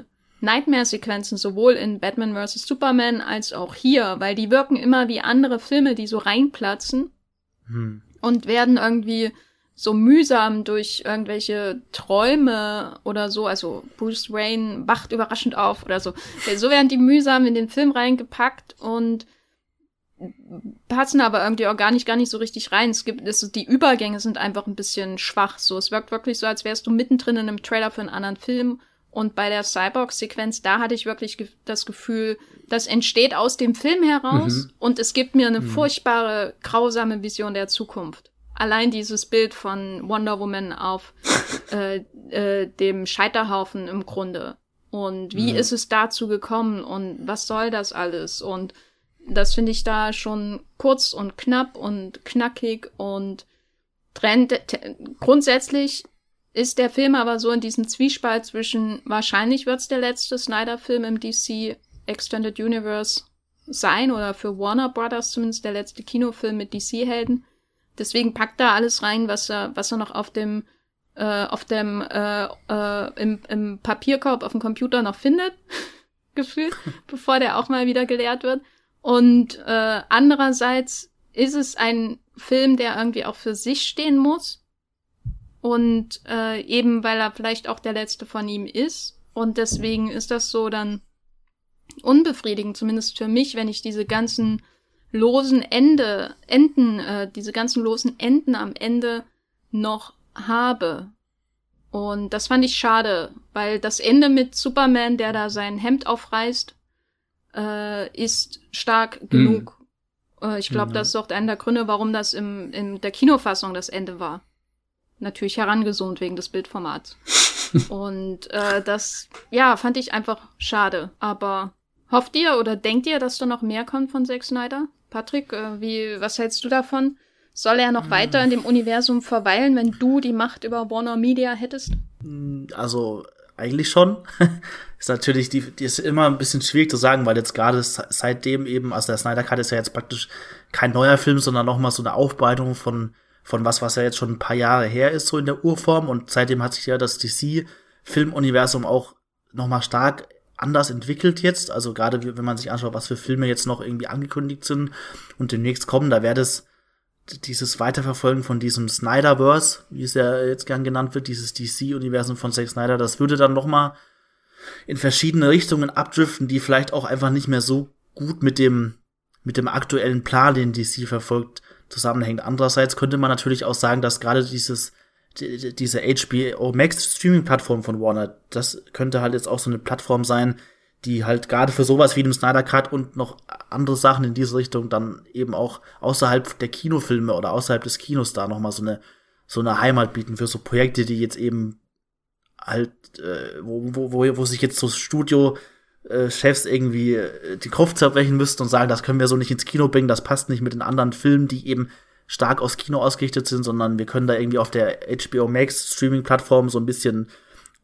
Nightmare-Sequenzen sowohl in Batman vs. Superman als auch hier, weil die wirken immer wie andere Filme, die so reinplatzen hm. und werden irgendwie so mühsam durch irgendwelche Träume oder so, also Bruce Wayne wacht überraschend auf oder so. So werden die mühsam in den Film reingepackt und passen aber irgendwie auch gar nicht, gar nicht so richtig rein. Es gibt, es, die Übergänge sind einfach ein bisschen schwach. So, es wirkt wirklich so, als wärst du mittendrin in einem Trailer für einen anderen Film. Und bei der Cyborg-Sequenz, da hatte ich wirklich ge das Gefühl, das entsteht aus dem Film heraus mhm. und es gibt mir eine mhm. furchtbare, grausame Vision der Zukunft. Allein dieses Bild von Wonder Woman auf äh, äh, dem Scheiterhaufen im Grunde. Und wie mhm. ist es dazu gekommen und was soll das alles? Und das finde ich da schon kurz und knapp und knackig und trennt. Grundsätzlich ist der Film aber so in diesem Zwiespalt zwischen wahrscheinlich wird's der letzte Snyder-Film im DC Extended Universe sein oder für Warner Brothers zumindest der letzte Kinofilm mit DC-Helden. Deswegen packt er alles rein, was er, was er noch auf dem, äh, auf dem, äh, äh, im, im Papierkorb auf dem Computer noch findet, gefühlt, bevor der auch mal wieder geleert wird. Und äh, andererseits ist es ein Film, der irgendwie auch für sich stehen muss. Und äh, eben weil er vielleicht auch der letzte von ihm ist. Und deswegen ist das so dann unbefriedigend, zumindest für mich, wenn ich diese ganzen losen Ende, Enden, äh, diese ganzen losen Enden am Ende noch habe. Und das fand ich schade, weil das Ende mit Superman, der da sein Hemd aufreißt, äh, ist stark hm. genug. Äh, ich glaube, mhm. das ist auch einer der Gründe, warum das im, in der Kinofassung das Ende war. Natürlich herangezoomt wegen des Bildformats. Und äh, das, ja, fand ich einfach schade. Aber hofft ihr oder denkt ihr, dass da noch mehr kommt von Zack Snyder? Patrick, äh, wie, was hältst du davon? Soll er noch hm. weiter in dem Universum verweilen, wenn du die Macht über Warner Media hättest? Hm, also eigentlich schon. ist natürlich, die, die ist immer ein bisschen schwierig zu sagen, weil jetzt gerade seitdem eben, also der Snyder Cut ist ja jetzt praktisch kein neuer Film, sondern nochmal so eine Aufbereitung von, von was, was ja jetzt schon ein paar Jahre her ist, so in der Urform. Und seitdem hat sich ja das DC-Filmuniversum auch nochmal stark anders entwickelt jetzt. Also gerade wenn man sich anschaut, was für Filme jetzt noch irgendwie angekündigt sind und demnächst kommen, da wäre das dieses Weiterverfolgen von diesem Snyderverse, wie es ja jetzt gern genannt wird, dieses DC-Universum von Zack Snyder, das würde dann noch mal in verschiedene Richtungen abdriften, die vielleicht auch einfach nicht mehr so gut mit dem mit dem aktuellen Plan, den DC verfolgt, zusammenhängt. Andererseits könnte man natürlich auch sagen, dass gerade dieses die, diese HBO Max Streaming Plattform von Warner, das könnte halt jetzt auch so eine Plattform sein, die halt gerade für sowas wie dem Snyder Cut und noch andere Sachen in diese Richtung dann eben auch außerhalb der Kinofilme oder außerhalb des Kinos da nochmal so eine so eine Heimat bieten für so Projekte, die jetzt eben halt, äh, wo, wo, wo, wo sich jetzt so Studio äh, Chefs irgendwie äh, die Kopf zerbrechen müssten und sagen, das können wir so nicht ins Kino bringen, das passt nicht mit den anderen Filmen, die eben stark aus Kino ausgerichtet sind, sondern wir können da irgendwie auf der HBO Max Streaming Plattform so ein bisschen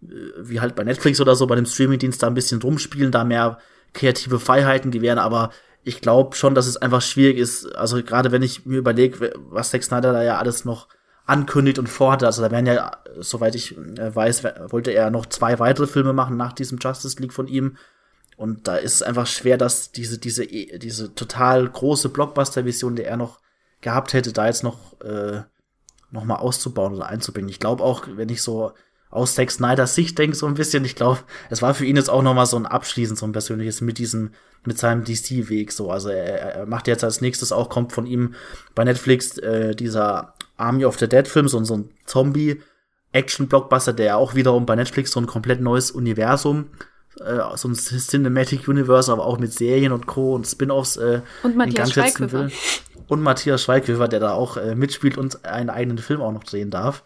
wie halt bei Netflix oder so, bei dem Streamingdienst da ein bisschen rumspielen, da mehr kreative Freiheiten gewähren, aber ich glaube schon, dass es einfach schwierig ist, also gerade wenn ich mir überlege, was Zack Snyder da ja alles noch ankündigt und vorhatte, also da werden ja, soweit ich äh, weiß, wollte er noch zwei weitere Filme machen nach diesem Justice League von ihm und da ist es einfach schwer, dass diese, diese, diese total große Blockbuster-Vision, die er noch gehabt hätte, da jetzt noch, äh, noch mal auszubauen oder einzubringen. Ich glaube auch, wenn ich so aus Zack Snyders Sicht denke, so ein bisschen. Ich glaube, es war für ihn jetzt auch noch mal so ein Abschließen, so ein persönliches mit diesem, mit seinem DC-Weg so. Also er, er macht jetzt als nächstes auch, kommt von ihm bei Netflix äh, dieser Army of the Dead-Film, so, so ein Zombie-Action-Blockbuster, der auch wiederum bei Netflix so ein komplett neues Universum äh, so ein Cinematic Universe, aber auch mit Serien und Co. und Spin-offs äh, und Matthias Schweighöfer. Und Matthias Schweighöfer, der da auch äh, mitspielt und einen eigenen Film auch noch drehen darf.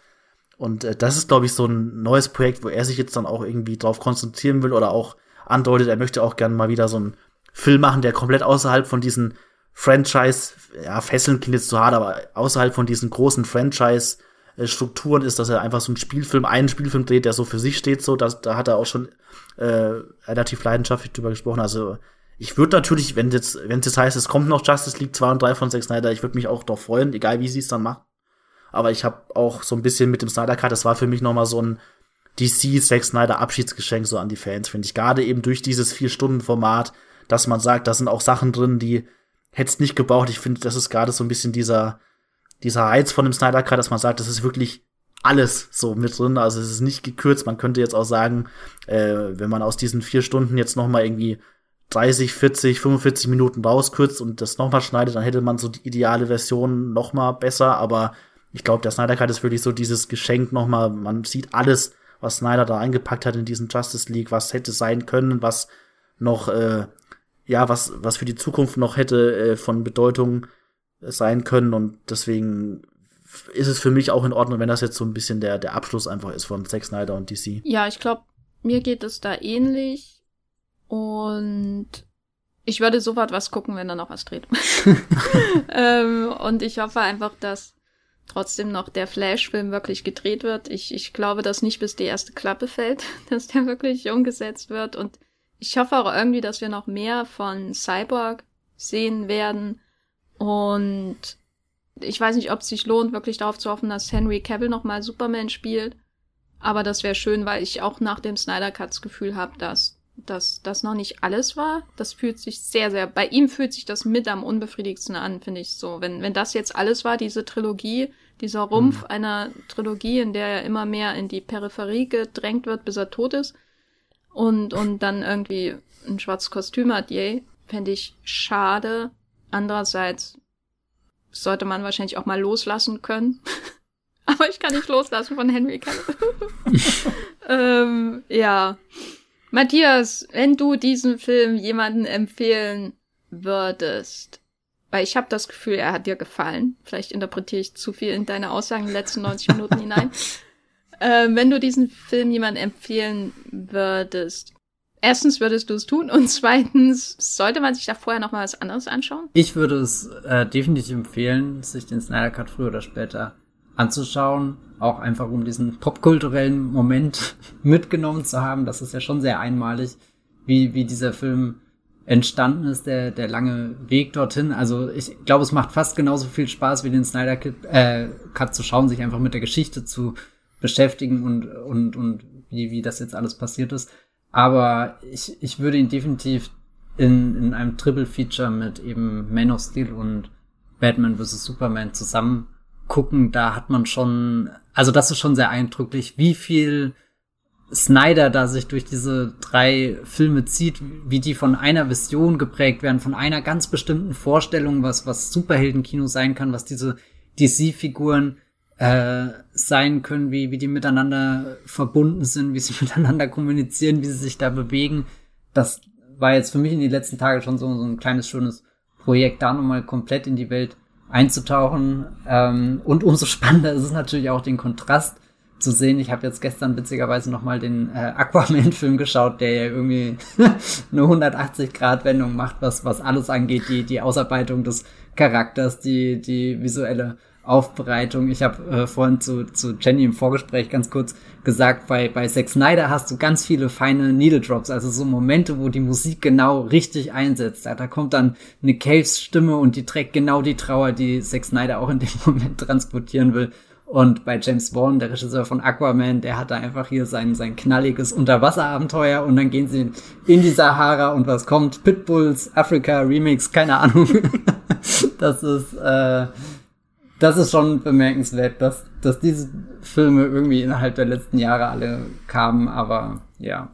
Und äh, das ist, glaube ich, so ein neues Projekt, wo er sich jetzt dann auch irgendwie drauf konzentrieren will oder auch andeutet, er möchte auch gerne mal wieder so einen Film machen, der komplett außerhalb von diesen Franchise, ja, Fesseln klingt jetzt zu hart, aber außerhalb von diesen großen Franchise-Strukturen ist, dass er einfach so einen Spielfilm, einen Spielfilm dreht, der so für sich steht, so, das, da hat er auch schon äh, relativ leidenschaftlich drüber gesprochen. Also ich würde natürlich, wenn jetzt, wenn es jetzt heißt, es kommt noch Justice League 2 und 3 von Zack Snyder, ich würde mich auch doch freuen, egal wie sie es dann machen aber ich habe auch so ein bisschen mit dem Snyder Cut, das war für mich noch mal so ein DC Zack Snyder Abschiedsgeschenk so an die Fans, finde ich. Gerade eben durch dieses Vier-Stunden-Format, dass man sagt, da sind auch Sachen drin, die hätte es nicht gebraucht. Ich finde, das ist gerade so ein bisschen dieser, dieser Reiz von dem Snyder Cut, dass man sagt, das ist wirklich alles so mit drin. Also es ist nicht gekürzt. Man könnte jetzt auch sagen, äh, wenn man aus diesen vier Stunden jetzt noch mal irgendwie 30, 40, 45 Minuten rauskürzt und das noch mal schneidet, dann hätte man so die ideale Version noch mal besser. Aber ich glaube, der Snyder Cut ist wirklich so dieses Geschenk noch mal. Man sieht alles, was Snyder da eingepackt hat in diesen Justice League, was hätte sein können, was noch äh, ja, was, was für die Zukunft noch hätte äh, von Bedeutung sein können. Und deswegen ist es für mich auch in Ordnung, wenn das jetzt so ein bisschen der, der Abschluss einfach ist von Zack Snyder und DC. Ja, ich glaube, mir geht es da ähnlich. Und ich würde sofort was gucken, wenn da noch was dreht. ähm, und ich hoffe einfach, dass trotzdem noch der Flash-Film wirklich gedreht wird. Ich, ich glaube, dass nicht bis die erste Klappe fällt, dass der wirklich umgesetzt wird. Und ich hoffe auch irgendwie, dass wir noch mehr von Cyborg sehen werden. Und ich weiß nicht, ob es sich lohnt, wirklich darauf zu hoffen, dass Henry Cavill nochmal Superman spielt. Aber das wäre schön, weil ich auch nach dem Snyder Cuts Gefühl habe, dass dass das noch nicht alles war. Das fühlt sich sehr, sehr, bei ihm fühlt sich das mit am unbefriedigsten an, finde ich so. Wenn, wenn das jetzt alles war, diese Trilogie, dieser Rumpf mhm. einer Trilogie, in der er immer mehr in die Peripherie gedrängt wird, bis er tot ist, und, und dann irgendwie ein schwarzes Kostüm hat, yay, fände ich schade. Andererseits sollte man wahrscheinlich auch mal loslassen können. Aber ich kann nicht loslassen von Henry ähm, ja. Matthias, wenn du diesen Film jemanden empfehlen würdest, weil ich habe das Gefühl, er hat dir gefallen. Vielleicht interpretiere ich zu viel in deine Aussagen in den letzten 90 Minuten hinein. äh, wenn du diesen Film jemandem empfehlen würdest, erstens würdest du es tun und zweitens sollte man sich da vorher noch mal was anderes anschauen? Ich würde es äh, definitiv empfehlen, sich den Snyder Cut früher oder später anzuschauen, auch einfach um diesen popkulturellen Moment mitgenommen zu haben. Das ist ja schon sehr einmalig, wie, wie dieser Film entstanden ist, der, der lange Weg dorthin. Also ich glaube, es macht fast genauso viel Spaß, wie den Snyder Cut, äh, Cut zu schauen, sich einfach mit der Geschichte zu beschäftigen und, und, und wie, wie das jetzt alles passiert ist. Aber ich, ich würde ihn definitiv in, in einem Triple-Feature mit eben Man of Steel und Batman vs. Superman zusammen gucken. Da hat man schon, also das ist schon sehr eindrücklich, wie viel Snyder da sich durch diese drei Filme zieht, wie die von einer Vision geprägt werden, von einer ganz bestimmten Vorstellung, was, was Superheldenkino sein kann, was diese DC-Figuren äh, sein können, wie, wie die miteinander verbunden sind, wie sie miteinander kommunizieren, wie sie sich da bewegen. Das war jetzt für mich in den letzten Tagen schon so, so ein kleines schönes Projekt, da nochmal komplett in die Welt einzutauchen. Ähm, und umso spannender ist es natürlich auch den Kontrast zu sehen. Ich habe jetzt gestern witzigerweise nochmal den äh, Aquaman-Film geschaut, der ja irgendwie eine 180-Grad-Wendung macht, was, was alles angeht, die, die Ausarbeitung des Charakters, die, die visuelle Aufbereitung. Ich habe äh, vorhin zu, zu Jenny im Vorgespräch ganz kurz gesagt, bei, bei Zack Snyder hast du ganz viele feine Needle Drops, also so Momente, wo die Musik genau richtig einsetzt. Da, da kommt dann eine Caves Stimme und die trägt genau die Trauer, die Zack Snyder auch in dem Moment transportieren will. Und bei James Wan, der Regisseur von Aquaman, der hat da einfach hier sein, sein knalliges Unterwasserabenteuer und dann gehen sie in die Sahara und was kommt? Pitbulls, Africa Remix, keine Ahnung. das ist, äh, das ist schon bemerkenswert, dass, dass diese Filme irgendwie innerhalb der letzten Jahre alle kamen, aber ja.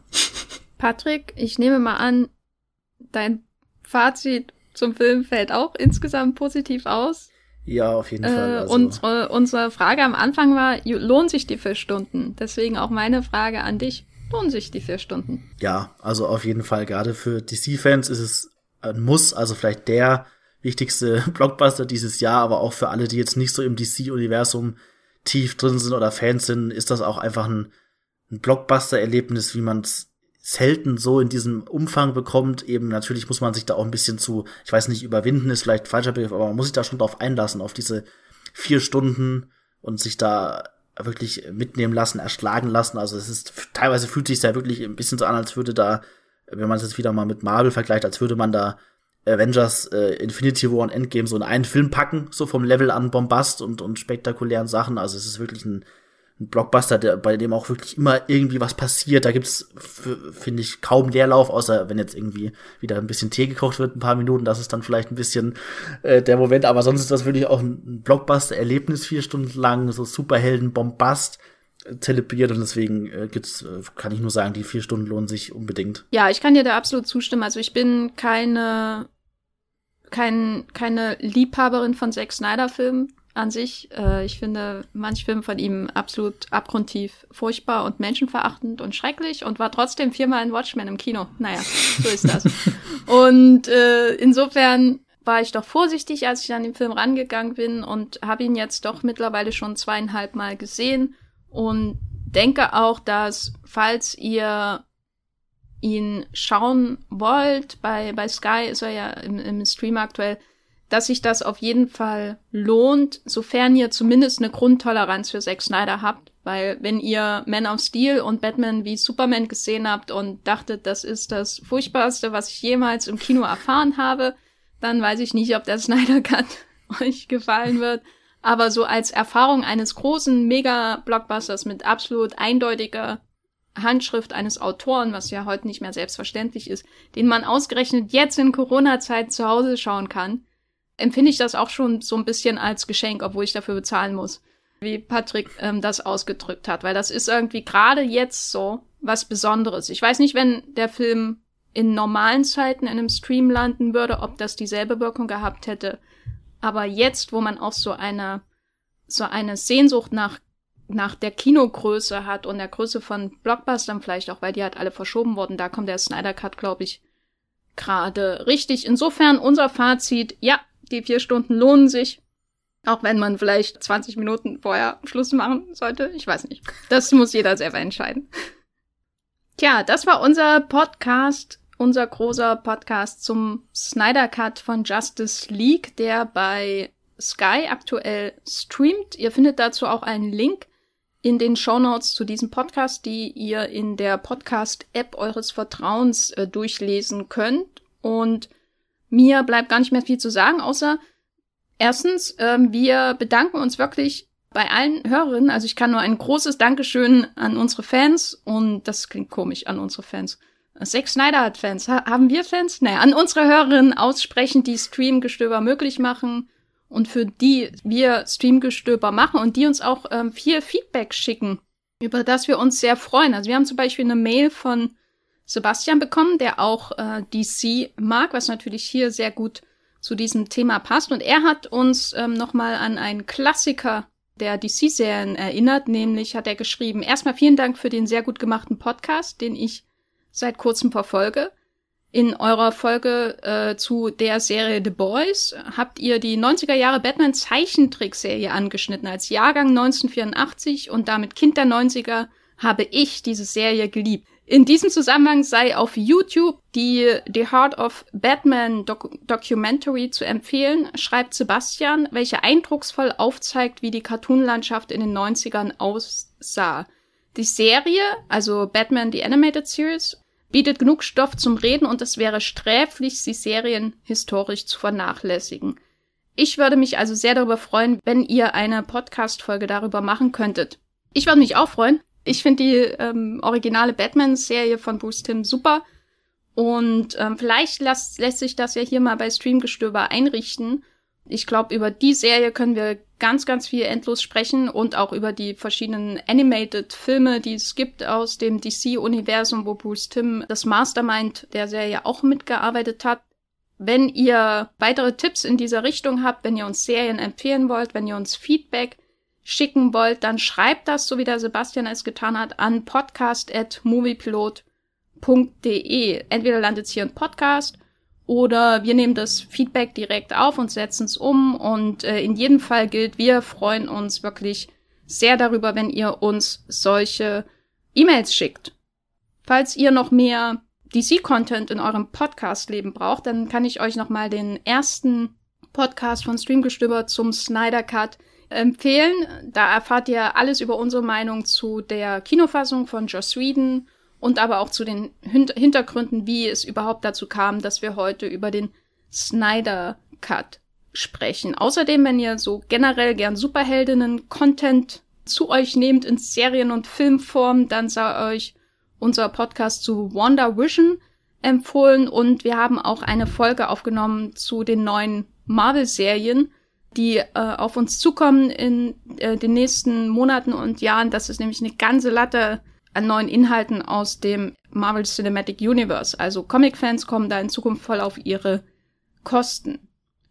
Patrick, ich nehme mal an, dein Fazit zum Film fällt auch insgesamt positiv aus. Ja, auf jeden äh, Fall. Also. Unsere, unsere Frage am Anfang war, lohnt sich die vier Stunden? Deswegen auch meine Frage an dich. Lohnen sich die vier Stunden? Ja, also auf jeden Fall. Gerade für DC-Fans ist es ein Muss, also vielleicht der wichtigste Blockbuster dieses Jahr, aber auch für alle, die jetzt nicht so im DC-Universum tief drin sind oder Fans sind, ist das auch einfach ein, ein Blockbuster-Erlebnis, wie man es selten so in diesem Umfang bekommt. Eben natürlich muss man sich da auch ein bisschen zu, ich weiß nicht, überwinden ist vielleicht falscher Begriff, aber man muss sich da schon drauf einlassen, auf diese vier Stunden und sich da wirklich mitnehmen lassen, erschlagen lassen. Also es ist, teilweise fühlt sich ja wirklich ein bisschen so an, als würde da, wenn man es jetzt wieder mal mit Marvel vergleicht, als würde man da Avengers äh, Infinity War und Endgame so in einen Film packen, so vom Level an Bombast und, und spektakulären Sachen. Also es ist wirklich ein, ein Blockbuster, der, bei dem auch wirklich immer irgendwie was passiert. Da gibt's, finde ich, kaum Leerlauf, außer wenn jetzt irgendwie wieder ein bisschen Tee gekocht wird, ein paar Minuten. Das ist dann vielleicht ein bisschen äh, der Moment. Aber sonst ist das wirklich auch ein Blockbuster-Erlebnis, vier Stunden lang, so Superhelden-Bombast äh, zelebriert und deswegen äh, gibt's, äh, kann ich nur sagen, die vier Stunden lohnen sich unbedingt. Ja, ich kann dir da absolut zustimmen. Also ich bin keine, kein, keine Liebhaberin von Zack Snyder-Filmen an sich. Äh, ich finde manche Filme von ihm absolut abgrundtief furchtbar und menschenverachtend und schrecklich und war trotzdem viermal in Watchmen im Kino. Naja, so ist das. und äh, insofern war ich doch vorsichtig, als ich an den Film rangegangen bin und habe ihn jetzt doch mittlerweile schon zweieinhalb Mal gesehen und denke auch, dass falls ihr ihn schauen wollt, bei, bei Sky ist er ja im, im Stream aktuell, dass sich das auf jeden Fall lohnt, sofern ihr zumindest eine Grundtoleranz für Zack Snyder habt. Weil wenn ihr Man of Steel und Batman wie Superman gesehen habt und dachtet, das ist das Furchtbarste, was ich jemals im Kino erfahren habe, dann weiß ich nicht, ob der Snyder Cut euch gefallen wird. Aber so als Erfahrung eines großen Mega-Blockbusters mit absolut eindeutiger Handschrift eines Autoren, was ja heute nicht mehr selbstverständlich ist, den man ausgerechnet jetzt in Corona-Zeit zu Hause schauen kann, empfinde ich das auch schon so ein bisschen als Geschenk, obwohl ich dafür bezahlen muss, wie Patrick ähm, das ausgedrückt hat, weil das ist irgendwie gerade jetzt so was Besonderes. Ich weiß nicht, wenn der Film in normalen Zeiten in einem Stream landen würde, ob das dieselbe Wirkung gehabt hätte. Aber jetzt, wo man auch so eine so eine Sehnsucht nach nach der Kinogröße hat und der Größe von Blockbustern vielleicht auch, weil die halt alle verschoben wurden, da kommt der Snyder Cut, glaube ich, gerade richtig. Insofern unser Fazit, ja, die vier Stunden lohnen sich. Auch wenn man vielleicht 20 Minuten vorher Schluss machen sollte. Ich weiß nicht. Das muss jeder selber entscheiden. Tja, das war unser Podcast, unser großer Podcast zum Snyder Cut von Justice League, der bei Sky aktuell streamt. Ihr findet dazu auch einen Link in den Show Notes zu diesem Podcast, die ihr in der Podcast-App eures Vertrauens äh, durchlesen könnt. Und mir bleibt gar nicht mehr viel zu sagen, außer erstens, ähm, wir bedanken uns wirklich bei allen Hörerinnen. Also ich kann nur ein großes Dankeschön an unsere Fans und das klingt komisch an unsere Fans. Sex Snyder hat Fans. Ha haben wir Fans? Naja, an unsere Hörerinnen aussprechen, die Streamgestöber möglich machen und für die wir Streamgestöber machen und die uns auch ähm, viel Feedback schicken, über das wir uns sehr freuen. Also wir haben zum Beispiel eine Mail von Sebastian bekommen, der auch äh, DC mag, was natürlich hier sehr gut zu diesem Thema passt. Und er hat uns ähm, nochmal an einen Klassiker der DC-Serien erinnert, nämlich hat er geschrieben, erstmal vielen Dank für den sehr gut gemachten Podcast, den ich seit kurzem verfolge. In eurer Folge äh, zu der Serie The Boys habt ihr die 90er Jahre Batman Zeichentrickserie angeschnitten. Als Jahrgang 1984 und damit Kind der 90er habe ich diese Serie geliebt. In diesem Zusammenhang sei auf YouTube die The Heart of Batman Doc Documentary zu empfehlen, schreibt Sebastian, welche eindrucksvoll aufzeigt, wie die Cartoonlandschaft in den 90ern aussah. Die Serie, also Batman The Animated Series, bietet genug Stoff zum Reden und es wäre sträflich, sie Serien historisch zu vernachlässigen. Ich würde mich also sehr darüber freuen, wenn ihr eine Podcast-Folge darüber machen könntet. Ich würde mich auch freuen, ich finde die ähm, originale Batman-Serie von Bruce Timm super. Und ähm, vielleicht lässt, lässt sich das ja hier mal bei Streamgestöber einrichten. Ich glaube, über die Serie können wir ganz, ganz viel endlos sprechen und auch über die verschiedenen Animated-Filme, die es gibt aus dem DC-Universum, wo Bruce Timm das Mastermind der Serie auch mitgearbeitet hat. Wenn ihr weitere Tipps in dieser Richtung habt, wenn ihr uns Serien empfehlen wollt, wenn ihr uns Feedback schicken wollt, dann schreibt das, so wie der Sebastian es getan hat, an podcast.moviepilot.de. Entweder landet es hier ein Podcast oder wir nehmen das Feedback direkt auf und setzen es um. Und äh, in jedem Fall gilt, wir freuen uns wirklich sehr darüber, wenn ihr uns solche E-Mails schickt. Falls ihr noch mehr DC-Content in eurem Podcast-Leben braucht, dann kann ich euch nochmal den ersten Podcast von Streamgestöber zum Snyder Cut empfehlen. Da erfahrt ihr alles über unsere Meinung zu der Kinofassung von Joss Whedon und aber auch zu den Hin Hintergründen, wie es überhaupt dazu kam, dass wir heute über den Snyder Cut sprechen. Außerdem, wenn ihr so generell gern Superheldinnen-Content zu euch nehmt in Serien- und Filmform, dann sei euch unser Podcast zu Wonder Vision empfohlen und wir haben auch eine Folge aufgenommen zu den neuen Marvel-Serien, die äh, auf uns zukommen in äh, den nächsten Monaten und Jahren. Das ist nämlich eine ganze Latte an neuen Inhalten aus dem Marvel Cinematic Universe. Also Comic-Fans kommen da in Zukunft voll auf ihre Kosten.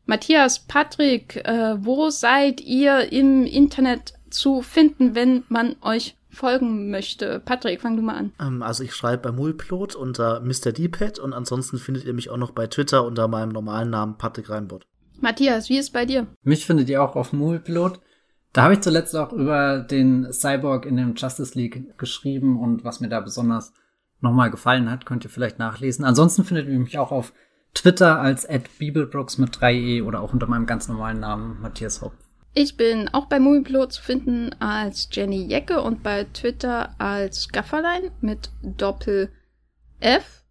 Matthias, Patrick, äh, wo seid ihr im Internet zu finden, wenn man euch folgen möchte? Patrick, fang du mal an. Ähm, also ich schreibe bei Mulplot unter Mr. Deephead und ansonsten findet ihr mich auch noch bei Twitter unter meinem normalen Namen Patrick Reinbott. Matthias, wie ist bei dir? Mich findet ihr auch auf Mulplot. Da habe ich zuletzt auch über den Cyborg in dem Justice League geschrieben und was mir da besonders nochmal gefallen hat, könnt ihr vielleicht nachlesen. Ansonsten findet ihr mich auch auf Twitter als @bibelbrooks mit 3e oder auch unter meinem ganz normalen Namen Matthias Haupt. Ich bin auch bei Movieplot zu finden als Jenny Jecke und bei Twitter als Gafferlein mit Doppel F.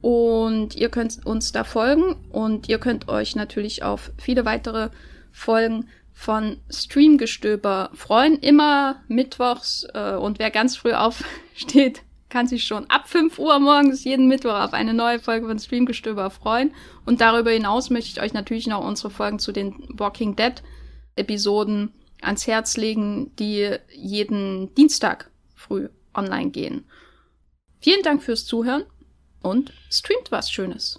Und ihr könnt uns da folgen und ihr könnt euch natürlich auf viele weitere Folgen von Streamgestöber freuen. Immer mittwochs äh, und wer ganz früh aufsteht, kann sich schon ab 5 Uhr morgens jeden Mittwoch auf eine neue Folge von Streamgestöber freuen. Und darüber hinaus möchte ich euch natürlich noch unsere Folgen zu den Walking Dead Episoden ans Herz legen, die jeden Dienstag früh online gehen. Vielen Dank fürs Zuhören und streamt was Schönes.